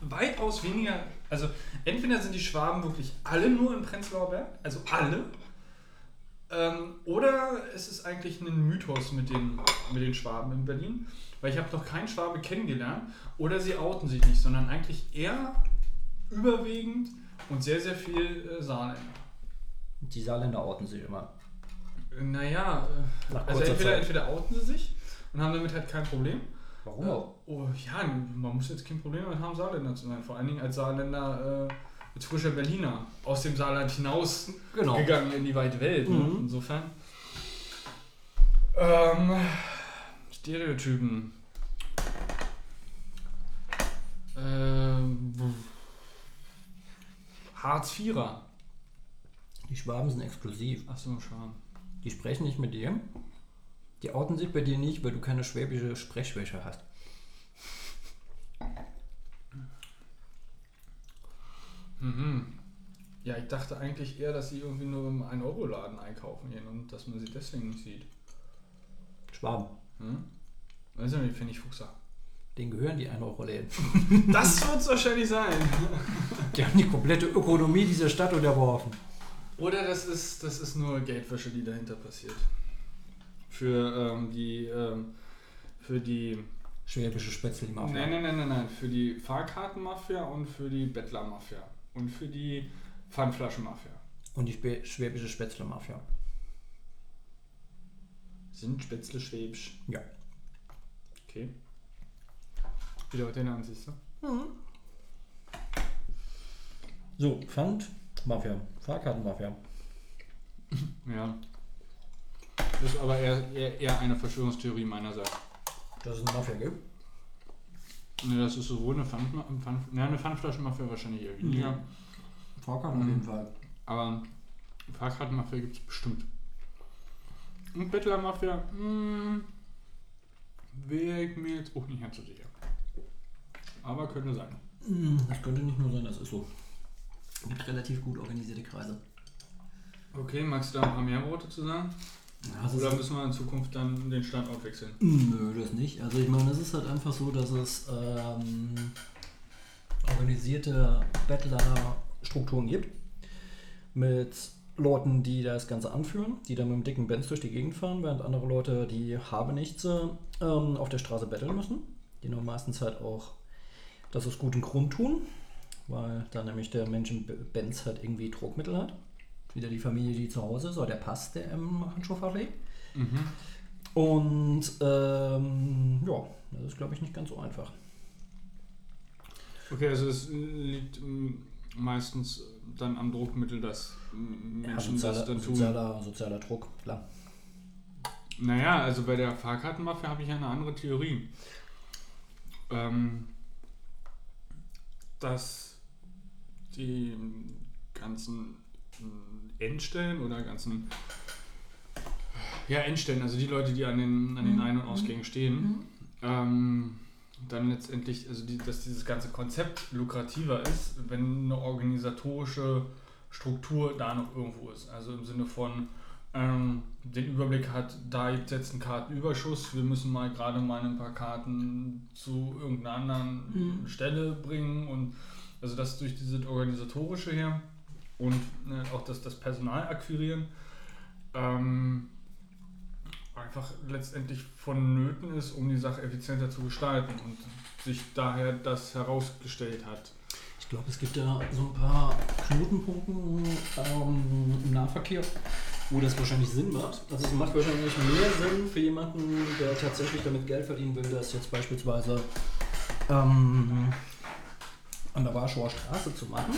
weitaus weniger, also entweder sind die Schwaben wirklich alle nur im Prenzlauer Berg, also alle, ähm, oder es ist eigentlich ein Mythos mit den, mit den Schwaben in Berlin, weil ich habe noch keinen Schwabe kennengelernt, oder sie outen sich nicht, sondern eigentlich eher überwiegend und sehr, sehr viel äh, Saarländer. Die Saarländer orten sich immer. Äh, Naja, äh, also entweder, Zeit. entweder outen sie sich und haben damit halt kein Problem. Warum Äh, auch? oh, ja, man muss jetzt kein Problem damit haben, Saarländer zu sein. Vor allen Dingen als Saarländer, äh, als frischer Berliner, aus dem Saarland hinaus Genau. gegangen in die weite Welt. Ne? Mhm. Insofern. Ähm, Stereotypen. Ähm, Hartz IVer. Die Schwaben sind exklusiv. Achso, schade. Die sprechen nicht mit dir. Die outen sich bei dir nicht, weil du keine schwäbische Sprechschwäche hast. Mhm. Ja, ich dachte eigentlich eher, dass sie irgendwie nur im 1-Euro-Laden einkaufen gehen und dass man sie deswegen nicht sieht. Schwaben. Hm? Weiß ich nicht, finde ich Fuchser. Denen gehören die 1 Euro Läden. Das wird es wahrscheinlich sein. Die haben die komplette Ökonomie dieser Stadt unterworfen. Oder das ist, das ist nur Geldwäsche, die dahinter passiert. Für ähm, die, ähm, für die, Schwäbische Spätzle-Mafia. nein, nein, nein, nein, nein, für die Fahrkartenmafia und für die Bettlermafia und für die Pfandflaschenmafia. Und die schwäbische Spätzle-Mafia. Sind Spätzle schwäbisch? Ja. Okay. Wieder was den an, siehst du? So, Pfand, Mafia. Fahrkartenmafia. Ja. Das ist aber eher, eher, eher eine Verschwörungstheorie meinerseits. Dass es eine Mafia gibt. Ne, das ist sowohl eine Pfand, Pfand, ne, eine Pfandflaschenmafia wahrscheinlich eher weniger. Fahrkarten Mhm. auf jeden Fall. Aber Fahrkartenmafia gibt es bestimmt. Und Bettlermafia, hm, wäre ich mir jetzt auch nicht ganz so sicher. Aber könnte sein. Hm, Das könnte nicht nur sein, das ist so. Gibt relativ gut organisierte Kreise. Okay, magst du da ein paar mehr Worte zu sagen? Ja, Oder müssen wir in Zukunft dann den Standort wechseln? nö, das nicht. Also ich meine, es ist halt einfach so, dass es ähm, organisierte Bettlerstrukturen gibt. Mit Leuten, die das Ganze anführen, die dann mit dem dicken Benz durch die Gegend fahren, während andere Leute, die habe nichts, äh, ähm, auf der Straße betteln müssen. Die nur meistens halt auch das aus gutem Grund tun, weil dann nämlich der Mensch im Benz halt irgendwie Druckmittel hat. Wieder die Familie, die zu Hause ist, oder der Pass, der im Handschuhfach liegt. Mhm. Und ähm, ja, das ist glaube ich nicht ganz so einfach. Okay, also es liegt mm, meistens dann am Druckmittel, dass Menschen das sozialer, dann tun. sozialer, sozialer Druck, klar. Naja, also bei der Fahrkartenmafia habe ich ja eine andere Theorie. Ähm, dass die ganzen äh, Endstellen oder ganzen ja, Endstellen, also die Leute, die an den, an den Ein- und Ausgängen stehen, ähm, dann letztendlich, also die, dass dieses ganze Konzept lukrativer ist, wenn eine organisatorische Struktur da noch irgendwo ist. Also im Sinne von ähm, den Überblick hat, da gibt es jetzt einen Kartenüberschuss, wir müssen mal gerade mal ein paar Karten zu irgendeiner anderen Mhm. Stelle bringen und also das durch dieses organisatorische her und äh, auch das, das Personal akquirieren. Ähm, einfach letztendlich vonnöten ist, um die Sache effizienter zu gestalten und sich daher das herausgestellt hat. Ich glaube, es gibt ja so ein paar Knotenpunkte ähm, im Nahverkehr, wo das wahrscheinlich Sinn macht. Also es macht wahrscheinlich mehr Sinn für jemanden, der tatsächlich damit Geld verdienen will, das jetzt beispielsweise ähm, an der Warschauer Straße zu machen.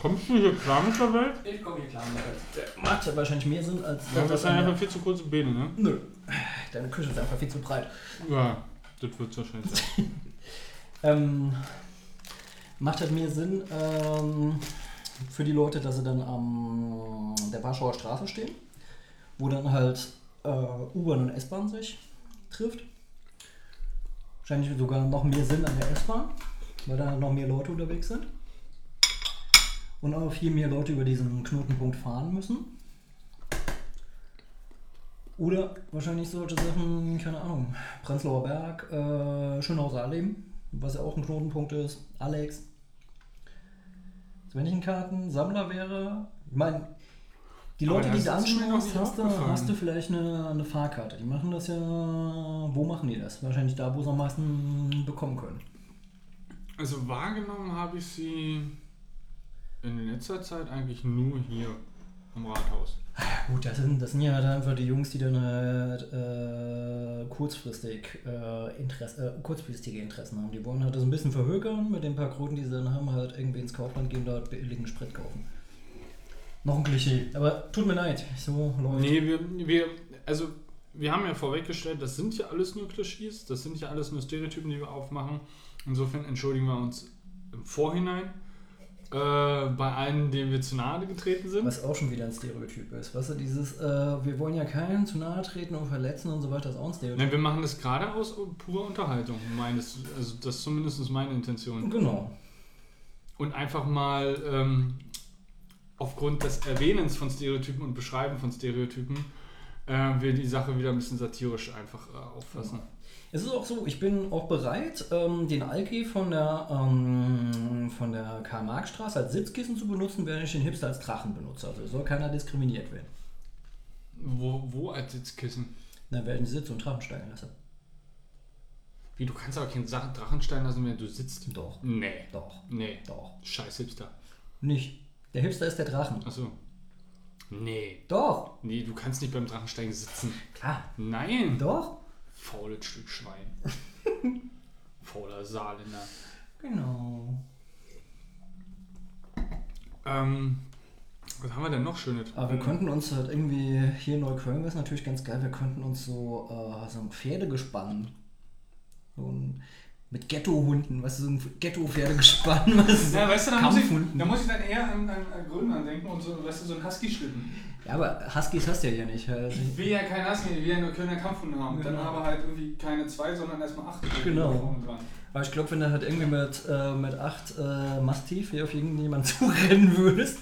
Kommst du hier klar mit der Welt? Ich komme hier klar mit. Der macht ja wahrscheinlich mehr Sinn als Ja, das sind der- einfach viel zu kurze Beine, ne? Nö. Deine Küche ist einfach viel zu breit. Ja, das wird es wahrscheinlich sein. Ähm, macht halt mehr Sinn ähm, für die Leute, dass sie dann am der Warschauer Straße stehen, wo dann halt äh, U-Bahn und S-Bahn sich trifft. Wahrscheinlich sogar noch mehr Sinn an der S-Bahn, weil da noch mehr Leute unterwegs sind. Und auch viel mehr Leute über diesen Knotenpunkt fahren müssen. Oder wahrscheinlich solche Sachen, keine Ahnung, Prenzlauer Berg, äh, Schönhauser Alem, was ja auch ein Knotenpunkt ist, Alex. Also wenn ich ein Kartensammler wäre, ich meine, die Leute, die da nicht hast hast du vielleicht eine, eine Fahrkarte. Die machen das ja, wo machen die das? Wahrscheinlich da, wo sie am meisten bekommen können. Also wahrgenommen habe ich sie in letzter Zeit eigentlich nur hier am Rathaus. Gut, das sind, das sind ja dann einfach die Jungs, die dann halt, äh, kurzfristig, äh, Interesse, äh, kurzfristige Interessen haben. Die wollen halt das ein bisschen verhökern mit den paar Kroten, die sie dann haben, halt irgendwie ins Kaufland gehen, dort billigen Sprit kaufen. Noch ein Klischee, aber tut mir leid, so läuft. Nee, wir, wir, also wir haben ja vorweggestellt, das sind ja alles nur Klischees, das sind ja alles nur Stereotypen, die wir aufmachen. Insofern entschuldigen wir uns im Vorhinein äh, bei allen, denen wir zu nahe getreten sind. Was auch schon wieder ein Stereotyp ist. Weißt du, dieses, äh, wir wollen ja keinen zu nahe treten und verletzen und so weiter, ist auch ein Stereotyp. Nein, wir machen das gerade aus purer Unterhaltung, meines, also das ist zumindest meine Intention. Genau. Und einfach mal ähm, aufgrund des Erwähnens von Stereotypen und Beschreiben von Stereotypen äh, wir die Sache wieder ein bisschen satirisch einfach äh, auffassen. Es ist auch so, ich bin auch bereit, ähm, den Alki von der, ähm, von der Karl-Marx-Straße als Sitzkissen zu benutzen, während ich den Hipster als Drachen benutze. Also soll keiner diskriminiert werden. Wo, wo als Sitzkissen? Dann werden Sitz- und Drachen steigen lassen. Wie, du kannst aber keinen Sa- Drachenstein lassen, wenn du sitzt? Doch, Nee. doch, Nee. doch. Scheiß Hipster. Nicht. Der Hipster ist der Drachen. Achso. Nee. Doch, Nee, du kannst nicht beim Drachensteigen sitzen. klar. Nein. Doch. Faules Stück Schwein. Fauler Saarländer. Genau. Ähm, was haben wir denn noch Schönes? Aber wir könnten uns halt irgendwie, hier in Neukölln wäre es natürlich ganz geil, wir könnten uns so, äh, so ein Pferdegespann, so ein, mit Ghetto-Hunden, weißt du, so ein Ghetto-Pferdegespann, was Ja, weißt du, da muss, ich, da muss ich dann eher an, an, an Grönland denken und so, weißt du, so ein Husky-Schlitten. Ja, aber Huskies hast du ja hier nicht. Also, Ich will ja keinen Husky, ich will ja nur Kölner Kampfhunde haben. Dann Genau. aber halt irgendwie keine zwei, sondern erstmal acht. Genau. aber ich glaube, wenn du halt irgendwie mit, äh, mit acht äh, Mastiff hier auf irgendjemand zurennen würdest.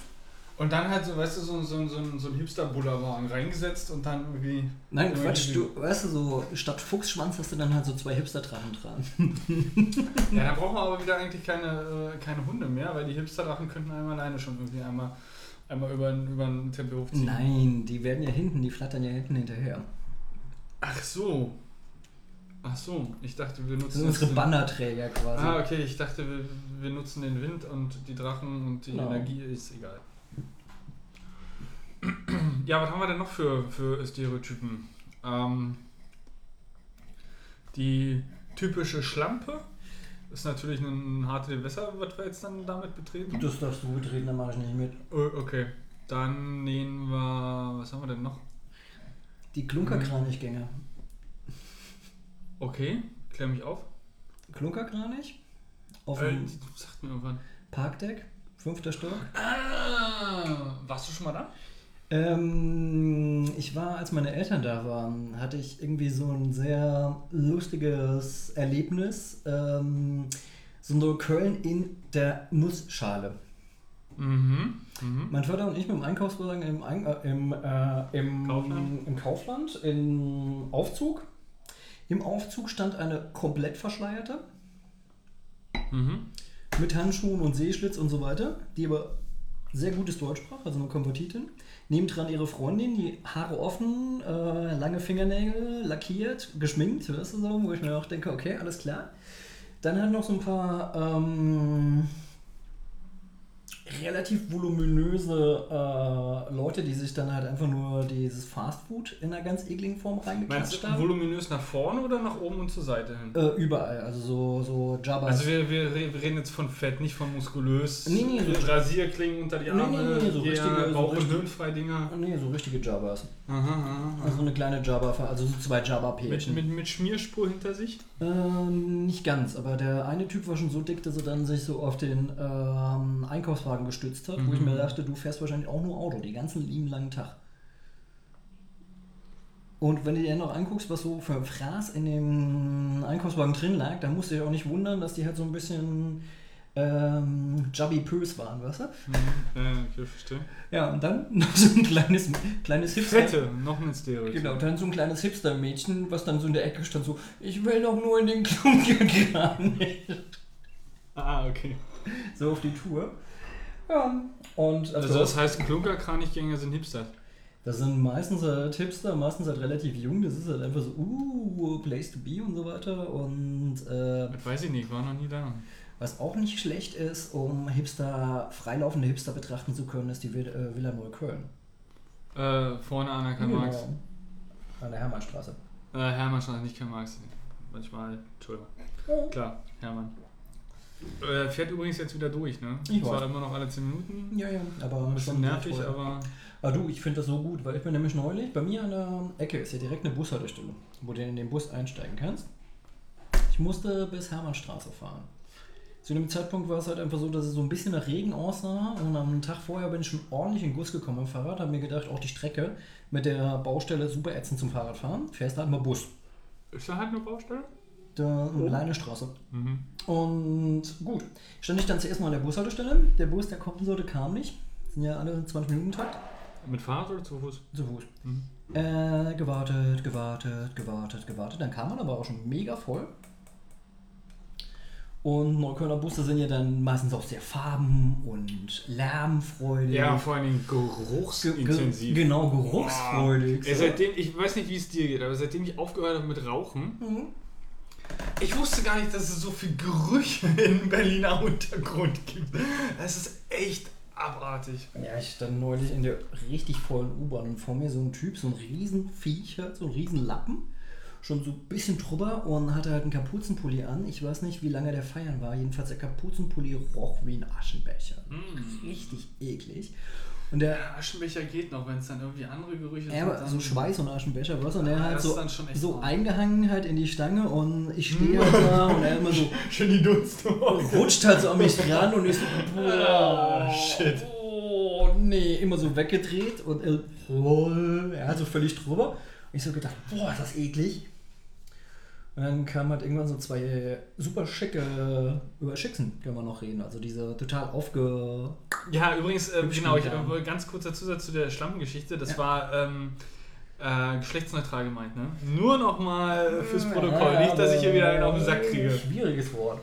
Und dann halt so, weißt du, so, so, so, so ein Hipster-Bullerwagen reingesetzt und dann irgendwie. Nein, Quatsch, du, weißt du, so statt Fuchsschwanz hast du dann halt so zwei Hipster-Drachen dran. Ja, da brauchen wir aber wieder eigentlich keine, äh, keine Hunde mehr, weil die Hipster-Drachen könnten einmal alleine schon irgendwie einmal, einmal über, über den Tempel hochziehen. Nein, die werden ja hinten, die flattern ja hinten hinterher. Ach so. Ach so, ich dachte, wir Das nutzen. sind unsere Bannerträger quasi. Ah, okay, ich dachte, wir, wir nutzen den Wind und die Drachen und die Genau. Energie ist egal. Ja, was haben wir denn noch für, für Stereotypen? Ähm, die typische Schlampe ist natürlich ein harte Gewässer, was wir jetzt dann damit betreten. Das darfst du gut reden, dann mache ich nicht mit. Oh, okay, dann nehmen wir. Was haben wir denn noch? Die Klunkerkranichgänger. Okay, klär mich auf. Klunkerkranich? Auf Äh, dem sagt mir irgendwann. Parkdeck, fünfter Stock. Ah, warst du schon mal da? Ähm, ich war, als meine Eltern da waren, hatte ich irgendwie so ein sehr lustiges Erlebnis. Ähm, so ein Köln in der Nussschale. Mhm. mhm. Mein Vater und ich mit dem Einkaufswagen im, Ein äh, im, äh, im, Kaufland? im Kaufland, im Aufzug. Im Aufzug stand eine komplett verschleierte Mhm. mit Handschuhen und Seeschlitz und so weiter, die aber sehr gutes Deutsch sprach, also eine Konvertitin. Nebendran ihre Freundin, die Haare offen, äh, lange Fingernägel, lackiert, geschminkt, weißt du so, wo ich mir auch denke, okay, alles klar. Dann halt noch so ein paar ähm, relativ voluminöse äh, Leute, die sich dann halt einfach nur dieses Fastfood in einer ganz ekligen Form Meinst reingeklatscht du haben. voluminös nach vorne oder nach oben und zur Seite hin? Äh, überall, also so, so Jabba. Also wir, wir, re- wir reden jetzt von Fett, nicht von muskulös. Nee, nee, so- Rasierklingen unter die Nee, nee, Arme, nee, so richtige- so Bauch- und richtig- Hirnfrei-Dinger. nee, so richtige Jabbas. Aha, aha, Also aha. eine kleine Jabba, also so zwei Mit, Jabba-Pärchen. mit, mit Schmierspur hinter sich? Ähm, nicht ganz, aber der eine Typ war schon so dick, dass er dann sich so auf den ähm, Einkaufswagen gestützt hat, wo ich Mhm. mir dachte, du fährst wahrscheinlich auch nur Auto, den ganzen lieben langen Tag. Und wenn du dir noch anguckst, was so für Fraß in dem Einkaufswagen drin lag, dann musst du dich auch nicht wundern, dass die halt so ein bisschen ähm, Jubby Pös waren, weißt du? Ja, okay, verstehe. Ja, und dann noch so ein kleines, kleines Hipster. Fette, noch ein Stereotyp. Genau, dann so ein kleines Hipster-Mädchen, was dann so in der Ecke stand, so, ich will doch nur in den Klunkerkran. Ah, okay. so auf die Tour. Ja, und Also das heißt, Klunkerkranichgänger sind Hipster. das sind meistens halt Hipster, meistens halt relativ jung, das ist halt einfach so, uh, place to be und so weiter. Und äh, Das weiß ich nicht, war noch nie da. was auch nicht schlecht ist, um Hipster, freilaufende Hipster betrachten zu können, ist die äh, Villa Neukölln. Äh, vorne an der Karl Marx. Genau. An der Hermannstraße. Äh, Hermann stand nicht Karl Marx. Manchmal, Entschuldigung. Klar, Hermann. Äh, fährt übrigens jetzt wieder durch, ne? Ich weiß. immer noch alle 10 Minuten. Ja, ja, aber Ein bisschen nervig, aber. Ah du, ich finde das so gut, weil ich bin nämlich neulich, bei mir an der Ecke ist ja direkt eine Bushaltestelle, wo du in den Bus einsteigen kannst. Ich musste bis Hermannstraße fahren. Zu dem Zeitpunkt war es halt einfach so, dass es so ein bisschen nach Regen aussah und am Tag vorher bin ich schon ordentlich in den Guss gekommen im Fahrrad, habe mir gedacht, auch die Strecke mit der Baustelle super ätzend zum Fahrradfahren, fährst halt mal Bus. Ist da halt eine Baustelle? Da eine kleine Straße. Mhm. Und gut, stand ich dann zuerst mal an der Bushaltestelle. Der Bus, der kommen sollte, kam nicht. Sind ja alle 20 Minuten Takt. Mit Fahrrad oder zu Fuß? Zu Fuß. Mhm. Äh, gewartet, gewartet, gewartet, gewartet. Dann kam man aber auch schon mega voll. Und Neuköllner Busse sind ja dann meistens auch sehr farben- und lärmfreudig. Ja, vor allen Dingen Ge- ge- geruchsintensiv. Genau, geruchsfreudig. Ey, seitdem, ich weiß nicht, wie es dir geht, aber seitdem ich aufgehört habe mit Rauchen, Mhm. Ich wusste gar nicht, dass es so viel Gerüche im Berliner Untergrund gibt. Das ist echt abartig. Ja, ich stand neulich in der richtig vollen U-Bahn und vor mir so ein Typ, so ein Riesenviech, halt, so ein Riesenlappen, schon so ein bisschen drüber und hatte halt einen Kapuzenpulli an. Ich weiß nicht, wie lange der feiern war. Jedenfalls der Kapuzenpulli roch wie ein Aschenbecher. Mm. Richtig eklig. Und der, Aschenbecher geht noch, wenn es dann irgendwie andere Gerüche er war dann- so Schweiß und Aschenbecher, was? Und er Ah, halt so, so eingehangen halt in die Stange und ich stehe halt da und er immer so Schön die Dunst. rutscht halt so an mich dran und ich so, boah, Ah, shit. Oh, nee, immer so weggedreht und er, oh, er hat so völlig drüber. Und ich so gedacht, boah, ist das eklig. Und dann kamen halt irgendwann so zwei super schicke, über Schicksen können wir noch reden. Also diese total aufge... Ja, übrigens, äh, genau, ich, äh, ganz kurzer Zusatz zu der Schlampengeschichte. Das Ja. war ähm, äh, geschlechtsneutral gemeint, ne? Nur nochmal fürs Protokoll, Ja, nicht, dass ich hier wieder einen auf den Sack kriege. Schwieriges Wort.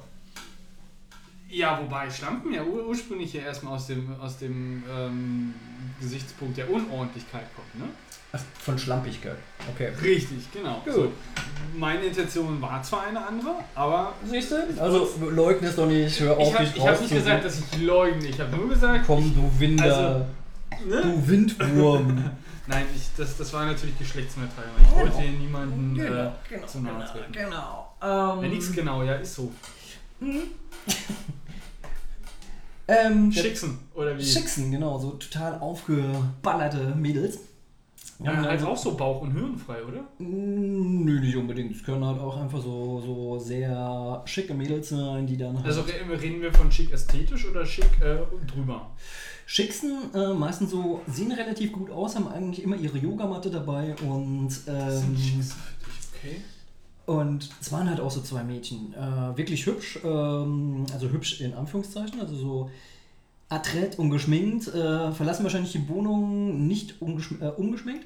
Ja, wobei Schlampen ja ur ursprünglich ja erstmal aus dem, aus dem ähm, Gesichtspunkt der Unordentlichkeit kommt, ne? Ach, von Schlampigkeit. Okay. Richtig, genau. Gut. So. Meine Intention war zwar eine andere, aber Siehst du? Also leugne es doch nicht, hör auf, ich habe dich ich hab nicht gesagt, dass ich leugne. Ich habe nur gesagt, Komm, du Winder. Also, ne? Du Windwurm. Nein, ich, das, das war natürlich geschlechtsneutral. weil Ich wollte hier niemanden äh, genau, zu nahe treten. genau. Ja, Ähm, nichts genau, ja, ist so. ähm, der- Schicksen, oder wie? Schicksen, genau, so total aufgeballerte Mädels. Ja, Haben halt dann- auch so Bauch- und Hirnfrei, oder? Mm, Nö, nicht unbedingt. Es können halt auch einfach so, so sehr schicke Mädels sein, die dann halt. Also re- reden wir von schick ästhetisch oder schick äh, drüber? Schicksten äh, meistens so, sehen relativ gut aus, haben eigentlich immer ihre Yogamatte dabei und. Ähm, okay? Und es waren halt auch so zwei Mädchen. Äh, wirklich hübsch, ähm, also hübsch in Anführungszeichen, also so adrett und geschminkt. Äh, verlassen wahrscheinlich die Wohnung nicht ungeschm äh, ungeschminkt.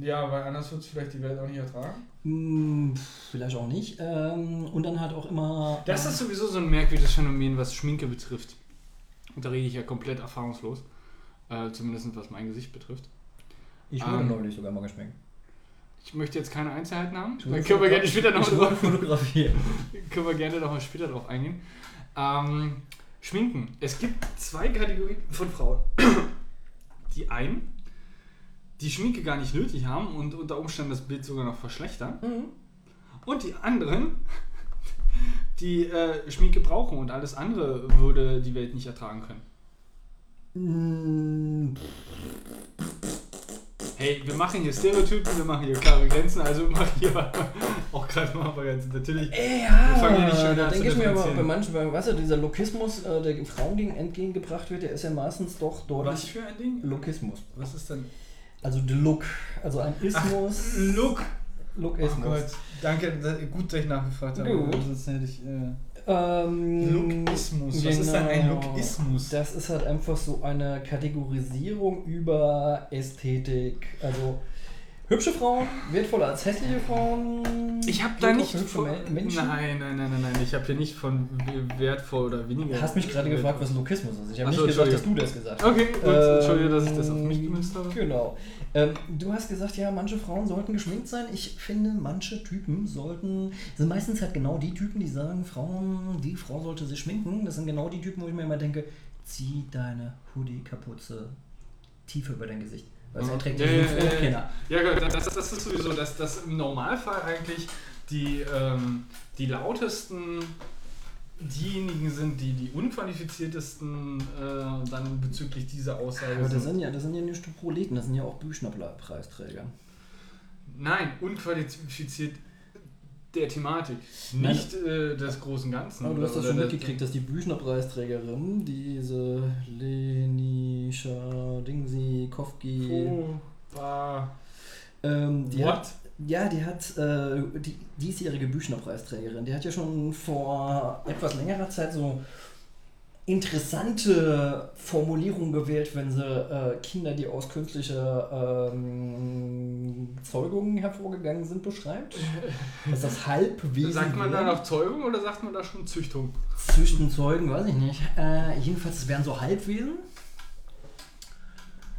Ja, weil anders wird es vielleicht die Welt auch nicht ertragen. Hm, vielleicht auch nicht. Ähm, und dann halt auch immer. Das ist sowieso so ein merkwürdiges Phänomen, was Schminke betrifft. Und da rede ich ja komplett erfahrungslos. Äh, zumindest was mein Gesicht betrifft. Ich wurde Ähm, neulich sogar mal geschminkt. Ich möchte jetzt keine Einzelheiten haben. Ich Da wurde können wir gerne später noch drauf, fotografiert. können wir gerne noch mal später drauf eingehen. Ähm, Schminken. Es gibt zwei Kategorien von Frauen. Die einen, die Schminke gar nicht nötig haben und unter Umständen das Bild sogar noch verschlechtern. Mhm. Und die anderen, die äh, Schminke brauchen und alles andere würde die Welt nicht ertragen können. Mm, Hey, wir machen hier Stereotypen, wir machen hier klare Grenzen, also wir machen hier auch gerade mal ganz natürlich. Ja, Wir fangen nicht schön da denke ich mir aber bei manchen, bei, weißt du, dieser Lokismus, äh, der Frauen gegen entgegengebracht wird, der ist ja meistens doch Was deutlich für ein Ding? Lokismus. Was ist denn? Also der Look, also ein Ismus, Look! Oh Lokismus. Gott, danke, da- gut, dass ich nachgefragt habe. Gut. Sonst hätte ich. Äh, Ähm, Lookismus. Was ist denn ein genau. Lookismus? Das ist halt einfach so eine Kategorisierung über Ästhetik. Also hübsche Frauen, wertvoller als hässliche Frauen. Ich habe da nicht von, Men- Menschen. Nein, nein, nein, nein, nein. Ich habe hier nicht von wertvoll oder weniger. Du hast mich gerade gefragt, was Lokismus ist. Ich habe nicht gesagt, dass du das gesagt hast. Okay, gut. Entschuldige, dass ich das auf Ähm, mich gemünzt habe. Genau. Ähm, du hast gesagt, ja, manche Frauen sollten geschminkt sein. Ich finde, manche Typen sollten, sind meistens halt genau die Typen, die sagen, Frauen, die Frau sollte sich schminken. Das sind genau die Typen, wo ich mir immer denke, zieh deine Hoodie-Kapuze tiefer über dein Gesicht. Weil es Ja, erträgt ja, ja, ja, ja. Ja, das, das ist sowieso, dass das im Normalfall eigentlich die, ähm, die lautesten diejenigen sind, die die unqualifiziertesten äh, dann bezüglich dieser Aussage Aber das sind. ja, das sind ja nicht nur Proleten, das sind ja auch Büchner-Preisträger. Nein, unqualifiziert der Thematik, Nein. nicht äh, des großen Ganzen. Aber du hast das oder schon mitgekriegt, dass die Büchner-Preisträgerin, diese Lenisha Dingsi Kofki, Oh, ähm, die What? hat, ja, die hat äh, die diesjährige Büchner-Preisträgerin, die hat ja schon vor etwas längerer Zeit so interessante Formulierungen gewählt, wenn sie äh, Kinder, die aus künstlicher ähm, Zeugung hervorgegangen sind, beschreibt. Dass das Halbwesen Sagt man da noch Zeugung oder sagt man da schon Züchtung? Züchten Zeugen, weiß ich nicht. Äh, jedenfalls, es wären so Halbwesen.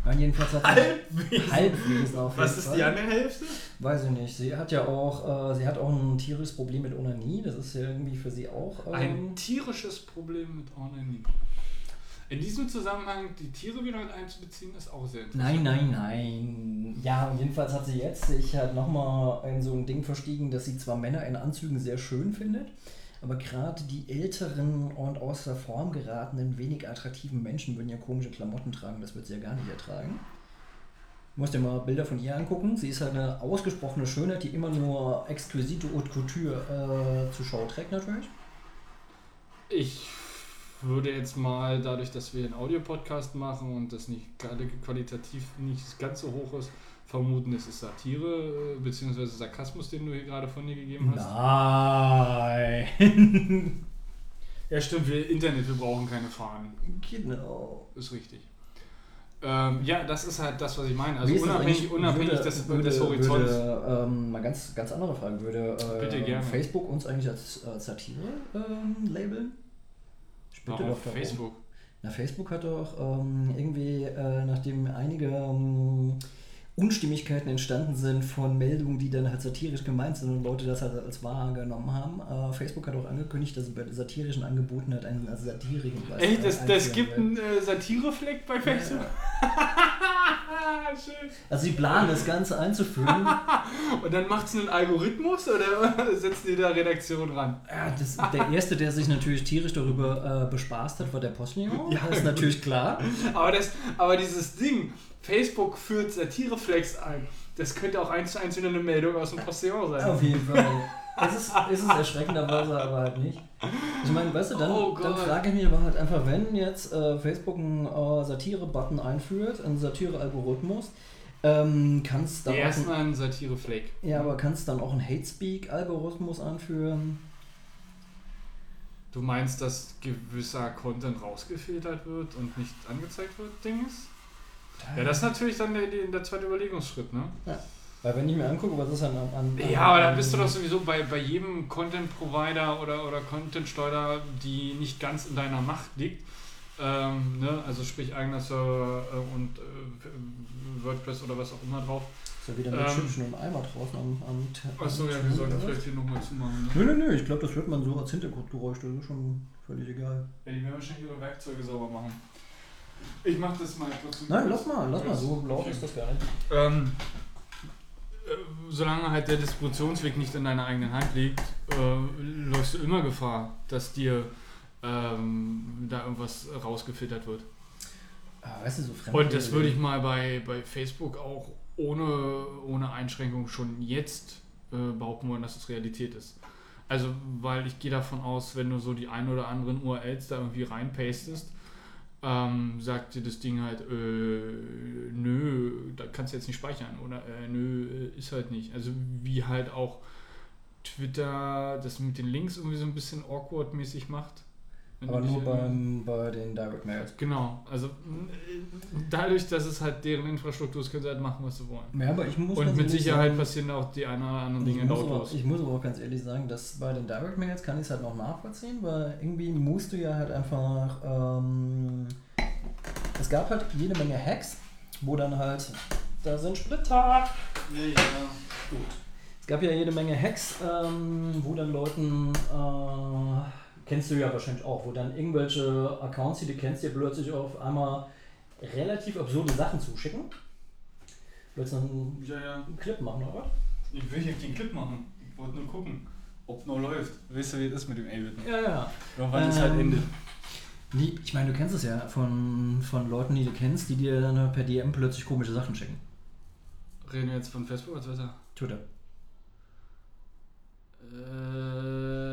Ja, jedenfalls hat Halbwesen. Halbwesen auf Was ist Fall. die andere Hälfte? Weiß ich nicht. Sie hat ja auch, äh, sie hat auch ein tierisches Problem mit Onanie. Das ist ja irgendwie für sie auch. Ähm, Ein tierisches Problem mit Onanie. In diesem Zusammenhang die Tiere wieder mit einzubeziehen, ist auch sehr interessant. Nein, nein, nein. Ja, und jedenfalls hat sie jetzt sich halt nochmal in so ein Ding verstiegen, dass sie zwar Männer in Anzügen sehr schön findet, aber gerade die älteren und aus der Form geratenen, wenig attraktiven Menschen würden ja komische Klamotten tragen. Das wird sie ja gar nicht ertragen. Du musst dir mal Bilder von ihr angucken. Sie ist halt eine ausgesprochene Schönheit, die immer nur exquisite Haute Couture äh, zur Schau trägt natürlich. Ich würde jetzt mal, dadurch, dass wir einen Audiopodcast machen und das nicht gerade qualitativ nicht ganz so hoch ist, vermuten, es ist Satire äh, bzw. Sarkasmus, den du hier gerade von dir gegeben hast. Nein. Ja, stimmt, wir Internet, wir brauchen keine Fahnen. genau. Ist richtig. Ähm, ja, das ist halt das, was ich meine. Also unabhängig, unabhängig würde, des, würde, des Horizonts. Würde, ähm, mal ganz, ganz andere Frage. Würde äh, Bitte gerne. Facebook uns eigentlich als äh, Satire ähm, labeln? Bitte Warum doch darum. Facebook? Na, Facebook hat doch ähm, irgendwie, äh, nachdem einige ähm, Unstimmigkeiten entstanden sind von Meldungen, die dann halt satirisch gemeint sind und Leute das halt als wahr genommen haben, äh, Facebook hat auch angekündigt, dass sie bei satirischen Angeboten halt einen also Ey, äh, das, das gibt einen äh, Satirefleck bei Facebook. Schön. Also sie planen das Ganze einzuführen. Und dann macht es einen Algorithmus oder setzen die da Redaktion ran? Ja, das, der Erste, der sich natürlich tierisch darüber äh, bespaßt hat, war der Postillon. Ja, das ist natürlich klar. Aber, das, aber dieses Ding, Facebook führt Satireflex ein, das könnte auch eins zu eins wieder eine Meldung aus dem Postillon sein. Auf jeden Fall. Es ist, es ist erschreckenderweise aber halt nicht. Ich meine, weißt du, dann, Oh dann frage ich mich aber halt einfach, wenn jetzt äh, Facebook einen äh, Satire-Button einführt, einen Satire-Algorithmus, ähm, kann es dann, auch Erstmal ein- ein Satirefleck. ja, aber kann's dann auch einen Hate-Speak-Algorithmus einführen? Du meinst, dass gewisser Content rausgefiltert wird und nicht angezeigt wird, Dings? Ja, das ist natürlich dann der, der, zweite Überlegungsschritt, ne? Weil wenn ich mir angucke, was ist an... an, an Ja, aber an, dann bist du doch sowieso bei, bei jedem Content-Provider oder, oder Content-Steuer, die nicht ganz in deiner Macht liegt, Ähm, ne? Also sprich eigener Server äh, und äh, WordPress oder was auch immer drauf. Ist ja wieder mit Ähm, Schimpfen und Eimer draußen am, am Achso, ja, wir sollten vielleicht hier nochmal zumachen. Ne? Nö, nö, nö, ich glaube, das hört man so als Hintergrundgeräusch, das ist schon völlig egal. Ja, die werden wahrscheinlich ihre Werkzeuge sauber machen. Ich mach das mal kurz. Nein, lass mal, lass mal, so laut ist das nicht. Ähm, äh, solange halt der Distributionsweg nicht in deiner eigenen Hand liegt, äh, läufst du immer Gefahr, dass dir ähm, da irgendwas rausgefiltert wird. Ah, weißt du, so fremd. Und das würde ich mal bei, bei Facebook auch ohne, ohne Einschränkung schon jetzt äh, behaupten wollen, dass es Realität ist. Also, weil ich gehe davon aus, wenn du so die ein oder anderen URLs da irgendwie reinpastest, ähm, sagt das Ding halt, äh, nö, da kannst du jetzt nicht speichern oder äh, nö, äh, ist halt nicht. Also wie halt auch Twitter das mit den Links irgendwie so ein bisschen awkward-mäßig macht. Aber nur beim, bei den Direct Mails. Genau, also dadurch, dass es halt deren Infrastruktur ist, können sie halt machen, was sie wollen. Ja, aber ich muss Und mit Sicherheit sagen, passieren auch die ein oder anderen Dinge muss, aber, lautlos. ich muss aber auch ganz ehrlich sagen, dass bei den Direct Mails kann ich es halt noch nachvollziehen, weil irgendwie musst du ja halt einfach. Ähm, es gab halt jede Menge Hacks, wo dann halt. Da sind Splitter! Ja, ja. Gut. Es gab ja jede Menge Hacks, ähm, wo dann Leuten, äh, kennst du ja wahrscheinlich auch, wo dann irgendwelche Accounts, die du kennst, dir plötzlich auf einmal relativ absurde Sachen zuschicken. Willst du einen Ja, ja. Clip machen, oder? Ich will hier keinen Clip machen. Ich wollte nur gucken, ob noch läuft. Weißt du, wie es ist mit dem A-Bit? Ja, ja. Wann es Ähm, halt endet. Die, ich meine, du kennst es ja von, von Leuten, die du kennst, die dir dann per DM plötzlich komische Sachen schicken. Reden wir jetzt von Facebook oder Twitter? Twitter. Äh,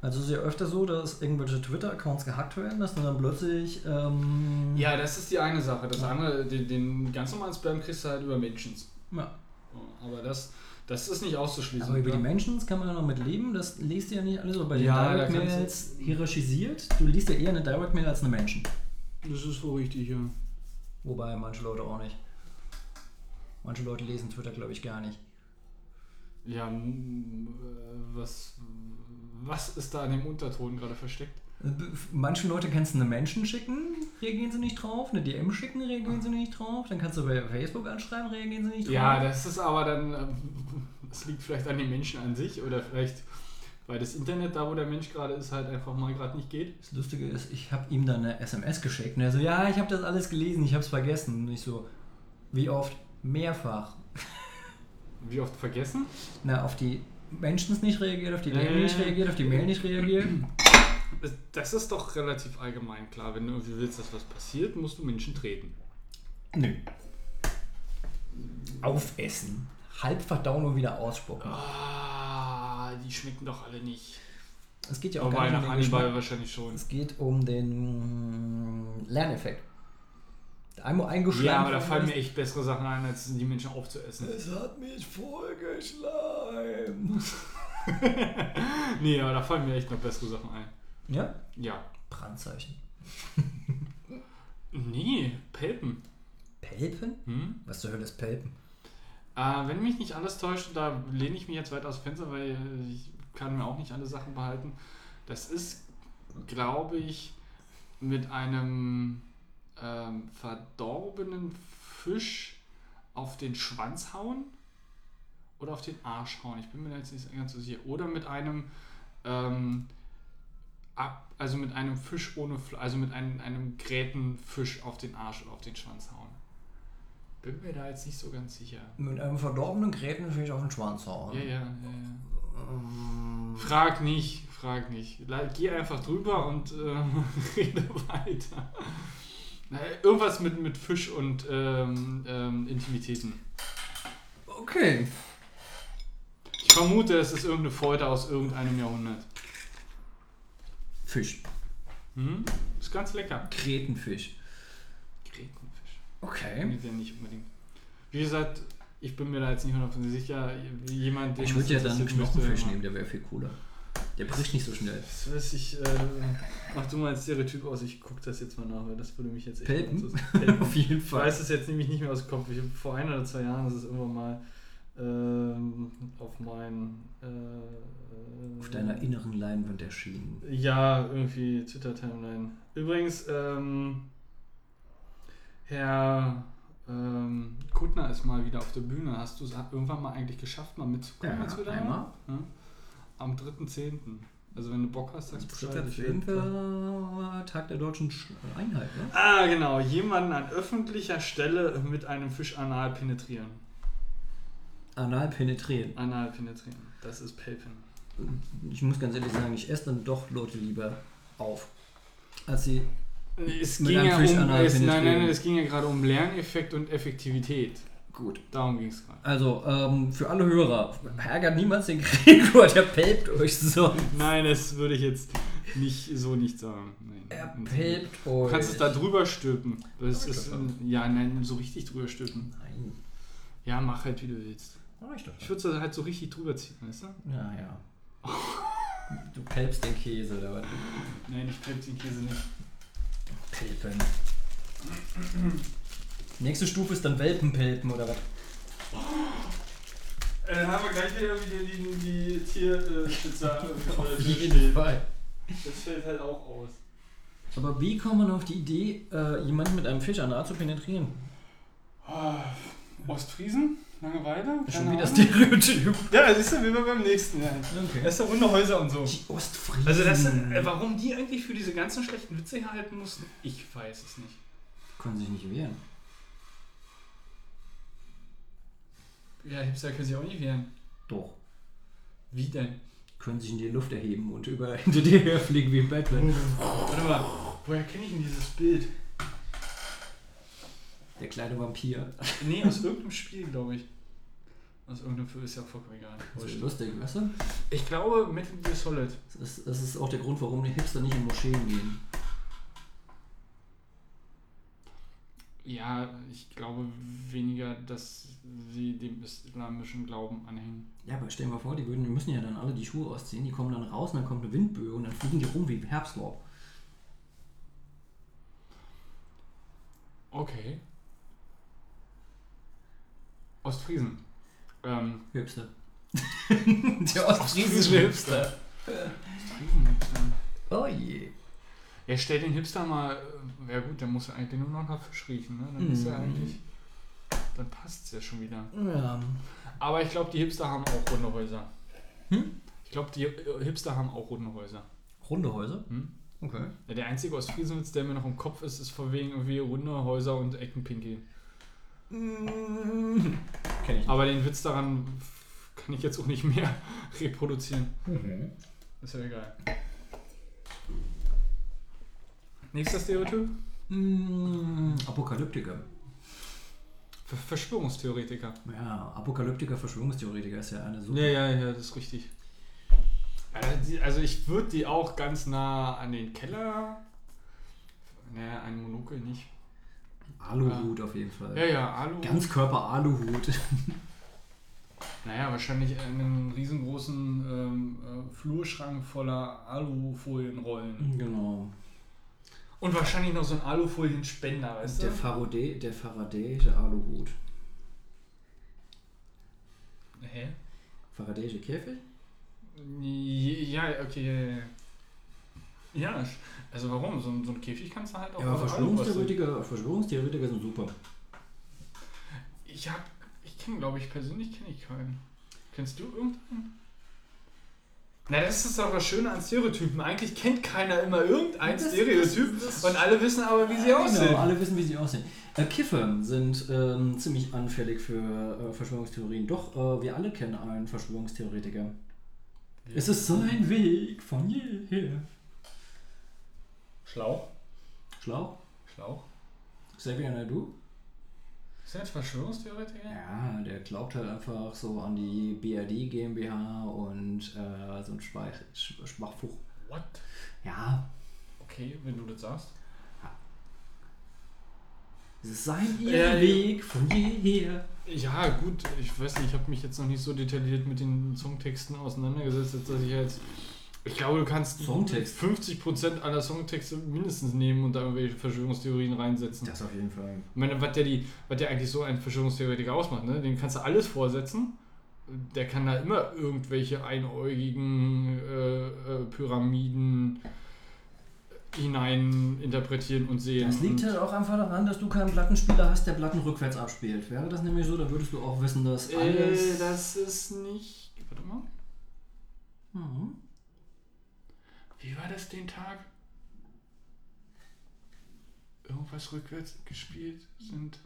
Also es ist ja öfter so, dass irgendwelche Twitter-Accounts gehackt werden, dass dann plötzlich. Ähm, Ja, das ist die eine Sache. Das andere, den, den ganz normalen Spam kriegst du halt über Mentions. ja. Aber das, das ist nicht auszuschließen. Aber über die ne? Mentions kann man ja noch mit leben, das liest du ja nicht alles so bei den Ja, Direct Mails hierarchisiert. Du liest ja eher eine Direct Mail als eine Mention. Das ist wohl richtig, ja. Wobei manche Leute auch nicht. Manche Leute lesen Twitter, glaube ich, gar nicht. Ja, äh, was, was ist da an dem Unterton gerade versteckt? Äh, Manche Leute kannst du eine Mention schicken, reagieren sie nicht drauf. Eine DM schicken, reagieren sie nicht drauf. Dann kannst du bei Facebook anschreiben, reagieren sie nicht drauf. Ja, das ist aber dann, das liegt vielleicht an den Menschen an sich oder vielleicht, weil das Internet da, wo der Mensch gerade ist, halt einfach mal gerade nicht geht. Das Lustige ist, ich habe ihm dann eine SMS geschickt und er so, ja, ich habe das alles gelesen, ich habe es vergessen. Und ich so, wie oft? Mehrfach. Wie oft vergessen? Na, auf die Mentions nicht reagiert, auf die DM ja, nicht reagiert, auf die Mail nicht reagiert. Das- ist doch relativ allgemein klar. Wenn du irgendwie willst, dass was passiert, musst du Menschen treten. Nö. Aufessen. Halb verdauen und wieder ausspucken. Ah, die schmecken doch alle nicht. Es geht ja auch Wobei gar nicht nach um den Hannibal wahrscheinlich schon. Es geht um den Lerneffekt. Einmal eingeschlagen. Ja, aber da fallen mir echt bessere Sachen ein, als die Menschen aufzuessen. Es hat mich vollgeschleimt. nee, aber da fallen mir echt noch bessere Sachen ein. Ja? Ja. Brandzeichen. Nee, Pelpen. Pelpen? Hm? Was zur Hölle ist Pelpen? Äh, wenn mich nicht alles täuscht, da lehne ich mich jetzt weit aus dem Fenster, weil ich kann mir auch nicht alle Sachen behalten. Das ist, glaube ich, mit einem ähm, verdorbenen Fisch auf den Schwanz hauen oder auf den Arsch hauen. Ich bin mir da jetzt nicht ganz so sicher. Oder mit einem ähm, ab, also mit einem Fisch ohne, also mit einem, einem Grätenfisch auf den Arsch oder auf den Schwanz hauen. Bin mir da jetzt nicht so ganz sicher. Mit einem verdorbenen Grätenfisch auf den Schwanz hauen. Ja, ja, ja, ja. Ähm, Frag nicht, frag nicht. Geh einfach drüber und ähm, rede weiter. Irgendwas mit, mit Fisch und ähm, ähm, Intimitäten. Okay. Ich vermute, es ist irgendeine Folter aus irgendeinem Jahrhundert. Fisch. Hm? Ist ganz lecker. Grätenfisch. Grätenfisch. Okay. Der nicht unbedingt. Wie gesagt, ich bin mir da jetzt nicht 100% sicher. Jemand, den Ich würde ja dann Knochenfisch nehmen, der wäre viel cooler. Der bricht nicht so schnell. Das weiß ich, äh, mach du mal ein Stereotyp aus, ich guck das jetzt mal nach, weil das würde mich jetzt echt Pelpen? Pelpen. Auf jeden Ich weiß es jetzt nämlich nicht mehr aus dem Kopf. Ich, vor ein oder zwei Jahren ist es irgendwann mal ähm, auf mein. Äh, Auf deiner inneren Leinwand erschienen. Ja, irgendwie Twitter-Timeline. Übrigens, ähm, Herr ähm, Kuttner ist mal wieder auf der Bühne. Hast du es irgendwann mal eigentlich geschafft, mal mitzukommen? Ja, als wir da einmal. waren? Ja? Am 3.10. Also wenn du Bock hast, sagst Bescheid. ich werd- Dritter Tag der deutschen Sch- Einheit, ne? Ah, genau. Jemanden an öffentlicher Stelle mit einem Fisch anal penetrieren. Anal penetrieren. Anal penetrieren. Das ist Pelpen. Ich muss ganz ehrlich sagen, ich esse dann doch Leute lieber auf. Als sie. Es Mit ging einem ja Fisch um, anal es, nein, nein, es ging ja gerade um Lerneffekt und Effektivität. Gut. Darum ging es gerade. Also, ähm, für alle Hörer, ärgert niemals den Gregor, der pelpt euch so. Nein, das würde ich jetzt nicht so nicht sagen. Nein. Er pelpt euch. Du kannst es da drüber stülpen. Das ich ist, ja, nein, so richtig drüber stülpen. Nein. Ja, mach halt, wie du willst. Mach ich doch. Ich würde es halt so richtig drüber ziehen, weißt du? Ja, ja. Du pelpst den Käse, oder was? Nein, ich pelp den Käse nicht. Pelpen. Nächste Stufe ist dann Welpenpelpen, oder was? Äh, Dann haben wir gleich wieder die, die, die Tierspitzer Auf jeden Fall. Das fällt halt auch aus. Aber wie kommt man auf die Idee, äh, jemanden mit einem Fisch anal zu penetrieren? Ah, Ostfriesen? Langeweile? Schon Keine wieder Ahnung. Stereotyp. Ja, siehst du, wie wir beim nächsten. Ja. Okay. Das ist ja Hundehäuser und so. Die Ostfriesen. Also das sind, äh, warum die eigentlich für diese ganzen schlechten Witze herhalten mussten, ich weiß es nicht. Können sich nicht wehren. Ja, Hipster können sich auch nicht wehren. Doch. Wie denn? Können sich in die Luft erheben und über hinter dir herfliegen wie Batman. Warte mal, woher kenne ich denn dieses Bild? Der kleine Vampir. Nee, aus irgendeinem Spiel, glaube ich. Aus irgendeinem Film ist ja vollkommen egal. Das ist lustig, weißt du? Ich glaube, Metal Gear Solid. Das ist, das ist auch der Grund, warum die Hipster nicht in Moscheen gehen. Ja, ich glaube weniger, dass sie dem islamischen Glauben anhängen. Ja, aber stell dir mal vor, die, würden, die müssen ja dann alle die Schuhe ausziehen, die kommen dann raus und dann kommt eine Windböe und dann fliegen die rum wie Herbstlaub. Okay. Ostfriesen. Ähm, Hipster. der ostfriesische Hipster. Ostfriesen. Oh je. Ja, stell den Hipster mal. äh, Ja, gut, der muss eigentlich nur noch nach Fisch riechen, ne? Dann ist er Mhm. eigentlich. Dann passt es ja schon wieder. Ja. Aber ich glaube, die Hipster haben auch runde Häuser. Hm? Ich glaube, die äh, Hipster haben auch runde Häuser. Runde Häuser? Hm? Okay. Ja, der einzige Ostfriesenwitz, der mir noch im Kopf ist, ist von wegen irgendwie runde Häuser und Eckenpinkeln. Kenn ich Aber den Witz daran kann ich jetzt auch nicht mehr reproduzieren. Mhm. Ist ja egal. Nächster Stereotyp? Mm, Apokalyptiker. Ver Verschwörungstheoretiker. Ja, Apokalyptiker, Verschwörungstheoretiker ist ja eine super. Ja, ja, ja, das ist richtig. Also, die- Also ich würde die auch ganz nah an den Keller. Naja, ein Monokel nicht. Aluhut auf jeden Fall. Ja, ja, Aluhut. Naja, wahrscheinlich einen riesengroßen ähm, äh, Flurschrank voller Alufolienrollen. genau. Und wahrscheinlich noch so ein Alufolienspender, weißt Der du? Faraday, der Faradayische Aluhut. Hä? Faradayische Käfig? Ja, okay, ja, ja. Ja, also warum? So ein, so ein Käfig kannst du halt auch Ja, aus Alu basteln. Verschwörungstheoretiker, Verschwörungstheoretiker sind super. Ich hab, ich kenne, glaube ich, persönlich kenne ich keinen. Kennst du irgendeinen? Na, das ist doch das Schöne an Stereotypen. Eigentlich kennt keiner immer irgendein Das- Stereotyp das- das- und alle wissen aber, wie sie aussehen. Genau, alle wissen, wie sie aussehen. Äh, Kiffer sind ähm, ziemlich anfällig für äh, Verschwörungstheorien. Doch, äh, wir alle kennen einen Verschwörungstheoretiker. Es ist sein Weg von jeher. Schlauch. Schlauch? Schlauch. Xavier Naidu? Ist der ein Verschwörungstheoretiker? Ja, der glaubt halt einfach so an die BRD GmbH und äh, so ein Schwach, Sch- Schwachfuch. What? Ja, Okay, wenn du das sagst. es ist sein ja. Weg von jeher. Ja, gut, ich weiß nicht, ich habe mich jetzt noch nicht so detailliert mit den Songtexten auseinandergesetzt, dass ich jetzt. Ich glaube, du kannst Songtext. 50% aller Songtexte mindestens nehmen und da irgendwelche Verschwörungstheorien reinsetzen. Das auf jeden Fall. Ich meine, was der, die, was der eigentlich so ein Verschwörungstheoretiker ausmacht, ne? Den kannst du alles vorsetzen der kann da immer irgendwelche einäugigen äh, äh, Pyramiden hinein interpretieren und sehen. Das liegt halt auch einfach daran, dass du keinen Plattenspieler hast, der Platten rückwärts abspielt. Wäre das nämlich so, dann würdest du auch wissen, dass äh, alles... das ist nicht. Warte mal. Mhm. Wie war das den Tag? Irgendwas rückwärts gespielt sind.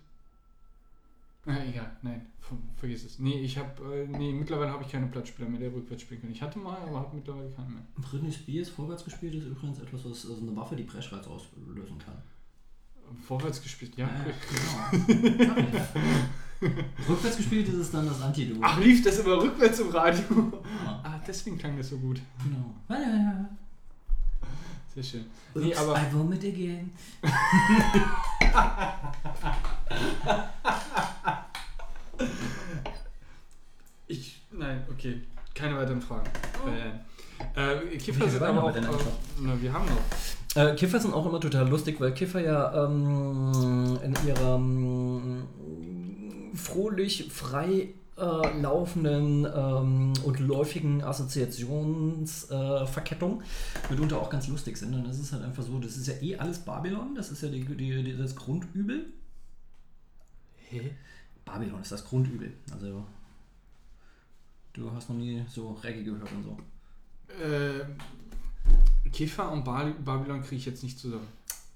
Na egal, nein, ver vergiss es. Nee, ich habe, äh, nee, mittlerweile habe ich keine Platzspieler mehr, der rückwärts spielen kann. Ich hatte mal, aber habe mittlerweile keinen mehr. Britney Spears vorwärts gespielt ist übrigens etwas, was also eine Waffe, die Brechreiz auslösen kann. Vorwärts gespielt, ja. Äh, genau. Rückwärts gespielt ist es dann das Antidot. Ach, lief das immer rückwärts im Radio? Ja, Ah, deswegen klang das so gut. genau. Ja, ja, ja. Sehr schön. Nee, Oops, aber I vomit again. ich, nein, okay. Keine weiteren Fragen. Äh, äh, Kiffer sind aber auch, denn äh, na, wir haben noch. Äh, Kiffer sind auch immer total lustig, weil Kiffer ja ähm, in ihrer ähm, fröhlich frei äh, laufenden ähm, und läufigen Assoziationsverkettung äh, mitunter auch ganz lustig sind. Und das ist halt einfach so, das ist ja eh alles Babylon, das ist ja die, die, die, das Grundübel. Hä? Babylon ist das Grundübel. Also du hast noch nie so Reggae gehört und so. Äh, Kiffer und Babylon kriege ich jetzt nicht zusammen.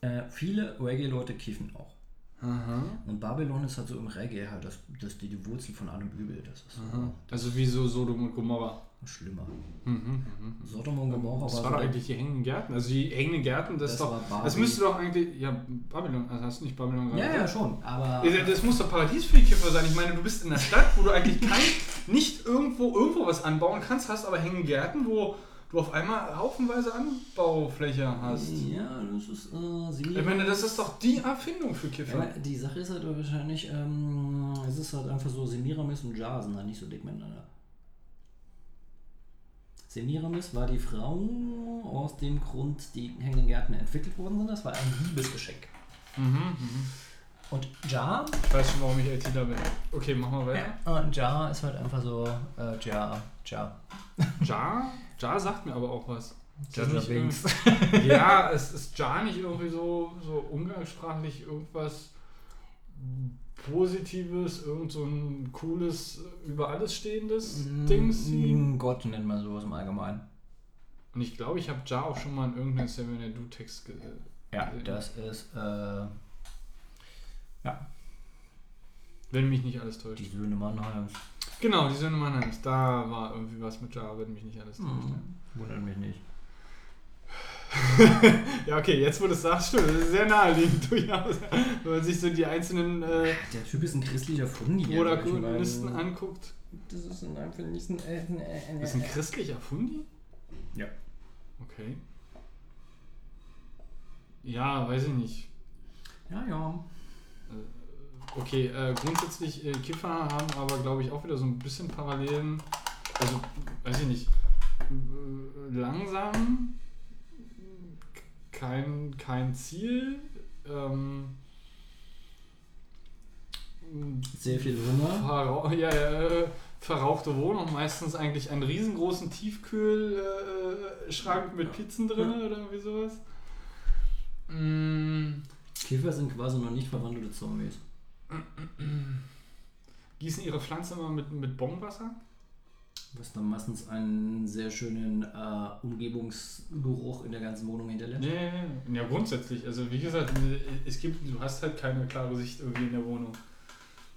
Äh, viele Reggae-Leute kiffen auch. Aha. Und Babylon ist halt so im Reggae halt das, das die, die Wurzel von allem Übel. Das ist Aha. Also wie so Sodom und Gomorra. so schlimmer. Mhm, mhm. Sodom und Gomorra Das war war so doch eigentlich die hängenden Gärten. Also die hängenden Gärten, das, Das ist doch. Das müsste doch eigentlich. Ja, Babylon. Also hast du nicht Babylon gerade Ja, ja, schon. Aber Das muss doch Paradies für die Kiffer sein. Ich meine, du bist in einer Stadt, wo du eigentlich kein, nicht irgendwo irgendwo was anbauen kannst, hast aber hängende Gärten, wo du auf einmal haufenweise Anbaufläche hast. ja, das ist äh, Semira. Ich meine, das ist doch die Erfindung für ja, Kiffer. aber die Sache ist halt wahrscheinlich, ähm, es ist halt einfach so, Semiramis und Jar sind halt nicht so dick miteinander. Semiramis war die Frau, aus dem Grund die hängenden Gärten entwickelt worden sind. Das war ein Liebesgeschenk. Mhm, mhm. Und Jar Ich weiß schon, warum ich ITler bin. Okay, machen wir weiter. Und Jar ist halt einfach so, äh, Jar, Jar. Jar? Jar sagt mir aber auch was. Nicht Binks. ja, es ist Jar nicht irgendwie so, so umgangssprachlich irgendwas Positives, irgend so ein cooles, über alles stehendes Dings? Mm, Gott nennt man sowas im Allgemeinen. Und ich glaube, ich habe Jar auch schon mal in irgendeinem Seven Du Text ge Ja, das ist, äh, wenn mich nicht alles täuscht. die Söhne Mannheims. Genau, die Söhne Mannheims. Da war irgendwie was mit Jar, wenn mich nicht alles täuscht. ja. Hm, wundert mich nicht. Ja, okay, jetzt wo du es sagst, stimmt, das ist sehr naheliegend durchaus. Wenn man sich so die einzelnen äh, Der Typ ist ein christlicher Fundi. Protagonisten anguckt. Das ist ein einfach nicht ein, äh, äh, äh, Ist ein christlicher Fundi? Ja. Okay. Ja, weiß ich nicht. Ja, ja. Okay, äh, grundsätzlich, äh, Kiffer haben aber, glaube ich, auch wieder so ein bisschen Parallelen. Also, weiß ich nicht. äh, Langsam, kein, kein Ziel. Ähm, Sehr viel Hunger. Ja, ja, äh, verrauchte Wohnung, meistens eigentlich einen riesengroßen Tiefkühlschrank äh, mit Pizzen drin oder irgendwie sowas. Mm, Käfer sind quasi noch nicht verwandelte Zombies. Gießen ihre Pflanze immer mit, mit Bonwasser? Was dann meistens einen sehr schönen äh, Umgebungsgeruch in der ganzen Wohnung hinterlässt. Nee, nee, nee. ja grundsätzlich. Also wie gesagt, es gibt, du hast halt keine klare Sicht irgendwie in der Wohnung.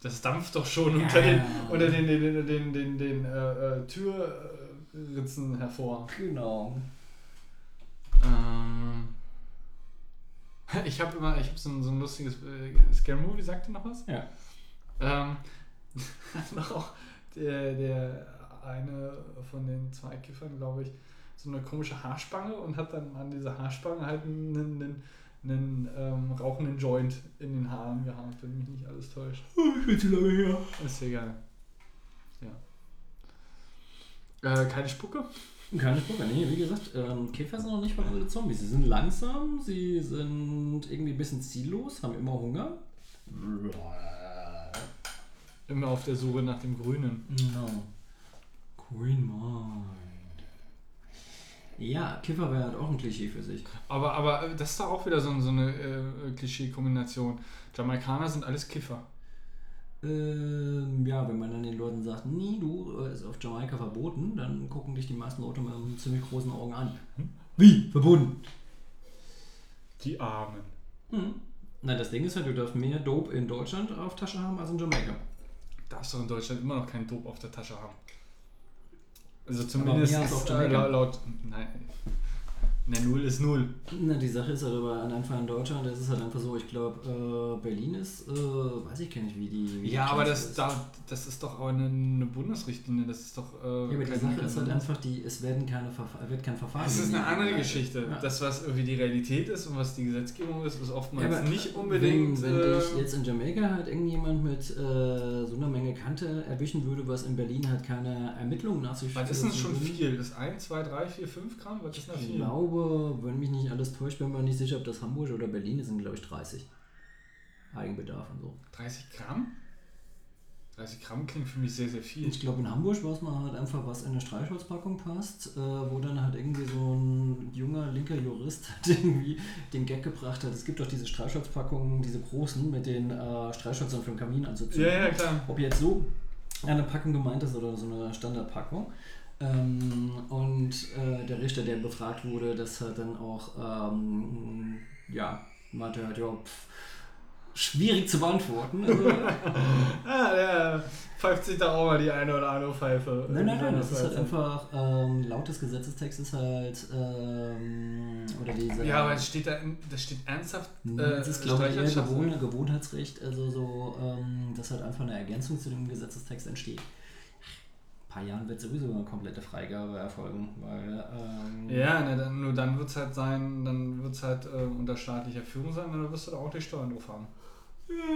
Das dampft doch schon Ja. unter den, unter den, den, den, den, den, den äh, äh, Türritzen hervor. Genau. Ähm, ich habe immer, ich habe so, ein- so ein lustiges äh, Scare Movie, sagt ihr noch was? Ja. Ähm, hat noch auch der, der eine von den zwei Kiffern, glaube ich, so eine komische Haarspange und hat dann an dieser Haarspange halt einen, einen, einen ähm, rauchenden Joint in den Haaren gehabt, wenn mich nicht alles täuscht. Schon zu lange her. Ist egal. Ja. Äh, keine Spucke? Keine Spucke, nee, wie gesagt, ähm, Käfer sind noch nicht verwandelte Zombies. Sie sind langsam, sie sind irgendwie ein bisschen ziellos, haben immer Hunger. Immer auf der Suche nach dem Grünen. Genau. Queen Mind. Ja, Kiffer wäre halt auch ein Klischee für sich. Aber, aber äh, das ist doch auch wieder so, so eine äh, Klischee-Kombination. Jamaikaner sind alles Kiffer. Ähm, ja, wenn man dann den Leuten sagt, nee, du, äh, ist auf Jamaika verboten, dann gucken dich die meisten Leute mit einem ziemlich großen Augen an. Wie? Verboten? Die Armen. Hm. Na, das Ding ist halt, du darfst mehr Dope in Deutschland auf Tasche haben als in Jamaika. Darfst du in Deutschland immer noch keinen Dope auf der Tasche haben. Also mehr zumindest als auf äh, Jamaika. laut, laut. Nein. Ne, null ist null. Na, die Sache ist halt aber an einfach in Deutschland, das ist halt einfach so, ich glaube, äh, Berlin ist, äh, weiß ich gar nicht, wie die. Wie die Ja, aber Klasse das, da, das ist doch auch eine, eine Bundesrichtlinie. Das ist doch. Äh, Ja, aber die Sache ist halt einfach, die, es werden keine wird kein Verfahren. Das ist eine die andere eingeleitet. Geschichte. Ja. Das, was irgendwie die Realität ist und was die Gesetzgebung ist, ist Ja, oftmals aber nicht unbedingt. Wenn, wenn äh, dich jetzt in Jamaika halt irgendjemand mit äh, so einer Menge Kante erwischen würde, was in Berlin halt keine Ermittlungen nach sich was ist denn schon viel? Das 1, 2, 3, 4, 5 Gramm? Was ist denn da Ich viel? Glaube, wenn mich nicht alles täuscht, bin mir nicht sicher, ob das Hamburg oder Berlin ist, sind glaube ich 30. Eigenbedarf und so. 30 Gramm? 30 Gramm klingt für mich sehr, sehr viel. Ich glaube, in Hamburg weiß man halt einfach, was in eine Streichholzpackung passt, äh, wo dann halt irgendwie so ein junger linker Jurist halt irgendwie den Gag gebracht hat. Es gibt doch diese Streichholzpackungen, diese großen, mit den äh, Streichhölzern für den Kamin anzuzünden. Ja, ja, klar. Ob jetzt so eine Packung gemeint ist oder so eine Standardpackung. Ähm, und äh, der Richter, der befragt wurde, das hat dann auch, ähm, ja, meinte halt, ja, pff, schwierig zu beantworten. Also, Ah, der pfeift sich da auch mal die eine oder andere Pfeife. Nein, nein, nein, das ist halt einfach, ähm, laut des Gesetzestextes halt, ähm, oder diese... Ja, aber es steht da, das steht ernsthaft. Hm, Äh, das ist, glaube ich, eher Gewohnheitsrecht, also so, ähm, dass halt einfach eine Ergänzung zu dem Gesetzestext entsteht. Paar Jahren wird sowieso eine komplette Freigabe erfolgen, weil, ähm, Ja, ne, dann, nur dann wird es halt sein, dann wird es halt äh, unter staatlicher Führung sein, dann wirst du da auch die Steuern drauf haben.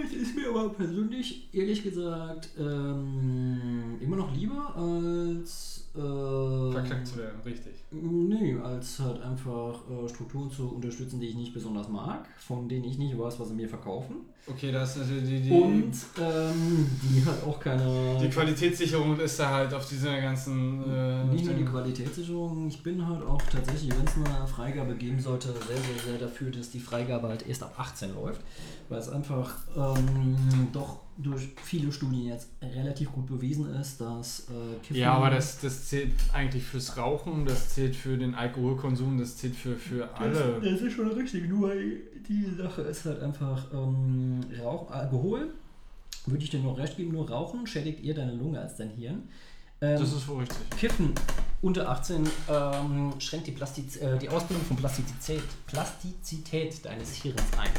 Es ist mir aber persönlich, ehrlich gesagt, ähm, immer noch lieber als. Äh, Verklagt zu werden, richtig. Nee, als halt einfach äh, Strukturen zu unterstützen, die ich nicht besonders mag, von denen ich nicht weiß, was sie mir verkaufen. Okay, da ist natürlich die, die, Und ähm, die halt auch keine. die Qualitätssicherung ist da halt auf dieser ganzen. Äh, nicht nur die Qualitätssicherung, ich bin halt auch tatsächlich, wenn es eine Freigabe geben sollte, sehr, sehr, sehr dafür, dass die Freigabe halt erst ab 18 läuft, weil es einfach ähm, doch durch viele Studien jetzt relativ gut bewiesen ist, dass äh, Kiffen... Ja, aber das, das zählt eigentlich fürs Rauchen, das zählt für den Alkoholkonsum, das zählt für, für alle. Das, das ist schon richtig, nur die Sache ist halt einfach ähm, Rauch, Alkohol, würde ich dir noch recht geben, nur Rauchen schädigt eher deine Lunge als dein Hirn. Ähm, Das ist wohl richtig. Kiffen unter 18 ähm, schränkt die, Plastiz äh, die Ausbildung von Plastizität, Plastizität deines Hirns ein.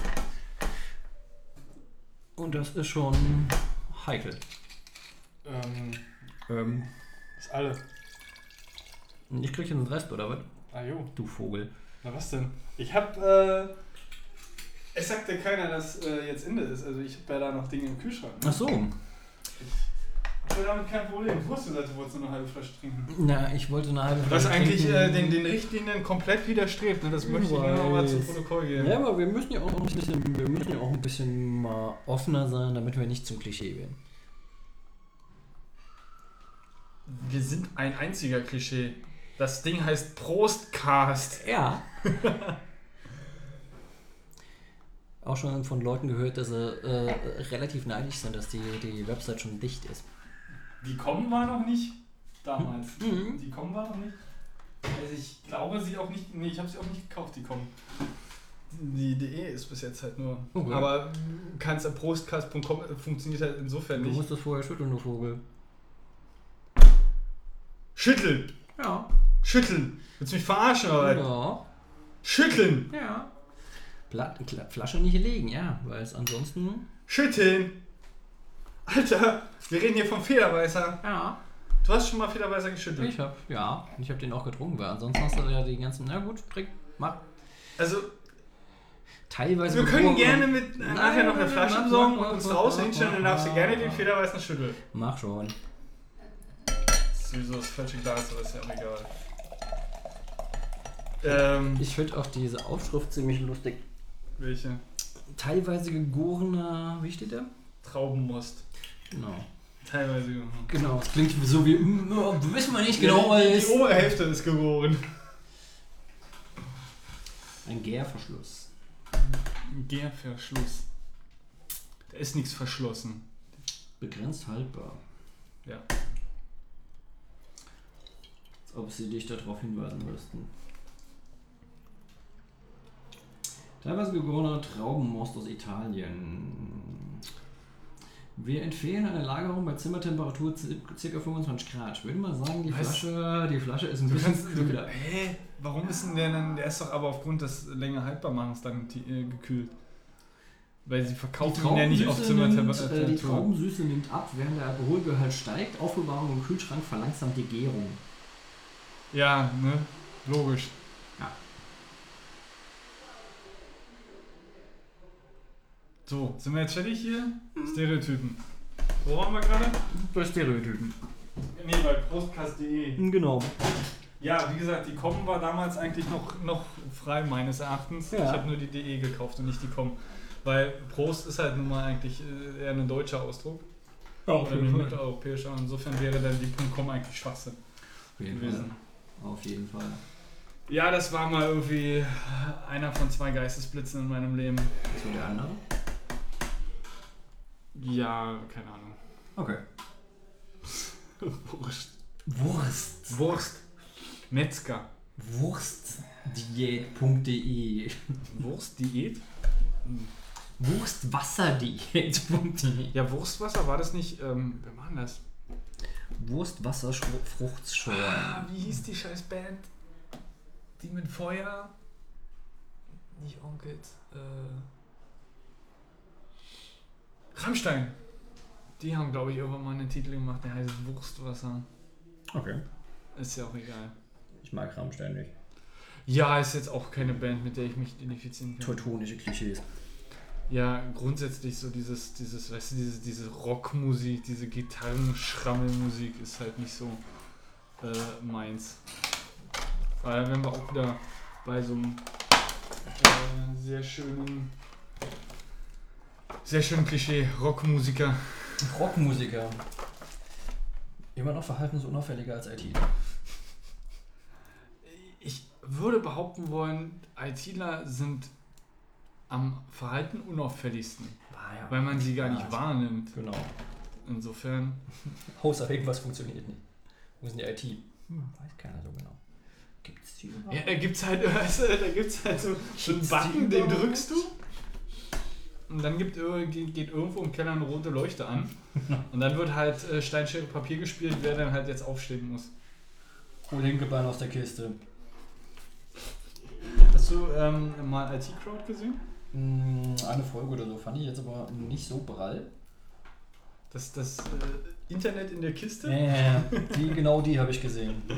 Und das ist schon heikel. Ähm, Ähm, ist alle. ich krieg jetzt den Rest, oder was? Ah jo, Du Vogel. na was denn? Ich hab, äh, es sagt ja keiner, dass äh, jetzt Ende ist, also ich hab ja da noch Dinge im Kühlschrank. Ach so. Ich habe damit kein Problem. Ich wusste, dass du wolltest nur eine halbe Flasche trinken. Na, ich wollte eine halbe Was Flasche eigentlich trinken. äh, den, den Richtlinien komplett widerstrebt, ne? das möchte ich nur noch mal zu. Protokoll geben. Ja, aber wir müssen ja auch ein bisschen, wir müssen ja auch ein bisschen mal offener sein, damit wir nicht zum Klischee werden. Wir sind ein einziger Klischee. Das Ding heißt Prostcast. Ja. auch schon von Leuten gehört, dass sie äh, relativ neidisch sind, dass die, die Website schon dicht ist. Die kommen war noch nicht damals. Mhm. Die kommen war noch nicht. Also ich glaube sie auch nicht. Nee, ich habe sie auch nicht gekauft, die kommen. Die DE ist bis jetzt halt nur. Okay. Aber kannst prostcast.com funktioniert halt insofern Du nicht. musst das vorher schütteln, du Vogel. Schütteln! Ja. Schütteln! Willst du mich verarschen oder? Ja. Schütteln! Ja. Flasche nicht legen, ja, weil es ansonsten. Schütteln! Alter, wir reden hier vom Federweißer. Ja. Du hast schon mal Federweißer geschüttelt. Ich hab, ja, ich hab den auch getrunken, weil ansonsten hast du ja die ganzen. Na gut, trink, mach. Also, Teilweise. wir können gerne mit Nein, nachher noch eine Flasche besorgen und uns draußen hinstellen, dann darfst du gerne den mach. Federweißen schütteln. Mach schon. Sowieso das falsche Glas, aber ist ja auch egal. Ähm, Ich finde auch diese Aufschrift ziemlich lustig. welche? Teilweise gegorener. Wie steht der? Traubenmost. Genau. Teilweise. ja. Genau, es klingt so wie, mm, oh, wissen wir nicht genau, was die, die ist. obere Hälfte ist gegoren. Ein Gärverschluss. Gärverschluss. Da ist nichts verschlossen. Begrenzt haltbar. Ja. Als ob sie dich darauf hinweisen müssten. Teilweise gegorener Traubenmost aus Italien. Wir empfehlen eine Lagerung bei Zimmertemperatur ca. 25 Grad. Ich würde mal sagen, die Was? Flasche, die Flasche ist ein Du bisschen kannst, kühler. hä? Warum ist denn der dann, der ist doch aber aufgrund des länger Haltbarmachens dann äh, gekühlt? Weil sie verkaufen ihn ja nicht auf Traubensüße nimmt, äh, die Zimmertemperatur. Traubensüße nimmt ab, während der Alkoholgehalt steigt. Aufbewahrung im Kühlschrank verlangsamt die Gärung. Ja, ne? Logisch. So, sind wir jetzt fertig hier? Stereotypen. Wo waren wir gerade? Bei Stereotypen. Nee, bei Prostcast.de. Genau. Ja, wie gesagt, die Com war damals eigentlich noch, noch frei meines Erachtens. Ja. Ich habe nur die DE gekauft und nicht die Com. Weil Prost ist halt nun mal eigentlich äh, eher ein deutscher Ausdruck. oder ein mitteleuropäischer. Insofern wäre dann die .com eigentlich Schwachsinn Auf jeden gewesen. Fall. Auf jeden Fall. Ja, das war mal irgendwie einer von zwei Geistesblitzen in meinem Leben. Was war der andere? Ja, keine Ahnung. Okay. Wurst. Wurst. Wurst. Metzger. Wurstdiät.de Wurstdiät? Wurstwasserdiät.de Ja, Wurstwasser, war das nicht, ähm, wer war denn das? Wurstwasserfruchtschorlen. Ah, wie hieß die scheiß Band? Die mit Feuer? Nicht Onkels, äh. Rammstein. Die haben, glaube ich, irgendwann mal einen Titel gemacht, der heißt Wurstwasser. Okay. Ist ja auch egal. Ich mag Rammstein nicht. Ja, ist jetzt auch keine Band, mit der ich mich identifizieren kann. Teutonische Klischees. Ja, grundsätzlich so dieses, dieses, weißt du, diese, diese Rockmusik, diese Gitarrenschrammelmusik ist halt nicht so äh, meins. Weil wenn wir auch wieder bei so einem äh, sehr schönen, sehr schönen Klischee Rockmusiker. Rockmusiker. Immer noch verhaltensunauffälliger als IT. Ich würde behaupten wollen, ITler sind am Verhalten unauffälligsten, Ah, ja. weil man sie gar nicht Ja. wahrnimmt. Genau. Insofern. Außer irgendwas funktioniert nicht. Wo denn die IT? Hm, weiß keiner so genau. Gibt's die überhaupt? Ja, da gibt's halt, weißt du, da gibt's halt so, so einen Button, den drückst du. Und dann gibt, geht irgendwo im Keller eine rote Leuchte an. Und dann wird halt äh, Steinschere Papier gespielt, wer dann halt jetzt aufstehen muss. Hol linke Bein aus der Kiste. Hast du ähm, mal IT-Crowd gesehen? Hm, Eine Folge oder so fand ich jetzt aber nicht so prall. Das, das äh, Internet in der Kiste? Ja, ja, ja. Die, genau die habe ich gesehen.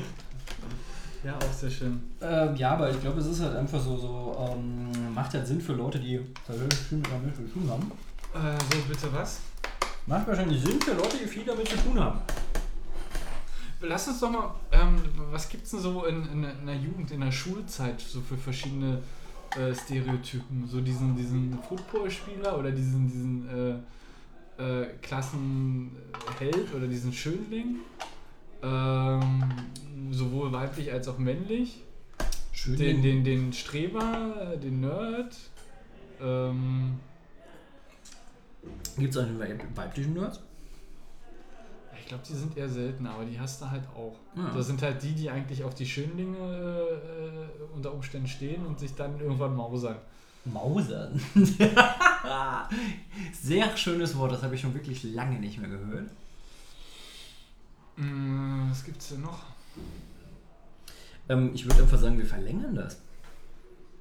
Ja, auch sehr schön. Ähm, ja, aber ich glaube, es ist halt einfach so, so ähm, macht halt Sinn für Leute, die viel damit zu tun haben. Äh, so, bitte was? Macht wahrscheinlich Sinn für Leute, die viel damit zu tun haben. Lass uns doch mal, ähm, was gibt's denn so in, in, in der Jugend, in der Schulzeit so für verschiedene äh, Stereotypen? So diesen, diesen Footballspieler oder diesen, diesen äh, äh, Klassenheld oder diesen Schönling? Ähm, sowohl weiblich als auch männlich. Schön. Den, den, den Streber, den Nerd. Ähm, Gibt es einen weib- weiblichen Nerds? ich glaube, die sind eher selten, aber die hast du halt auch. Ja. Das sind halt die, die eigentlich auf die Schönlinge äh, unter Umständen stehen und sich dann irgendwann mausern. Mausern. Sehr schönes Wort, das habe ich schon wirklich lange nicht mehr gehört. Mm, was gibt's denn noch? Ähm, ich würde einfach sagen, wir verlängern das.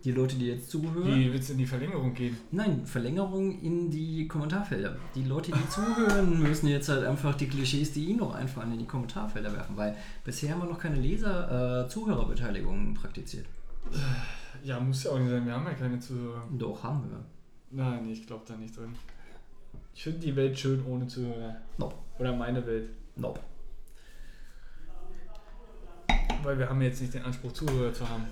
Die Leute, die jetzt zuhören. Wie willst du in die Verlängerung gehen? Nein, Verlängerung in die Kommentarfelder. Die Leute, die zuhören, müssen jetzt halt einfach die Klischees, die ihnen noch einfallen, in die Kommentarfelder werfen, weil bisher haben wir noch keine Leser-Zuhörerbeteiligung praktiziert. Ja, muss ja auch nicht sein. Wir haben ja keine Zuhörer. Doch, haben wir. Nein, ich glaube da nicht drin. Ich finde die Welt schön ohne Zuhörer. Nope. Oder meine Welt. Nope. Weil wir haben jetzt nicht den Anspruch, Zuhörer zu haben.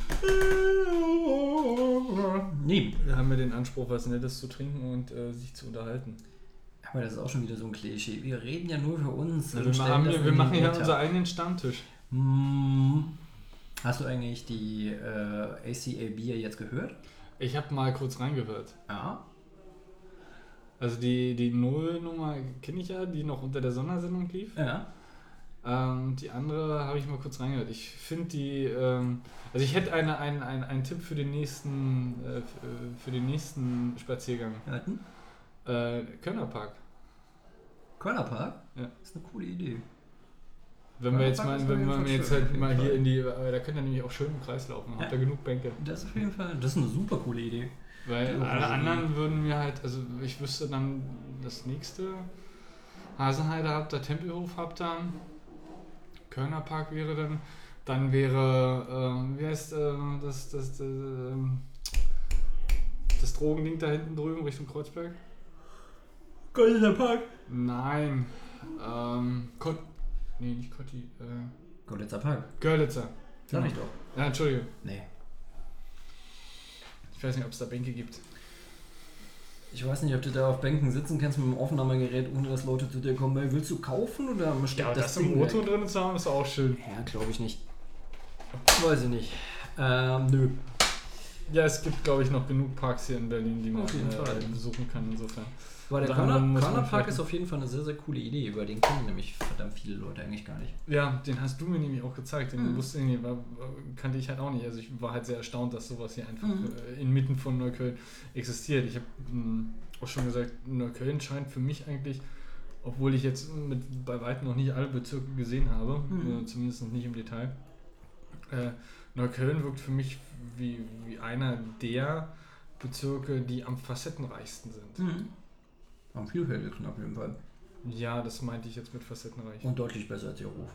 Nee. Wir haben ja den Anspruch, was Nettes zu trinken und äh, sich zu unterhalten. Aber das ist auch schon wieder so ein Klischee. Wir reden ja nur für uns. Ja, wir, machen, wir, wir machen ja unseren eigenen Stammtisch. Hm. Hast du eigentlich die äh, ACAB jetzt gehört? Ich habe mal kurz reingehört. Ja. Also die, die Nullnummer kenne ich ja, die noch unter der Sondersendung lief. Ja. Ähm, die andere habe ich mal kurz reingehört. Ich finde die, ähm, also ich hätte eine, einen, einen, einen Tipp für den nächsten, äh, äh, für den nächsten Spaziergang. Hatten? Äh, Kölner Park. Kölner Park? Ja. Das ist eine coole Idee. Wenn wir jetzt Park mal, wenn Fall jetzt halt mal hier in die, da könnt ihr nämlich auch schön im Kreis laufen. Habt Ja. ihr genug Bänke. Das ist auf jeden Fall, das ist eine super coole Idee. Weil Die alle Orangerie. anderen würden mir halt, also ich wüsste dann das nächste. Hasenheide habt ihr, Tempelhof habt ihr, Kölner Park wäre dann, dann wäre, ähm, wie heißt äh, das, das, das, ähm, das Drogending da hinten drüben Richtung Kreuzberg? Kölner Park? Nein, ähm, Kot, nee, nicht Kotti, äh, Görlitzer Park. Görlitzer. Sag ich doch. Ja, Entschuldige. Nee. Ich weiß nicht, ob es da Bänke gibt. Ich weiß nicht, ob du da auf Bänken sitzen kannst mit dem Aufnahmegerät, ohne dass Leute zu dir kommen. Willst du kaufen oder steckt Ja, das, das, im weg? drin zu haben, ist auch schön. Ja, glaube ich nicht. Weiß ich nicht. Ähm, nö. Ja, es gibt, glaube ich, noch genug Parks hier in Berlin, die man Auf jeden äh, Fall. besuchen kann, insofern. Aber der Unter Körner, anderem muss man Körner Park vielleicht- ist auf jeden Fall eine sehr, sehr coole Idee. Über den kennen nämlich verdammt viele Leute eigentlich gar nicht. Ja, den hast du mir nämlich auch gezeigt. Den Mhm. wusste ich nicht, war, war- kannte ich halt auch nicht. Also ich war halt sehr erstaunt, dass sowas hier einfach Mhm. äh, inmitten von Neukölln existiert. Ich habe auch schon gesagt, Neukölln scheint für mich eigentlich, obwohl ich jetzt mit bei weitem noch nicht alle Bezirke gesehen habe, Mhm. äh, zumindest noch nicht im Detail, äh, Neukölln wirkt für mich wie, wie einer der Bezirke, die am facettenreichsten sind. Mhm. Am vielfältigsten auf jeden Fall. Ja, das meinte ich jetzt mit facettenreich. Und deutlich besser als ihr Ruf.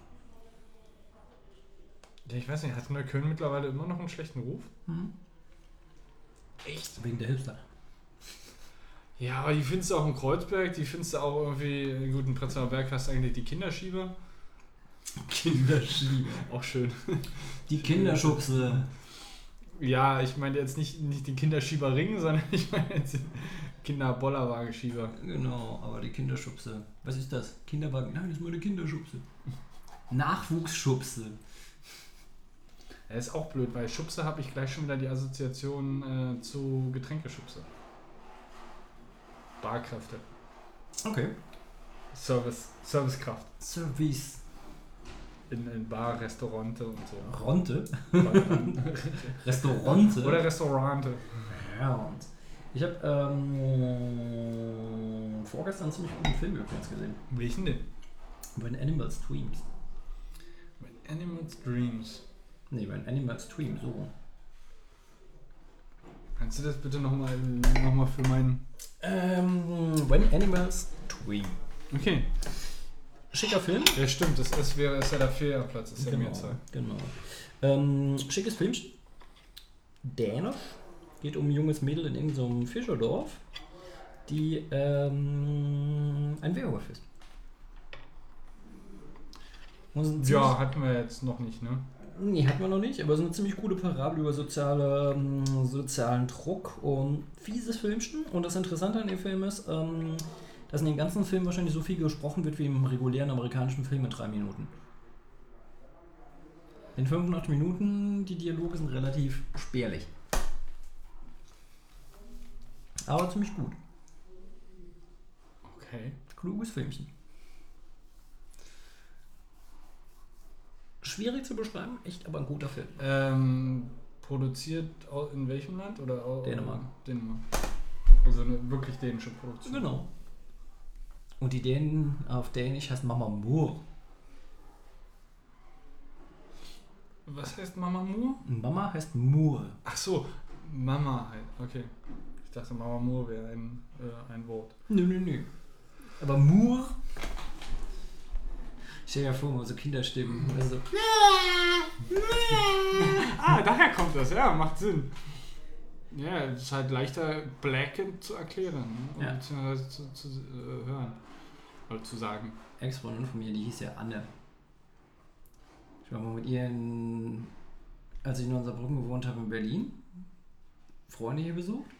Ja, ich weiß nicht, hat Neukölln mittlerweile immer noch einen schlechten Ruf? Mhm. Echt? Wegen der Hipster. Ja, aber die findest du auch im Kreuzberg, die findest du auch irgendwie, in Prenzlauer Berg hast du eigentlich die Kinderschieber. Kinderschiebe. Auch schön. Die Kinderschubse. Ja, ich meine jetzt nicht, nicht den Kinderschieberring, sondern ich meine jetzt Kinderbollerwagenschieber. Genau, aber die Kinderschubse. Was ist das? Kinderwagen? Nein, das ist mal eine Kinderschubse. Nachwuchsschubse. Ja, ist auch blöd, weil Schubse habe ich gleich schon wieder die Assoziation äh, zu Getränkeschubse. Barkräfte. Okay. Service, Servicekraft. Service. In, in Bar, Restaurante und so. Ronte. Restaurante. Oder Restaurante. Ja, und ich habe ähm, vorgestern einen ziemlich guten Film übrigens gesehen. Welchen denn? When Animals Dreams. When Animals Dreams. Nee, When Animals Dream, so. Kannst du das bitte nochmal noch mal für meinen. Ähm, When Animals Dream. Okay. Schicker Film. Ja, stimmt, das ist, wäre, ist ja der Ferienplatz, ist ja genau. Mehrzahl. genau. Ähm, schickes Filmchen. Dänisch. Geht um ein junges Mädel in irgendeinem Fischerdorf, die ähm, ein Werwolf ist. Ist Ja, hatten wir jetzt noch nicht, ne? Nee, hat man noch nicht, aber es ist eine ziemlich coole Parabel über soziale, ähm, sozialen Druck und fieses Filmchen. Und das Interessante an dem Film ist, ähm, dass in dem ganzen Film wahrscheinlich so viel gesprochen wird wie im regulären amerikanischen Film in drei Minuten. In 85 Minuten, die Dialoge sind relativ spärlich. Aber ziemlich gut. Okay. Kluges Filmchen. Schwierig zu beschreiben, echt aber ein guter Film. Ähm, produziert in welchem Land? Oder Dänemark. Dänemark. Also eine wirklich dänische Produktion. Genau. Und die Dänen auf Dänisch heißt Mama Moor. Was heißt Mama Moore? Mama heißt Moor. Ach so, Mama halt. Okay. Ich dachte, Mama Moore wäre ein, äh, ein Wort. Nö, nö, nö. Aber Moor. Stell dir vor, mal so Kinderstimmen. Also, Ah, daher kommt das, ja, macht Sinn. Ja, es ist halt leichter Blacken zu erklären ne? Ja. beziehungsweise zu, zu äh, hören. Oder zu sagen. Ex-Freundin von mir, die hieß ja Anne. Ich war mal mit ihr in, als ich in Saarbrücken gewohnt habe in Berlin, Freunde hier besucht.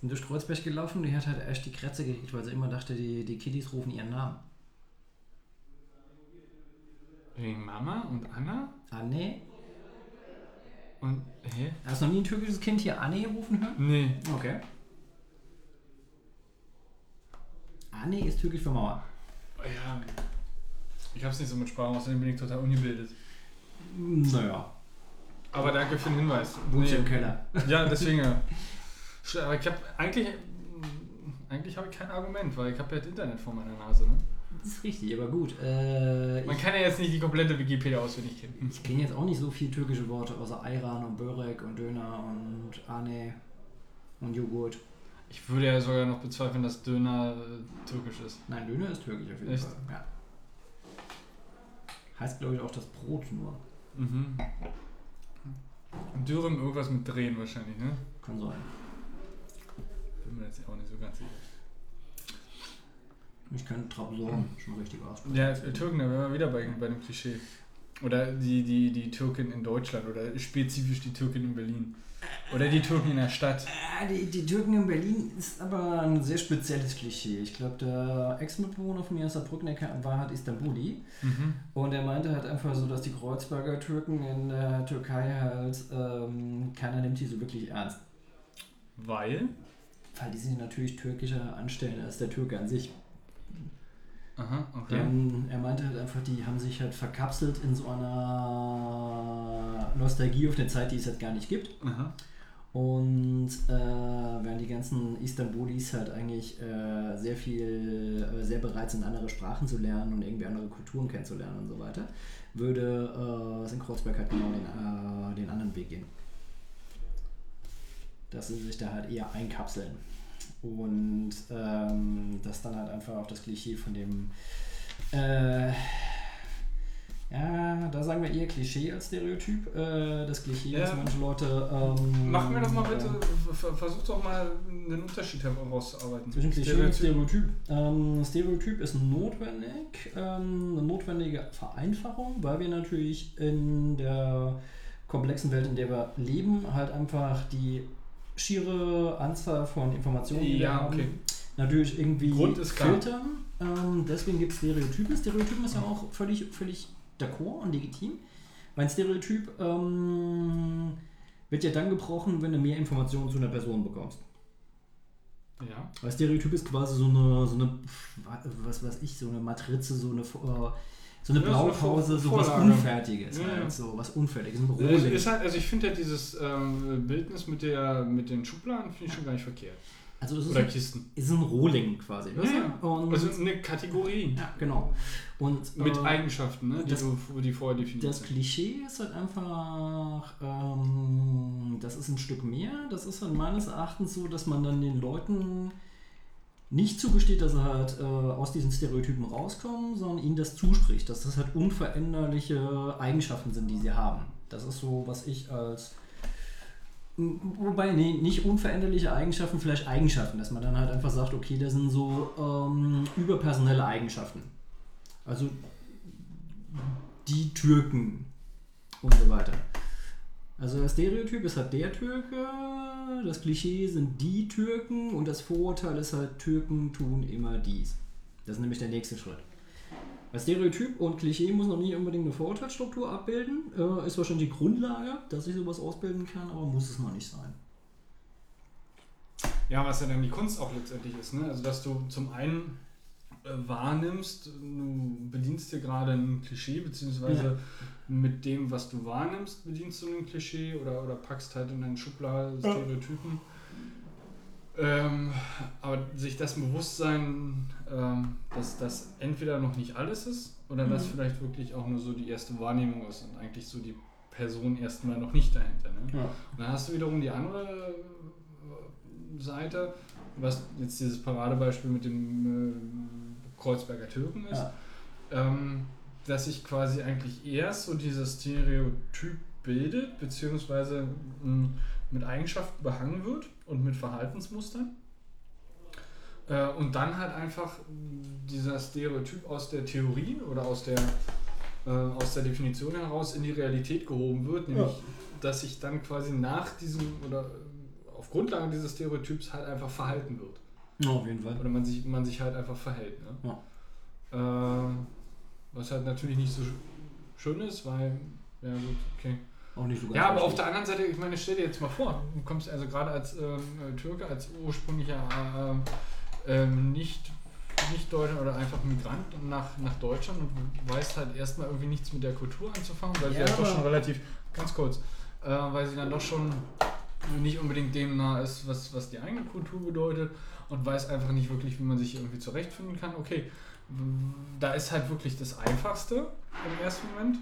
Sind durch Kreuzberg gelaufen, die hat halt echt die Krätze gekriegt, weil sie immer dachte, die, die Kiddies rufen ihren Namen. Wegen Mama und Anna? Anne? Und, hä? Hast du noch nie ein türkisches Kind hier Anne rufen hören? Nee. Okay. Anne ist türkisch für Mauer. Ja. Ich hab's nicht so mit Sprachen, außerdem bin ich total ungebildet. Naja, Aber danke für den Hinweis. wohnst Nee. im Keller. Ja, deswegen ja. Aber ich habe eigentlich, eigentlich habe ich kein Argument, weil ich habe ja das Internet vor meiner Nase. Ne? Das ist richtig, aber gut. Äh, Man kann ja jetzt nicht die komplette Wikipedia auswendig kennen. ich kenne jetzt auch nicht so viele türkische Worte, außer Ayran und Börek und Döner und Anne und Joghurt. Ich würde ja sogar noch bezweifeln, dass Döner äh, türkisch ist. Nein, Döner ist türkisch auf jeden Echt? Fall. Ja. Heißt, glaube ich, auch das Brot nur. Mhm. Dürren irgendwas mit Drehen wahrscheinlich, ne? Kann sein. Bin mir jetzt auch nicht so ganz sicher. Ich kann Trabzon schon richtig aussprechen. Ja, äh, Türken, da wären wir wieder bei, bei dem Klischee. Oder die, die, die Türkin in Deutschland oder spezifisch die Türkin in Berlin. Oder die Türken in der Stadt. Ah, die, die Türken in Berlin ist aber ein sehr spezielles Klischee. Ich glaube, der Ex-Mitbewohner von mir aus der kam- war halt Istanbuli. Mhm. Und er meinte halt einfach so, dass die Kreuzberger Türken in der Türkei halt, ähm, keiner nimmt die so wirklich ernst. Weil? Weil die sich natürlich türkischer anstellen als der Türke an sich. Aha, okay. haben, er meinte halt einfach, die haben sich halt verkapselt in so einer Nostalgie auf eine Zeit, die es halt gar nicht gibt. Aha. Und äh, während die ganzen Istanbulis halt eigentlich äh, sehr viel, äh, sehr bereit sind, andere Sprachen zu lernen und irgendwie andere Kulturen kennenzulernen und so weiter, würde äh, in Kreuzberg halt genau den, äh, den anderen Weg gehen. Dass sie sich da halt eher einkapseln. Und ähm, das dann halt einfach auch das Klischee von dem äh, ja, da sagen wir eher Klischee als Stereotyp. Äh, das Klischee, Ja. dass manche Leute. Ähm, Mach mir doch mal äh, bitte, ver- versuch doch mal einen Unterschied herauszuarbeiten. Zwischen Klischee und Stereotyp. Stereotyp. Ähm, Stereotyp ist notwendig, ähm, eine notwendige Vereinfachung, weil wir natürlich in der komplexen Welt, in der wir leben, halt einfach die schiere Anzahl von Informationen, die wir Ja, haben, okay. natürlich irgendwie filtern. Ähm, deswegen gibt es Stereotypen. Stereotypen ist ja auch völlig, völlig d'accord und legitim. Weil ein Stereotyp ähm, wird ja dann gebrochen, wenn du mehr Informationen zu einer Person bekommst. Ja. Weil Stereotyp ist quasi so eine, so eine, was weiß ich, so eine Matrize, so eine, äh, so eine Ja, Blaupause, so was. Unfertiges, Ja, halt, so was Unfertiges, ein Rohling. ist halt, also ich finde ja dieses ähm, Bildnis mit, der, mit den Schubladen finde ich schon gar nicht verkehrt. Also es ist, Oder ein, Kisten. ist ein Rohling quasi, Ja? Und, Also eine Kategorie. ja, genau. Und, Mit äh, Eigenschaften, ne, die, das- du, die vorher definiert Das. Klischee ist halt einfach, ähm, das ist ein Stück mehr. Das ist halt meines Erachtens so, dass man dann den Leuten nicht zugesteht, dass sie halt äh, aus diesen Stereotypen rauskommen, sondern ihnen das zuspricht, dass das halt unveränderliche Eigenschaften sind, die sie haben. Das ist so, was ich als Wobei, nee, nicht unveränderliche Eigenschaften, vielleicht Eigenschaften, dass man dann halt einfach sagt, okay, das sind so ähm, überpersonelle Eigenschaften. Also die Türken und so weiter. Also das Stereotyp ist halt der Türke, das Klischee sind die Türken und das Vorurteil ist halt, Türken tun immer dies. Das ist nämlich der nächste Schritt. Weil Stereotyp und Klischee muss noch nicht unbedingt eine Vorurteilsstruktur abbilden. Äh, ist wahrscheinlich die Grundlage, dass ich sowas ausbilden kann, aber muss es noch nicht sein. Ja, was ja dann die Kunst auch letztendlich ist, ne? Also dass du zum einen wahrnimmst, du bedienst dir gerade ein Klischee, beziehungsweise Ja. mit dem, was du wahrnimmst, bedienst du ein Klischee oder, oder packst halt in eine Schublade Ja. Stereotypen. Ähm, aber sich das Bewusstsein, ähm, dass das entweder noch nicht alles ist oder dass Mhm. vielleicht wirklich auch nur so die erste Wahrnehmung ist und eigentlich so die Person erstmal noch nicht dahinter. Ne? Ja. Und dann hast du wiederum die andere äh, Seite, was jetzt dieses Paradebeispiel mit dem äh, Kreuzberger Türken ist, Ja. ähm, dass sich quasi eigentlich erst so dieses Stereotyp bildet, beziehungsweise mh, mit Eigenschaften behangen wird und mit Verhaltensmustern. Äh, und dann halt einfach dieser Stereotyp aus der Theorie oder aus der, äh, aus der Definition heraus in die Realität gehoben wird, nämlich dass sich dann quasi nach diesem oder auf Grundlage dieses Stereotyps halt einfach verhalten wird. Ja, auf jeden Fall. Oder man sich, man sich halt einfach verhält. Ne? Äh, was halt natürlich nicht so sch- schön ist, weil, ja gut, okay. Auch nicht so ganz Ja, aber auf der anderen Seite, ich meine, stell dir jetzt mal vor, du kommst also gerade als ähm, äh, Türke, als ursprünglicher äh, ähm, nicht, nicht Deutscher oder einfach Migrant nach, nach Deutschland und weißt halt erstmal irgendwie nichts mit der Kultur anzufangen, weil sie Ja, ja doch schon relativ, ganz kurz, äh, weil sie dann doch schon nicht unbedingt dem nah ist, was, was die eigene Kultur bedeutet und weiß einfach nicht wirklich, wie man sich irgendwie zurechtfinden kann. Okay, da ist halt wirklich das Einfachste im ersten Moment,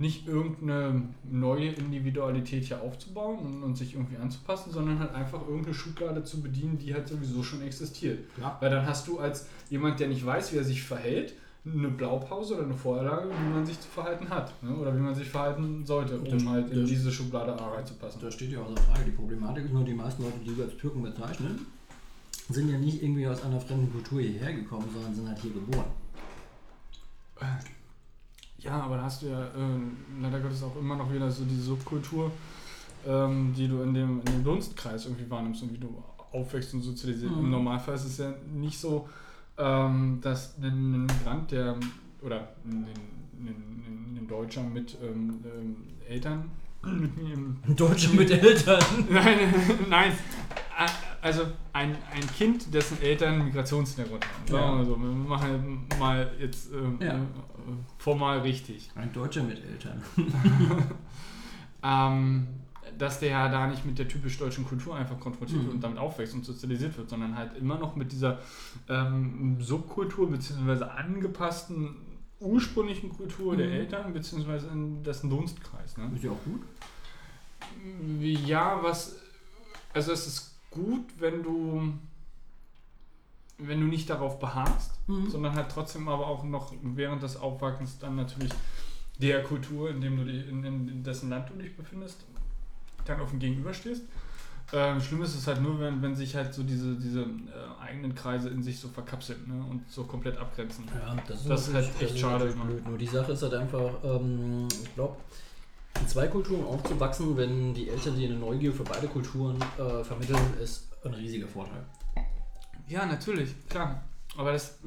nicht irgendeine neue Individualität hier aufzubauen und, und sich irgendwie anzupassen, sondern halt einfach irgendeine Schublade zu bedienen, die halt sowieso schon existiert. Ja. Weil dann hast du als jemand, der nicht weiß, wie er sich verhält, eine Blaupause oder eine Vorlage, wie man sich zu verhalten hat. Ne? Oder wie man sich verhalten sollte, um Das- halt in das- diese Schublade A reinzupassen. Da steht ja außer Frage. Die Problematik ist nur, die meisten Leute, die wir als Türken bezeichnen, sind ja nicht irgendwie aus einer fremden Kultur hierher gekommen, sondern sind halt hier geboren. Ja, aber da hast du ja äh, leider Gottes auch immer noch wieder so die Subkultur, ähm, die du in dem, in dem Dunstkreis irgendwie wahrnimmst und wie du aufwächst und sozialisiert. Mhm. Im Normalfall ist es ja nicht so, ähm, dass ein, Migrant, der oder ein, ein, ein, ein Deutscher mit ähm, ähm, Eltern mit mir im Deutsche mit Eltern. Nein, nein. Also ein, ein Kind, dessen Eltern Migrationshintergrund haben. Sagen wir mal so. Wir machen mal jetzt ähm, Ja. äh, formal richtig. Ein Deutscher mit Eltern. Ähm, dass der ja da nicht mit der typisch deutschen Kultur einfach konfrontiert Mhm. wird und damit aufwächst und sozialisiert wird, sondern halt immer noch mit dieser ähm, Subkultur bzw. angepassten ursprünglichen Kultur der Mhm. Eltern bzw. in dessen Dunstkreis. Ne? Ist ja auch gut. Ja, was. Also es ist gut, wenn du. Wenn du nicht darauf beharrst, Mhm. sondern halt trotzdem aber auch noch während des Aufwachsens dann natürlich der Kultur, in, dem du die, in, in, in dessen Land du dich befindest, dann auf dem Gegenüber stehst. Ähm, schlimm ist es halt nur, wenn, wenn sich halt so diese, diese äh, eigenen Kreise in sich so verkapseln ne, und so komplett abgrenzen. Ja, das ist, Das ist halt echt ist schade. Blöd. Nur die Sache ist halt einfach, ähm, ich glaube, in zwei Kulturen aufzuwachsen, wenn die Eltern dir eine Neugier für beide Kulturen äh, vermitteln, ist ein riesiger Vorteil. Ja, natürlich, klar. Aber das,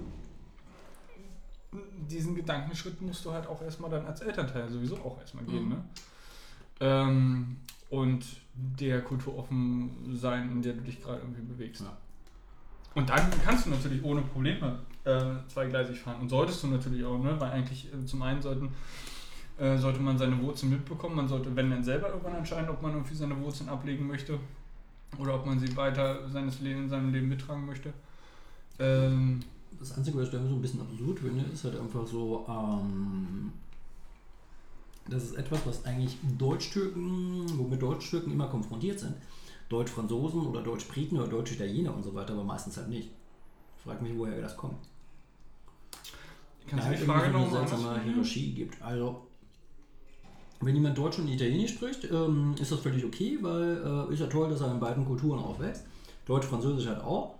diesen Gedankenschritt musst du halt auch erstmal dann als Elternteil sowieso auch erstmal gehen. Mhm. Ne? Ähm, und der Kultur offen sein, in der du dich gerade irgendwie bewegst. Ja. Und dann kannst du natürlich ohne Probleme äh, zweigleisig fahren. Und solltest du natürlich auch, ne? weil eigentlich äh, zum einen sollten, äh, sollte man seine Wurzeln mitbekommen. Man sollte, wenn dann selber irgendwann entscheiden, ob man irgendwie seine Wurzeln ablegen möchte oder ob man sie weiter seines Lebens, in seinem Leben mittragen möchte. Ähm, Das Einzige, was ich da immer so ein bisschen absurd finde, ist halt einfach so, ähm, das ist etwas, was eigentlich Deutsch-Türken, womit Deutsch-Türken immer konfrontiert sind. Deutsch-Franzosen oder Deutsch-Briten oder Deutsch-Italiener und so weiter, aber meistens halt nicht. Ich frage mich, woher das kommt. kannst Da halt irgendwie noch eine seltsame Hierarchie gibt. Also, wenn jemand Deutsch und Italienisch spricht, ähm, ist das völlig okay, weil äh, ist ja toll, dass er in beiden Kulturen aufwächst. Deutsch-Französisch halt auch.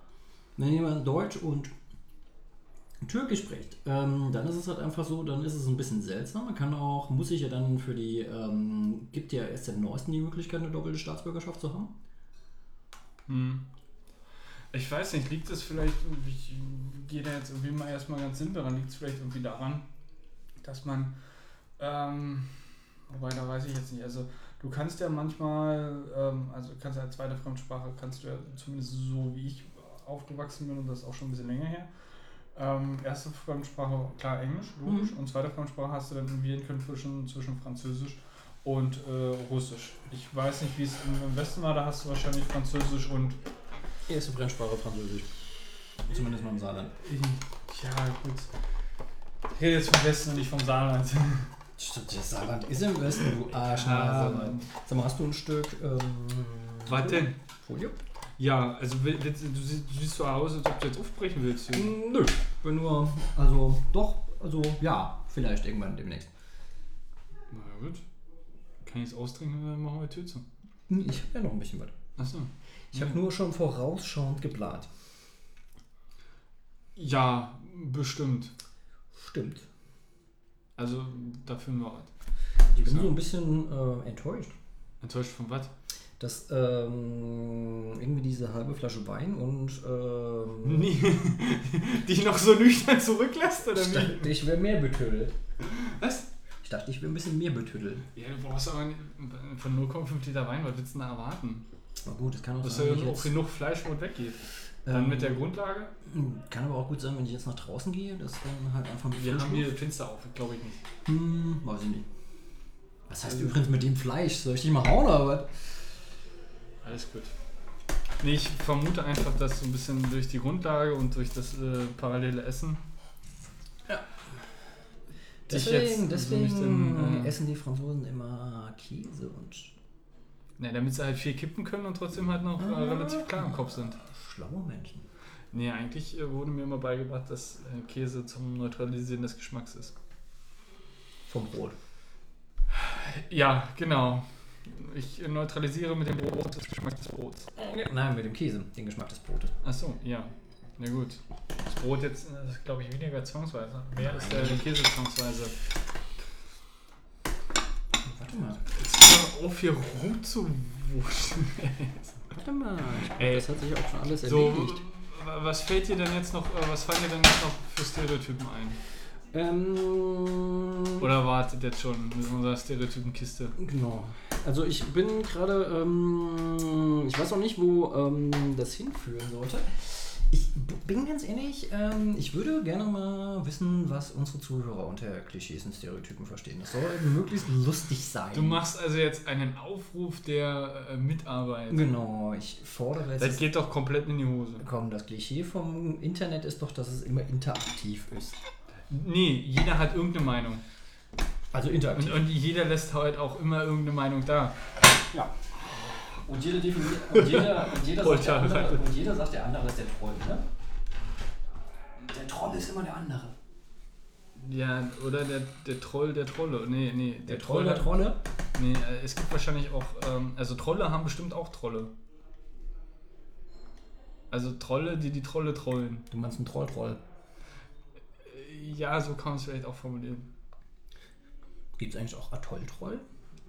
Wenn jemand Deutsch und Türkisch spricht, ähm, dann ist es halt einfach so, dann ist es ein bisschen seltsam. Man kann auch, muss sich ja dann für die, ähm, gibt ja erst seit neuesten die Möglichkeit, eine doppelte Staatsbürgerschaft zu haben. Hm. Ich weiß nicht, liegt es vielleicht, ich gehe da jetzt irgendwie mal erstmal ganz simpel ran, liegt es vielleicht irgendwie daran, dass man, ähm, wobei da weiß ich jetzt nicht, also du kannst ja manchmal, ähm, also kannst ja als zweite Fremdsprache, kannst du ja zumindest so wie ich aufgewachsen bin und das ist auch schon ein bisschen länger her, ähm, erste Fremdsprache, klar Englisch, logisch, Mhm. und zweite Fremdsprache hast du dann wählen können zwischen, zwischen Französisch und äh, Russisch. Ich weiß nicht, wie es im im Westen war, da hast du wahrscheinlich Französisch und Erste Fremdsprache Französisch. Zumindest mal im Saarland. Ja, gut. Ich rede jetzt vom Westen und nicht vom Saarland. Stimmt, das Saarland ist im Westen, du Arsch. Ah, Sag mal, hast du ein Stück ähm, Was denn? Folie? Ja, also du siehst, so aus, als ob du jetzt aufbrechen willst. hier. Nö. Bin nur, also doch, also ja, vielleicht irgendwann demnächst. Na gut. Kann ich es austrinken, dann machen wir die Tür zu. Hm, Ich habe ja noch ein bisschen was. Achso. Ich habe nur schon vorausschauend geplant. Ja, bestimmt. Stimmt. Also, dafür wir was. Ich bin Ja. so ein bisschen äh, enttäuscht. Enttäuscht von was? Dass ähm, irgendwie diese halbe Flasche Wein und ähm, die noch so nüchtern zurücklässt, oder ich wie? dachte, ich wäre mehr betüdelt. Was? Ich dachte, ich wäre ein bisschen mehr betüdelt. Ja, du brauchst aber nicht, von 0,5 Liter Wein, was willst du denn da erwarten? Aber gut, es kann auch Dass sein, ja wenn ich auch genug Fleisch, es weggeht. Dann ähm, mit der Grundlage? Kann aber auch gut sein, wenn ich jetzt nach draußen gehe, dass dann halt einfach mit Wir haben hier Fenster auf, glaube ich nicht. Hm, weiß ich nicht. Was heißt Also- übrigens mit dem Fleisch? Soll ich dich mal hauen oder was? Alles gut. Nee, ich vermute einfach, dass so ein bisschen durch die Grundlage und durch das äh, parallele Essen. dich Deswegen, deswegen nicht in, äh, essen die Franzosen immer Käse und Ne, damit sie halt viel kippen können und trotzdem halt noch äh, relativ klar im Kopf sind. schlaue Menschen. Nee, eigentlich äh, wurde mir immer beigebracht, dass äh, Käse zum Neutralisieren des Geschmacks ist. Vom Brot. Ja, genau. Ich äh, neutralisiere mit dem Brot das Geschmack des Brots. Nein, mit dem Käse, den Geschmack des Brotes. Achso, ja. Na gut. Das Brot jetzt, äh, ist glaube ich weniger zwangsweise. Mehr ist der Käse zwangsweise. Warte mal, Jetzt hör auf hier rumzuwuschen. warte mal. Ey. das hat sich auch schon alles So, erledigt. was fällt dir denn jetzt noch, äh, was fallen dir denn jetzt noch für Stereotypen ein? Ähm, Oder wartet jetzt schon mit unserer Stereotypenkiste? Genau. Also ich bin gerade, ähm, ich weiß noch nicht, wo ähm, das hinführen sollte. Ich bin ganz ehrlich, ähm, ich würde gerne mal wissen, was unsere Zuhörer unter Klischees und Stereotypen verstehen. Das soll möglichst lustig sein. Du machst also jetzt einen Aufruf der äh, Mitarbeit. Genau, ich fordere jetzt. Das geht doch komplett in die Hose. Komm, das Klischee vom Internet ist doch, dass es immer interaktiv ist. Nee, jeder hat irgendeine Meinung. Also Und, interaktiv. und jeder lässt halt auch immer irgendeine Meinung da. ja. Und jeder definiert, und jeder, und jeder, sagt, der andere, und jeder sagt, der andere ist der Troll, ne? Der Troll ist immer der andere. Ja, oder der, der Troll der Trolle. Nee, nee. Der Troll der Trolle? Nee, äh, es gibt wahrscheinlich auch, ähm, also Trolle haben bestimmt auch Trolle. Also Trolle, die die Trolle trollen. Du meinst einen Troll-Troll. Ja, so kann man es vielleicht auch formulieren. Gibt es eigentlich auch Atoll-Troll?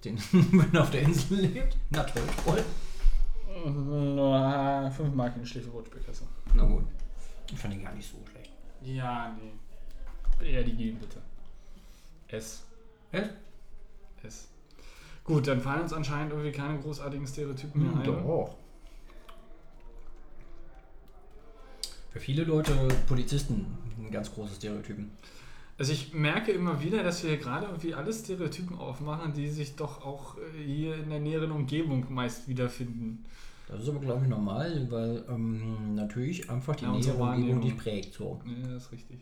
Den, wenn er auf der Insel lebt? Ein Atoll-Troll? Nur fünf Mark in Schläferrotspielkasse. Na gut. Ich fand ihn gar nicht so schlecht. Ja, nee. Eher die gehen, bitte. S. Echt? S. Gut, dann fallen uns anscheinend irgendwie keine großartigen Stereotypen mehr ein. Doch. Für viele Leute Polizisten ganz großes Stereotypen. Also ich merke immer wieder, dass wir gerade irgendwie alle Stereotypen aufmachen, die sich doch auch äh, hier in der näheren Umgebung meist wiederfinden. Das ist aber, glaube ich, normal, weil ähm, natürlich einfach die Ja, nähere Umgebung dich prägt. So. Ja, das ist richtig.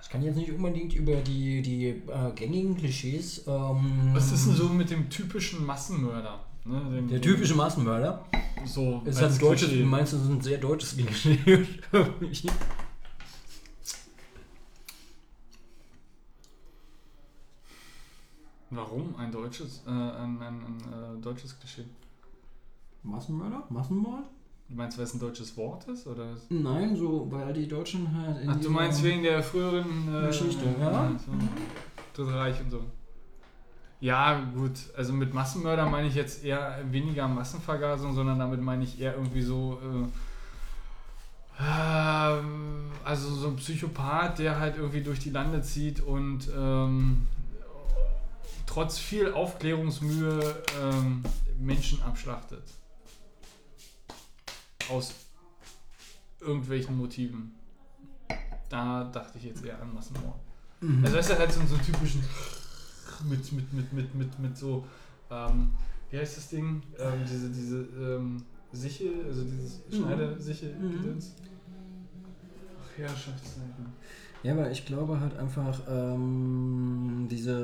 Ich kann jetzt nicht unbedingt über die, die äh, gängigen Klischees. Ähm, Was ist denn so mit dem typischen Massenmörder? Ne, dem, Der typische Massenmörder so ist halt deutsches, Klischee. du meinst, das ist ein sehr deutsches Klischee. Warum ein deutsches, äh, ein, ein, ein äh, deutsches Klischee? Massenmörder? Massenmord? Du meinst, weil es ein deutsches Wort ist? Oder? Nein, so, weil die Deutschen halt. in Ach, du meinst wegen der früheren äh, Geschichte, ja. So, Dritte Reich und so. Ja, gut. Also mit Massenmörder meine ich jetzt eher weniger Massenvergasung, sondern damit meine ich eher irgendwie so. Äh, ähm, also so ein Psychopath, der halt irgendwie durch die Lande zieht und ähm, trotz viel Aufklärungsmühe ähm, Menschen abschlachtet. Aus irgendwelchen Motiven. Da dachte ich jetzt eher an Massenmord. Mhm. Also weißt du, halt so, so einen typischen mit, mit, mit, mit, mit, mit so, ähm, wie heißt das Ding? Ähm, diese, diese ähm, Sichel, also dieses Mhm. Schneidersichel, Mhm. Ach Herrschaftszeiten. Ja, aber ich glaube halt einfach, ähm, diese.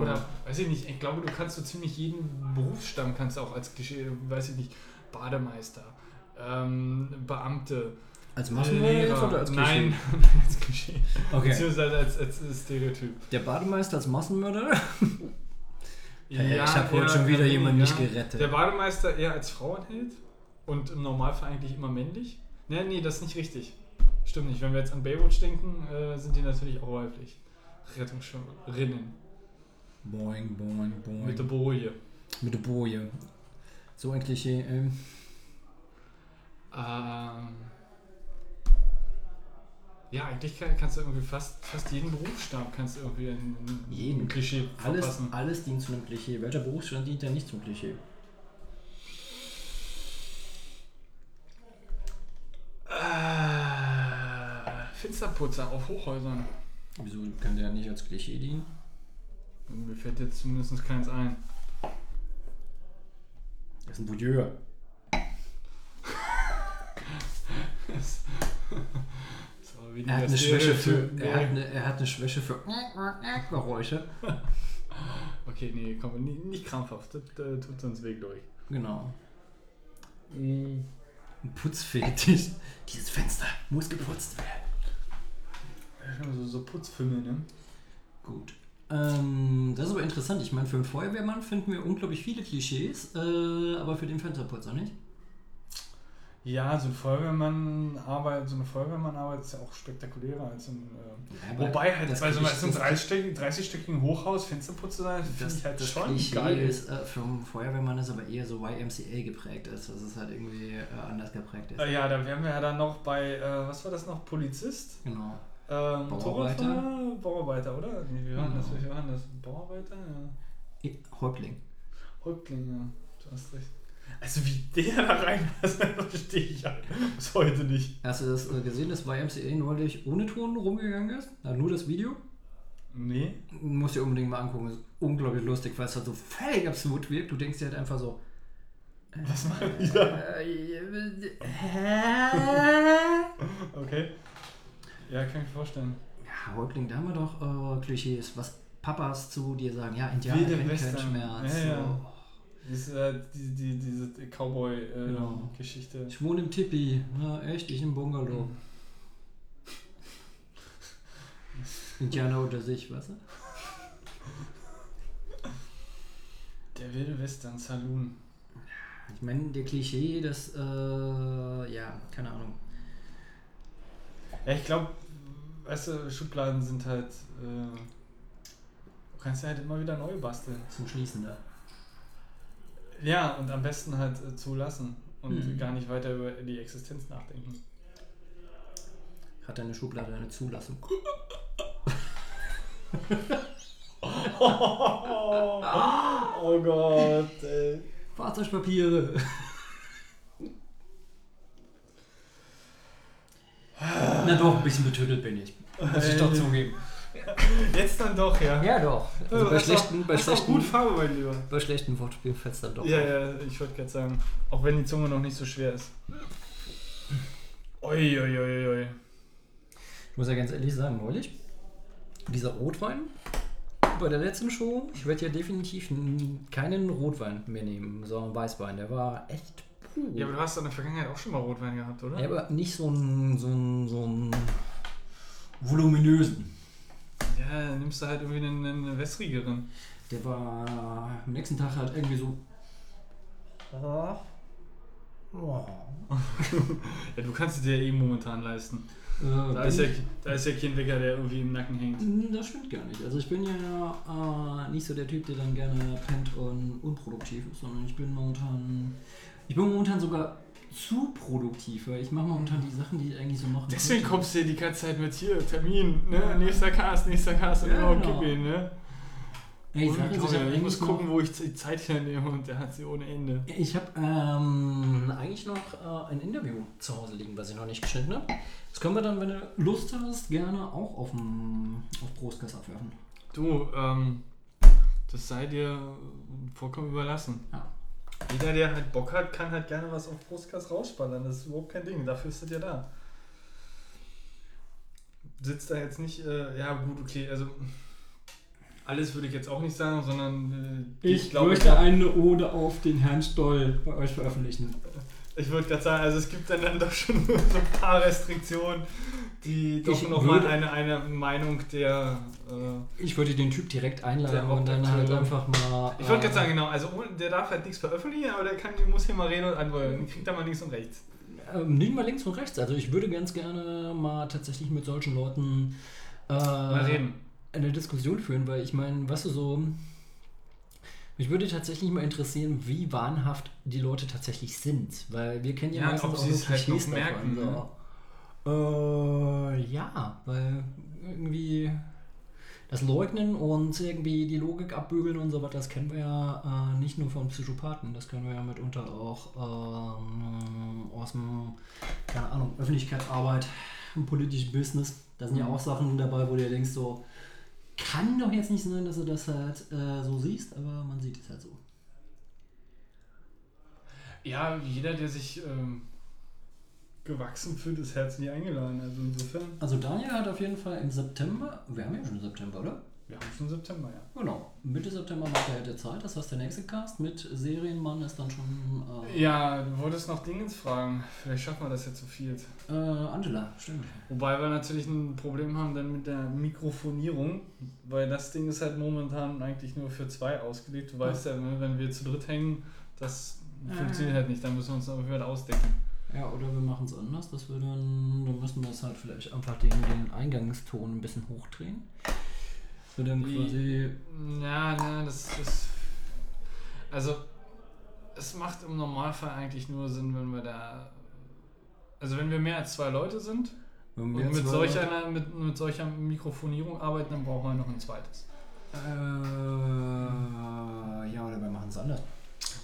Oder, weiß ich nicht, ich glaube, du kannst so ziemlich jeden Berufsstamm kannst du auch als Klischee, weiß ich nicht, Bademeister, ähm, Beamte, Als Massenmörder jetzt Lehrer. oder als Klischee? Nein, als Klischee. Okay. Beziehungsweise als, als Stereotyp. Der Bademeister als Massenmörder? Hey, Ja, ich habe heute schon wieder jemanden ja. nicht gerettet. Der Bademeister eher als Frauenheld und im Normalfall eigentlich immer männlich. Nee, nee, das ist nicht richtig. Stimmt nicht. Wenn wir jetzt an Baywatch denken, äh, sind die natürlich auch weiblich. Rettungsschwimmerinnen Boing, boing, boing. mit der Boje. Mit der Boje. So ein Klischee. Ähm, Ähm, ja, eigentlich kann, kannst du irgendwie fast, fast jeden Berufsstab kannst du irgendwie in, in Jeden. ein Klischee alles, verpassen. alles dient zu einem Klischee. Welcher Berufsstand dient denn nicht zum Klischee? Äh, Fensterputzer auf Hochhäusern. Wieso kann der nicht als Klischee dienen? Mir fällt jetzt zumindest keins ein. Das ist ein Bouilleur. Weniger Er hat eine Schwäche für. Nee. Er hat eine, er hat eine Schwäche für Geräusche. Okay, nee, komm, nicht, nicht krampfhaft. Das äh, tut uns weh, glaube ich. Genau. Ein Putzfetisch. Dieses Fenster muss geputzt werden. So, so Putzfilme, ne? Gut. Ähm, das ist aber interessant. Ich meine, für einen Feuerwehrmann finden wir unglaublich viele Klischees, äh, aber für den Fensterputzer nicht. Ja, so ein Feuerwehrmann arbeit, so eine Feuerwehrmann-Arbeit ist ja auch spektakulärer als ein. Äh, aber wobei halt das bei so einem einem 30-stöckigen 30 Hochhaus Fensterputze sein, finde Das, ich halt das schon Klischee geil. ist äh, vom Feuerwehrmann ist aber eher so YMCA geprägt ist, dass es halt irgendwie äh, anders geprägt ist. Äh, ja, da wären wir ja dann noch bei, äh, was war das noch? Polizist? Genau. Ähm, Bauarbeiter? Bauarbeiter, oder? Nee, wie waren das? Genau. Wie waren das? Bauarbeiter? Ja. Häuptling. Häuptling, ja. Du hast recht. Also wie der da rein das verstehe ich ja bis heute nicht. Hast du das äh, gesehen, dass YMCA neulich ohne Ton rumgegangen ist? Na, nur das Video? Nee. Musst dir unbedingt mal angucken. Ist unglaublich lustig, weil es halt so völlig absurd wirkt. Du denkst dir halt einfach so. Was machen die da? Äh, hä? Okay. Ja, kann ich mir vorstellen. Ja, Häuptling, da haben wir doch äh, Klischees, was Papas zu dir sagen. Ja, Indianer kennen keinen. Schmerz. Ja, ja. So. Das, äh, die, die, diese Genau. Cowboy-Geschichte. Ich wohne im Tipi. Ja, echt, ich im Bungalow. Mhm. Indianer unter sich, du? Der wilde Western Saloon. Ich meine, der Klischee, das, äh, ja, keine Ahnung. Ja, ich glaube, weißt du, Schubladen sind halt. Äh, du kannst ja halt immer wieder neu basteln. Zum Schließen da. Ja, und am besten halt äh, zulassen und Mhm. gar nicht weiter über die Existenz nachdenken. Hat deine Schublade eine Zulassung? oh Gott, ey. Fahrzeugpapiere. Na doch, ein bisschen betötet bin ich. Muss ich doch zugeben. Jetzt dann doch, ja. Ja doch. Also bei Hast auch- schlechten, bei schlechten, gut Farbe, mein Lieber. bei schlechten Wortspielen fällt es dann doch. Ja, auf. ja, ich wollte gerade sagen, auch wenn die Zunge noch nicht so schwer ist. Ui, ui, ui, ui. Ich muss ja ganz ehrlich sagen, neulich, dieser Rotwein bei der letzten Show, ich werde ja definitiv keinen Rotwein mehr nehmen, sondern Weißwein. Der war echt puh. Ja, aber du hast in der Vergangenheit auch schon mal Rotwein gehabt, oder? Ja, aber nicht so einen so einen- so einen voluminösen. Ja, dann nimmst du halt irgendwie einen, einen wässrigeren. Der war am nächsten Tag halt irgendwie so. Ja, du kannst es dir eh momentan leisten. Äh, Da ist, ja, da ist ja kein Wecker, der irgendwie im Nacken hängt. Mm, Das stimmt gar nicht. Also ich bin ja äh, nicht so der Typ, der dann gerne pennt und unproduktiv ist, sondern ich bin momentan. Ich bin momentan sogar zu produktiv, weil ich mache momentan die Sachen, die ich eigentlich so machen Deswegen kommst du hier die ganze Zeit mit hier, Termin, ne? Nächster Cast, nächster Cast und Ja, genau, genau. gib ihn, ne? Ja, ich, sag, ich, ich muss gucken, wo ich die Zeit hernehme und der hat sie ohne Ende. ich habe ähm, eigentlich noch äh, ein Interview zu Hause liegen, was ich noch nicht geschnitten habe. Das können wir dann, wenn du Lust hast, gerne auch auf, dem, auf Brustkass abwerfen. Du, ähm, das sei dir vollkommen überlassen. Ja. Jeder, der halt Bock hat, kann halt gerne was auf Brustkass rausspannern. Das ist überhaupt kein Ding. Dafür ist das ja da. Sitzt da jetzt nicht, äh, ja gut, okay, also alles würde ich jetzt auch nicht sagen, sondern äh, Ich, glaube, möchte eine Ode auf den Herrn Stoll bei euch veröffentlichen. ich würde gerade sagen, also es gibt dann, dann doch schon so ein paar Restriktionen, die doch nochmal eine, eine Meinung der. Äh, Ich würde den Typ direkt einladen und dann halt einfach mal. ich wollte äh, gerade sagen, genau, also ohne- der darf halt nichts veröffentlichen, aber der kann, der muss hier mal reden und antworten. Kriegt da mal links und rechts. Ähm, nicht mal links und rechts. Also ich würde ganz gerne mal tatsächlich mit solchen Leuten äh, Mal reden. eine Diskussion führen, weil ich meine, weißt du so, Mich würde tatsächlich mal interessieren, wie wahnhaft die Leute tatsächlich sind. Weil wir kennen ja, Ja, meistens ob auch sie nur es halt Klischees noch merken, davon, ne? so. Äh, ja, weil irgendwie das Leugnen und irgendwie die Logik abbügeln und so weiter, das kennen wir ja äh, nicht nur von Psychopathen, das kennen wir ja mitunter auch ähm, aus dem, keine Ahnung, Öffentlichkeitsarbeit, im politischen Business. Da sind ja auch Sachen dabei, wo du dir denkst, so, kann doch jetzt nicht sein, dass du das halt äh, so siehst, aber man sieht es halt so. Ja, jeder, der sich ähm, gewachsen fühlt, ist herzlich eingeladen. Also insofern. Also Daniel hat auf jeden Fall im September, wir haben ja schon September, oder? Wir haben schon September, ja. Genau, Mitte September macht er hätte Zeit, das heißt der nächste Cast mit Serienmann ist dann schon äh, Ja, du wolltest noch Dingens fragen. Vielleicht schaffen wir das jetzt zu viert. äh, Angela, stimmt. Wobei wir natürlich ein Problem haben dann mit der Mikrofonierung, weil das Ding ist halt momentan eigentlich nur für zwei ausgelegt. Du weißt ja, ne, wenn wir zu dritt hängen, das funktioniert halt nicht. Dann müssen wir uns aber wieder ausdecken. Ja, oder wir machen es anders, dass wir dann, dann müssen wir es halt vielleicht einfach den, den Eingangston ein bisschen hochdrehen. Wir dann quasi, Ja, ja, das ist. Also, es macht im Normalfall eigentlich nur Sinn, wenn wir da. Also, wenn wir mehr als zwei Leute sind und mit zwei solch, Leute- mit, mit solcher Mikrofonierung arbeiten, dann brauchen wir noch ein zweites. Äh, ja, oder wir machen es anders.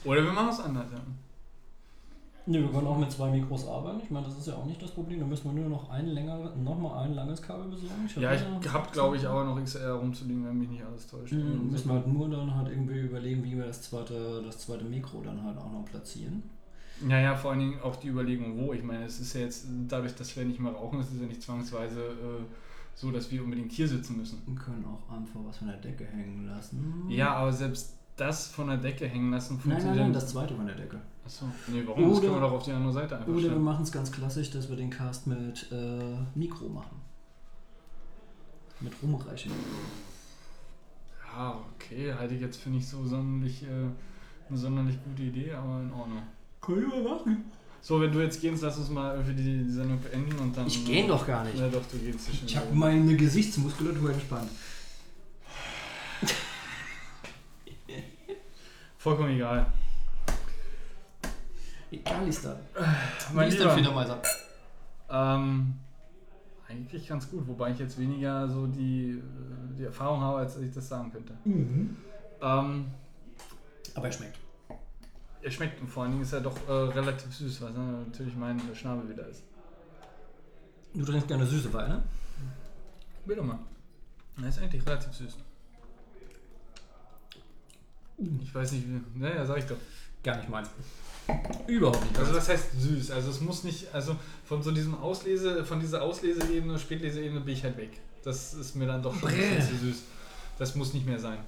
Oder wir machen es anders, ja. Ne, wir können auch mit zwei Mikros arbeiten. Ich meine, das ist ja auch nicht das Problem. Da müssen wir nur noch ein länger, noch mal ein langes Kabel besorgen. hab Ja, ich habe, glaube ich, auch noch XR rumzuliegen, wenn mich nicht alles täuscht. Mhm, müssen wir halt nur dann halt irgendwie überlegen, wie wir das zweite, das zweite Mikro dann halt auch noch platzieren. Ja, ja, vor allen Dingen auch die Überlegung, wo. Ich meine, es ist ja jetzt, dadurch, dass wir nicht mehr rauchen, ist es ja nicht zwangsweise äh, so, dass wir unbedingt hier sitzen müssen. Wir können auch einfach was von der Decke hängen lassen. Ja, aber selbst das von der Decke hängen lassen Nein, funktioniert nein, nein, ja das zweite von der Decke. Achso, nee, warum? das Oder- können wir doch auf die andere Seite einfach Oder wir stellen. machen es ganz klassisch, dass wir den Cast mit äh, Mikro machen. Mit rumreichen. Ja, okay, halte ich jetzt für nicht so sonderlich, äh, eine sonderlich gute Idee, aber in Ordnung. Können wir machen. So, wenn du jetzt gehst, lass uns mal für die, die Sendung beenden und dann. Ich gehe doch gar nicht. Ja, doch, du gehst. Ich habe meine Gesichtsmuskulatur entspannt. Vollkommen egal. Egal ist das. Mein Wie ist Lieber. Federmeiser? Ähm, eigentlich ganz gut, wobei ich jetzt weniger so die, äh, die Erfahrung habe, als ich das sagen könnte. Mhm. Ähm, Aber er schmeckt. er schmeckt und vor allen Dingen ist er doch äh, relativ süß, was ne, natürlich mein Schnabel wieder ist. Du trinkst gerne süße Weine? Bitte mal. Er ist eigentlich relativ süß. Ich weiß nicht wie. Naja, sag ich doch. Gar nicht mein. Überhaupt nicht. Also das heißt süß. Also es muss nicht, also von so diesem Auslese, von dieser Ausleseebene, Spätleseebene bin ich halt weg. Das ist mir dann doch schon ein bisschen zu süß. Das muss nicht mehr sein.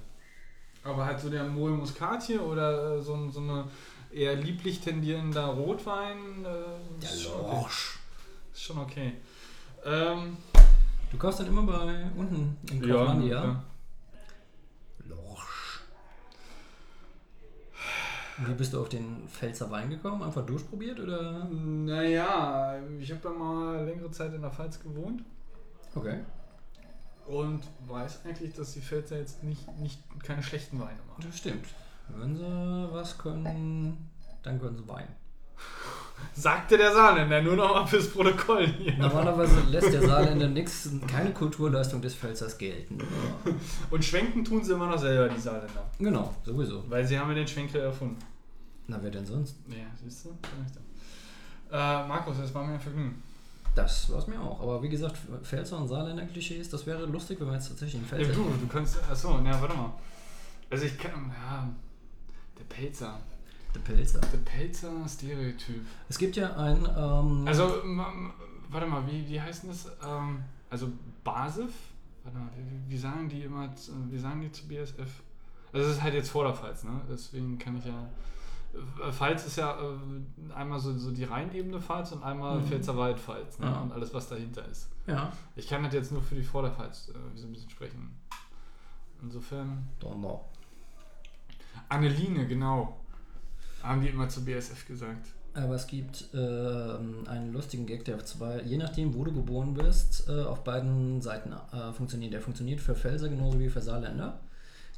Aber halt so der Moe hier oder äh, so, so eine eher lieblich tendierender Rotwein. Äh, ist, schon okay. ist schon okay. Ähm, Du kaufst dann immer bei unten im Kaufland, ja? ja. Lorsch. Wie bist du auf den Pfälzer Wein gekommen? Einfach durchprobiert oder? Naja, ich habe ja mal längere Zeit in der Pfalz gewohnt Okay. und weiß eigentlich, dass die Pfälzer jetzt nicht, nicht keine schlechten Weine machen. Das stimmt. Wenn sie was können, dann können sie Wein. Sagte der Saarländer, nur noch mal fürs Protokoll hier. Normalerweise lässt der Saarländer nichts, keine Kulturleistung des Pfälzers gelten. Und schwenken tun sie immer noch selber, die Saarländer. Genau, sowieso. Weil sie haben ja den Schwenkel erfunden. Na, wer denn sonst? Ja, siehst du? Äh, Markus, das war mir ein Vergnügen. Das war es mir auch. Aber wie gesagt, Pfälzer und Saarländer Klischees, das wäre lustig, wenn wir jetzt tatsächlich einen Ja, Pfälzer. du, du kannst. Achso, ja, warte mal. Also ich kann. Ja. Der Pelzer. Der Pelzer. Der Pelzer Stereotyp. Es gibt ja ein. Ähm, Also, warte mal, wie, wie heißt das? Ähm, also Basif? Warte mal, wie, wie sagen die immer, zu- wie sagen die zu BSF? Also es ist halt jetzt vor der Pfalz, ne? Deswegen kann ich ja. Äh, Pfalz ist ja äh, einmal so, so die Rheinebene Pfalz und einmal Mhm. Pfälzerwald Pfalz, ne? Ja. Und alles, was dahinter ist. ja. Ich kann halt jetzt nur für die Vorderpfalz äh, so ein bisschen sprechen. Insofern. Donner. Anneline, genau. Haben die immer zu BSF gesagt. Aber es gibt ähm, einen lustigen Gag, der auf zwei, je nachdem, wo du geboren bist, äh, auf beiden Seiten äh, funktioniert. Der funktioniert für Pfälzer genauso wie für Saarländer.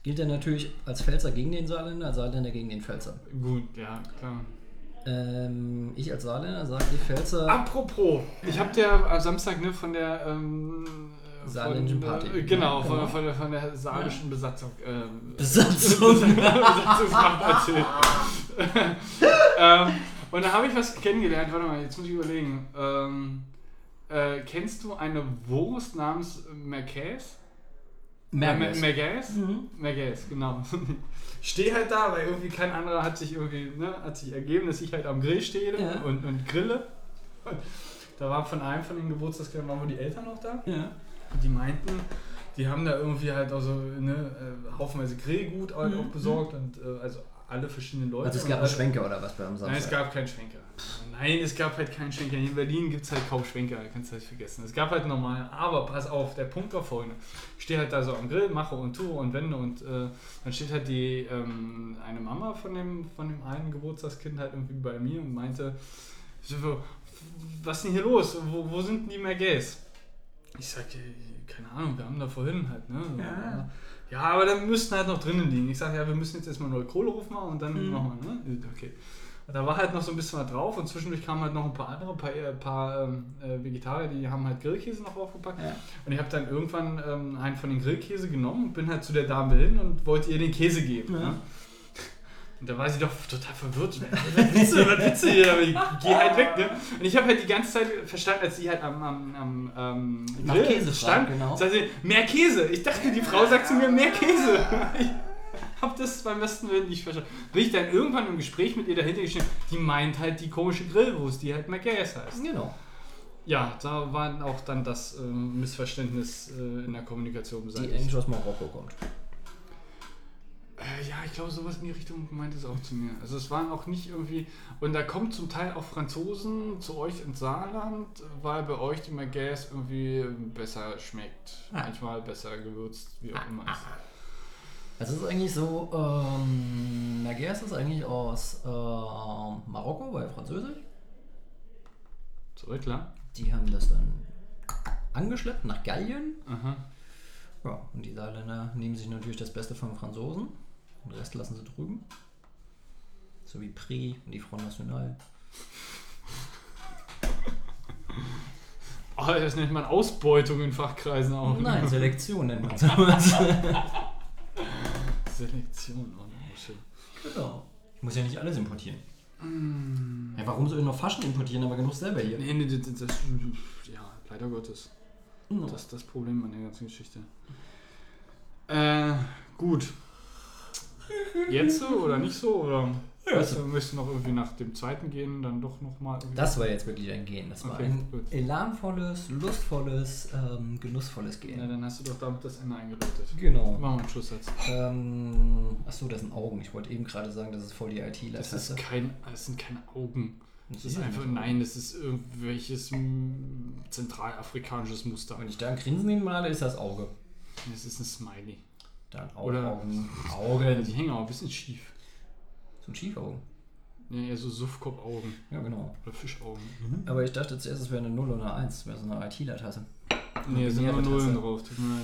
Gilt er natürlich als Pfälzer gegen den Saarländer, als Saarländer gegen den Pfälzer. Gut, ja, klar. Ähm, ich als Saarländer sage die Pfälzer. Apropos, ich habe dir am Samstag ne, von der ähm, äh, Saarländischen Party. Äh, genau, Ja, von, genau. von, der, von der saarischen Besatzung. Ähm, Besatzung. Besatzungsmacht erzählt. ähm, und da habe ich was kennengelernt. Warte mal, jetzt muss ich überlegen. Ähm, äh, kennst du eine Wurst namens Merkäs? Merkes. Merkäs? Mhm. Merkäs, genau. Ich stehe halt da, weil irgendwie kein anderer hat sich irgendwie, ne, hat sich ergeben, dass ich halt am Grill stehe Ja. und, und grille. Und da war von einem von den Geburtstagskindern waren wohl die Eltern noch da. Ja. Und die meinten, die haben da irgendwie halt auch so ne, äh, haufenweise Grillgut halt Mhm. auch besorgt und äh, also alle verschiedenen Leute. Also es gab einen Schwenker oder was beim Nein, Samstag? es gab keinen Schwenker. Nein, es gab halt keinen Schwenker. In Berlin gibt es halt kaum Schwenker, kannst du halt vergessen. Es gab halt normal, aber pass auf, der Punkt war folgende. Ich stehe halt da so am Grill, mache und tue und wende und äh, dann steht halt die, ähm, eine Mama von dem, von dem einen Geburtstagskind halt irgendwie bei mir und meinte, was ist denn hier los? Wo, wo sind denn die Mergays? Ich sag, äh, keine Ahnung, wir haben da vorhin halt, ne? Ja. Ja, aber dann müssten halt noch drinnen liegen. Ich sage, ja, wir müssen jetzt erstmal neue Kohle machen und dann Mhm. machen wir, ne? Okay. Da war halt noch so ein bisschen was drauf und zwischendurch kamen halt noch ein paar andere, paar, äh, paar ähm, äh, Vegetarier, die haben halt Grillkäse noch aufgepackt. Ja. Und ich habe dann irgendwann ähm, einen von den Grillkäse genommen und bin halt zu der Dame hin und wollte ihr den Käse geben. Ja. Ne? Und da war sie doch total verwirrt. Was willst du, was willst du hier? Aber ich geh halt weg, ne? Und ich habe halt die ganze Zeit verstanden, als sie halt am, am, am ähm, Nach Grill Käse stand, genau. sagte sie, mehr Käse. Ich dachte, die Frau sagt zu mir, mehr Käse. Ich hab das beim besten Willen nicht verstanden. Bin ich dann irgendwann im Gespräch mit ihr dahinter gestanden, die meint halt die komische Grillwurst, die halt McGays heißt. Genau. Ja, da war auch dann das ähm, Missverständnis äh, in der Kommunikation Die beseitigt. eigentlich aus Marokko kommt. Äh, ja, ich glaube, sowas in die Richtung meint es auch zu mir. Also es waren auch nicht irgendwie. Und da kommen zum Teil auch Franzosen zu euch ins Saarland, weil bei euch die McGays irgendwie besser schmeckt. Ah. Manchmal besser gewürzt, wie auch immer. ist. Also es ist eigentlich so, ähm, Merguez ist eigentlich aus ähm, Marokko, weil französisch. Zurück, klar. Die haben das dann angeschleppt nach Gallien. Aha. Ja, und die Saarländer nehmen sich natürlich das Beste von den Franzosen. Den Rest lassen sie drüben. So wie Prix und die Front National. Oh, das nennt man Ausbeutung in Fachkreisen auch. ne? Nein, Selektion nennt man sowas. Selektion. Oh, oh, schön. genau. Ich muss ja nicht alles importieren. Ja, warum soll ich noch Faschen importieren, aber genug selber hier? Nee, nee, das, das, das, ja, leider Gottes. No. Das ist das Problem an der ganzen Geschichte. Äh, gut. Jetzt so oder nicht so? Oder Ja, weißt du, du noch irgendwie nach dem zweiten gehen, dann doch nochmal. Das war jetzt wirklich ein Gehen. Das war Okay, ein gut. elanvolles, lustvolles, ähm, genussvolles Ja, Gehen. dann hast du doch damit das Ende eingeläutet. Genau. Machen wir einen Schlusssatz. Ähm, achso, das sind Augen. Ich wollte eben gerade sagen, das ist voll die Das, IT-Leiste. ist kein, das sind keine Augen. Das ist einfach, nein, das ist irgendwelches zentralafrikanisches Muster. Wenn ich da ein Grinsen hinmale, ist das Auge. Das ist ein Smiley. Dann Oder- Augen. Ja, Augen. die hängen auch ein bisschen schief. So ein Schiefaugen. Ja, eher so Suffkopf-Augen Ja, genau. oder Fischaugen. Aber ich dachte zuerst, es wäre eine 0 oder eine 1. Das wäre so eine IT-Tasse. Nee, es sind nur Nullen drauf. Tut mir leid.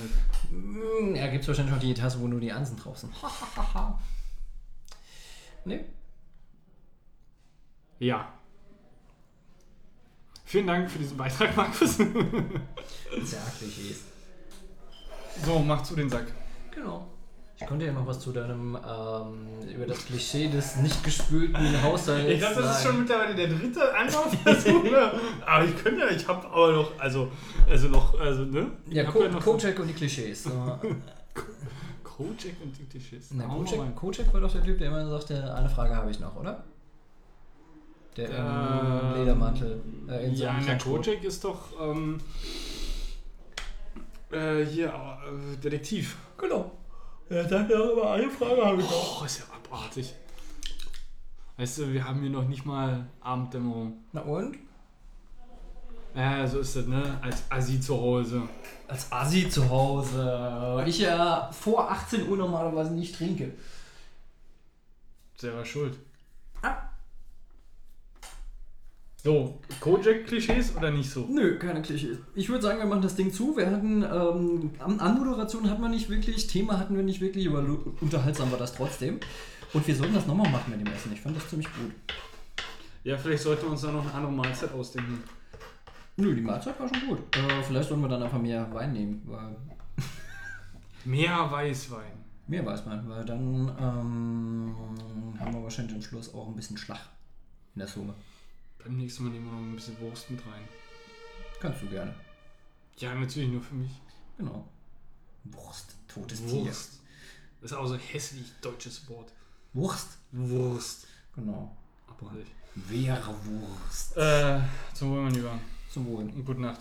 Mm, Ja, gibt es wahrscheinlich auch die Tasse, wo nur die Einsen drauf sind. ne? Ja. Vielen Dank für diesen Beitrag, Markus. Ja, Klischees. so, mach zu den Sack. Genau. Ich konnte ja noch was zu deinem, ähm, über das Klischee des nicht gespülten Haushalts Ich glaube, das ist schon mittlerweile der dritte Anlaufversuch. ne? Aber ich könnte ja, ich habe aber noch, also, also noch, also, ne? Ja, Ich hab Ko noch Kojak und die Klischees. Kojak und die Tisches. Na, Kojak, rein. Kojak war doch der Typ, der immer sagte, eine Frage habe ich noch, oder? Der im Ähm, Ledermantel. Äh, in Ja, der. Kojak ist doch, ähm, äh, hier, äh, Detektiv. Genau. Er sagt ja immer, eine Frage habe ich noch. Oh, ist ja abartig. Weißt du, wir haben hier noch nicht mal Abenddämmerung. Na und? Ja, so ist das, ne? Als Assi zu Hause. Als Assi zu Hause. Ich ja vor 18 Uhr normalerweise nicht trinke. Selber schuld. Ah. So, Kojak-Klischees oder nicht so? Nö, keine Klischees. Ich würde sagen, wir machen das Ding zu. Wir hatten, ähm, An- Anmoderation hatten wir nicht wirklich, Thema hatten wir nicht wirklich, aber unterhaltsam war das trotzdem. Und wir sollten das nochmal machen mit dem Essen. Ich fand das ziemlich gut. Ja, vielleicht sollten wir uns da noch eine andere Mahlzeit ausdenken. Nö, die Mahlzeit war schon gut. Äh, vielleicht sollten wir dann einfach mehr Wein nehmen, weil Mehr Weißwein. mehr weiß man, weil dann ähm, haben wir wahrscheinlich am Schluss auch ein bisschen Schlag in der Summe. Beim nächsten Mal nehmen wir noch ein bisschen Wurst mit rein. Kannst du gerne. Ja, natürlich nur für mich. Genau. Wurst, totes Tier. Wurst. Das ist auch so ein hässlich deutsches Wort. Wurst. Wurst. Genau. Abartig. Wehrwurst. Äh, zum Wohl, mein Lieber. Zum Wohl. Und gute Nacht.